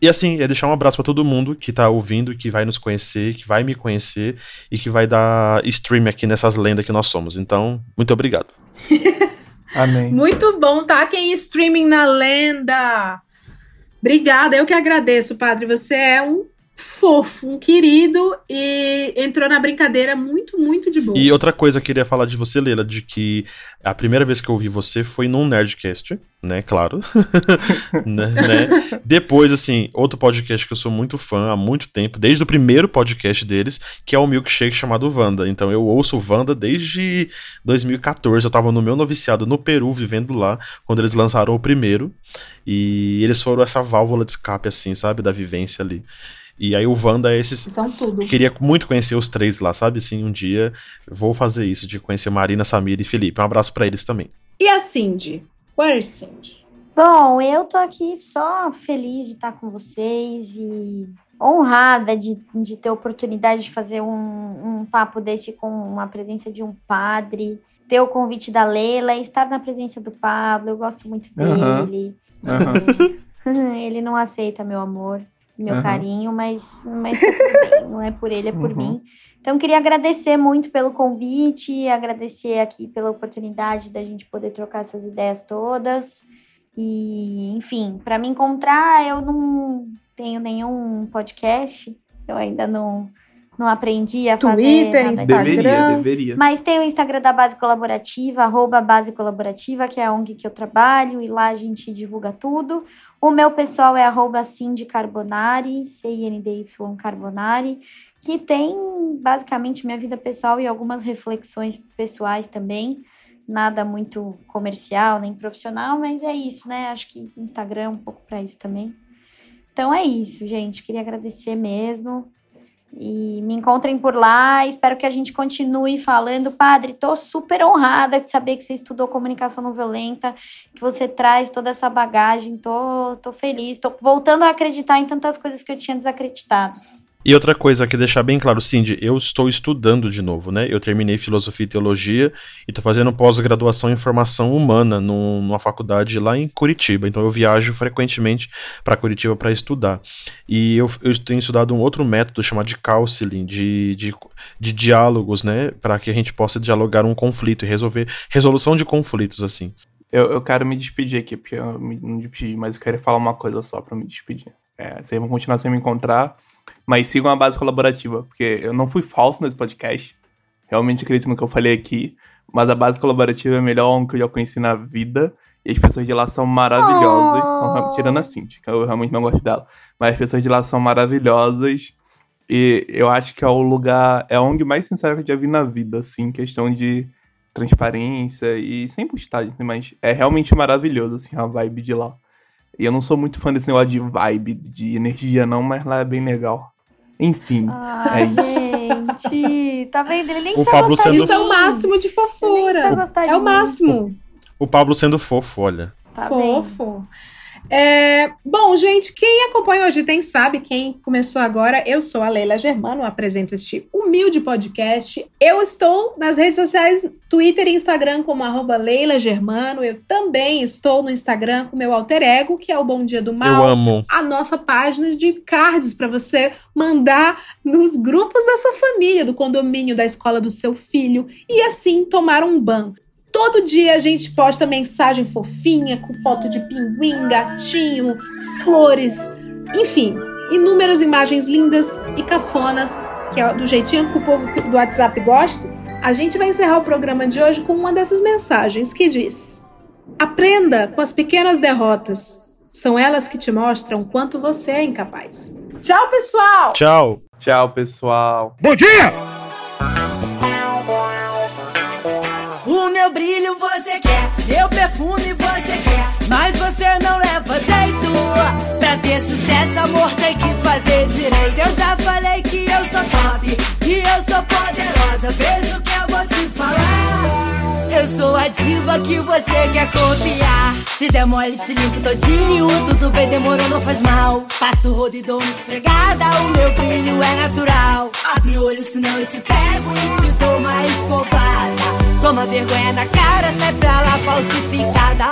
E assim, é deixar um abraço para todo mundo que tá ouvindo, que vai nos conhecer, que vai me conhecer e que vai dar stream aqui nessas lendas que nós somos. Então, muito obrigado. Amém. Muito bom, tá? Quem streaming na lenda. Obrigada, eu que agradeço, padre. Você é um fofo, um querido e entrou na brincadeira muito, muito de boa. E outra coisa que eu queria falar de você, Leila, de que a primeira vez que eu ouvi você foi num Nerdcast, né? Claro. né, né? Depois, assim, outro podcast que eu sou muito fã há muito tempo, desde o primeiro podcast deles, que é o Milkshake chamado Wanda. Então eu ouço Wanda desde 2014. Eu tava no meu noviciado no Peru, vivendo lá, quando eles lançaram o primeiro. E eles foram essa válvula de escape, assim, sabe? Da vivência ali. E aí o Wanda é esses. São tudo. Queria muito conhecer os três lá, sabe? Sim, um dia vou fazer isso, de conhecer Marina, Samira e Felipe. Um abraço pra eles também. E a Cindy? Where is Cindy? Bom, eu tô aqui só feliz de estar com vocês e honrada de, de ter a oportunidade de fazer um, um papo desse com a presença de um padre, ter o convite da Leila, estar na presença do Pablo. Eu gosto muito dele. Aham. ele não aceita meu amor, meu Aham. carinho, mas, mas tá tudo bem. Não é por ele, é por Uhum. mim. Então, queria agradecer muito pelo convite, agradecer aqui pela oportunidade da gente poder trocar essas ideias todas. E, enfim, para me encontrar, eu não tenho nenhum podcast, eu ainda não, não aprendi a fazer. Twitter, Instagram. Deveria, deveria. mas tem o Instagram da Base Colaborativa, arroba Base Colaborativa, que é a ONG que eu trabalho, e lá a gente divulga tudo. O meu pessoal é arroba Cindy Carbonari, C-I-N-D-Y Carbonari, que tem basicamente minha vida pessoal e algumas reflexões pessoais também. Nada muito comercial nem profissional, mas é isso, né? Acho que Instagram é um pouco para isso também. Então é isso, gente. Queria agradecer mesmo. E me encontrem por lá. Espero que a gente continue falando. Padre, tô super honrada de saber que você estudou comunicação não violenta, que você traz toda essa bagagem. Tô, tô feliz. Tô voltando a acreditar em tantas coisas que eu tinha desacreditado. E outra coisa que deixar bem claro, Cindy, eu estou estudando de novo, né? Eu terminei filosofia e teologia e estou fazendo pós-graduação em formação humana num- numa faculdade lá em Curitiba. Então eu viajo frequentemente para Curitiba para estudar. E eu, eu tenho estudado um outro método chamado de counseling, de, de, de diálogos, né? Para que a gente possa dialogar um conflito e resolver resolução de conflitos assim. Eu, eu quero me despedir aqui, porque eu me, não despedi, mas eu quero falar uma coisa só pra me despedir. É, vocês vão continuar sem me encontrar, mas sigam a base colaborativa, porque eu não fui falso nesse podcast. Realmente acredito no que eu falei aqui. Mas a base colaborativa é a melhor que eu já conheci na vida. E as pessoas de lá são maravilhosas. São, tirando a Cintia, que eu realmente não gosto dela. Mas as pessoas de lá são maravilhosas. E eu acho que é o lugar. É a ONG mais sincera que eu já vi na vida, assim, questão de transparência e sem postagem, assim, mas é realmente maravilhoso, assim, a vibe de lá. E eu não sou muito fã desse negócio de vibe, de energia, não, mas lá é bem legal. Enfim, é Ai, isso. gente, tá vendo? Ele nem O precisa Pablo gostar sendo- Isso é o máximo de Ele nem fofura. É o mim. máximo. O Pablo sendo fofo, olha. Tá bem. É, bom, gente, quem acompanha hoje tem sabe, quem começou agora, eu sou a Leila Germano, apresento este humilde podcast. Eu estou nas redes sociais, Twitter e Instagram como arroba Leila Germano. Eu também estou no Instagram com meu alter ego, que é o Bom Dia do Mal. Eu amo. A nossa página de cards para você mandar nos grupos da sua família, do condomínio, da escola do seu filho e assim tomar um banho. Todo dia a gente posta mensagem fofinha com foto de pinguim, gatinho, flores, enfim, inúmeras imagens lindas e cafonas, que é do jeitinho que o povo do WhatsApp gosta. A gente vai encerrar o programa de hoje com uma dessas mensagens que diz: Aprenda com as pequenas derrotas. São elas que te mostram quanto você é incapaz. Tchau, pessoal! Tchau. Tchau, pessoal. Bom dia! Ter sucesso, amor tem que fazer direito. Eu já falei que eu sou top e eu sou poderosa. Veja o que eu vou te falar. Eu sou a diva que você quer copiar. Se der mole, te limpo todinho. Tudo bem, demorou, não faz mal. Passo rodo e dou uma esfregada. O meu brilho é natural. Abre o olho, senão eu te pego e te dou uma escovada. Toma vergonha na cara, sai pra lá falsificada.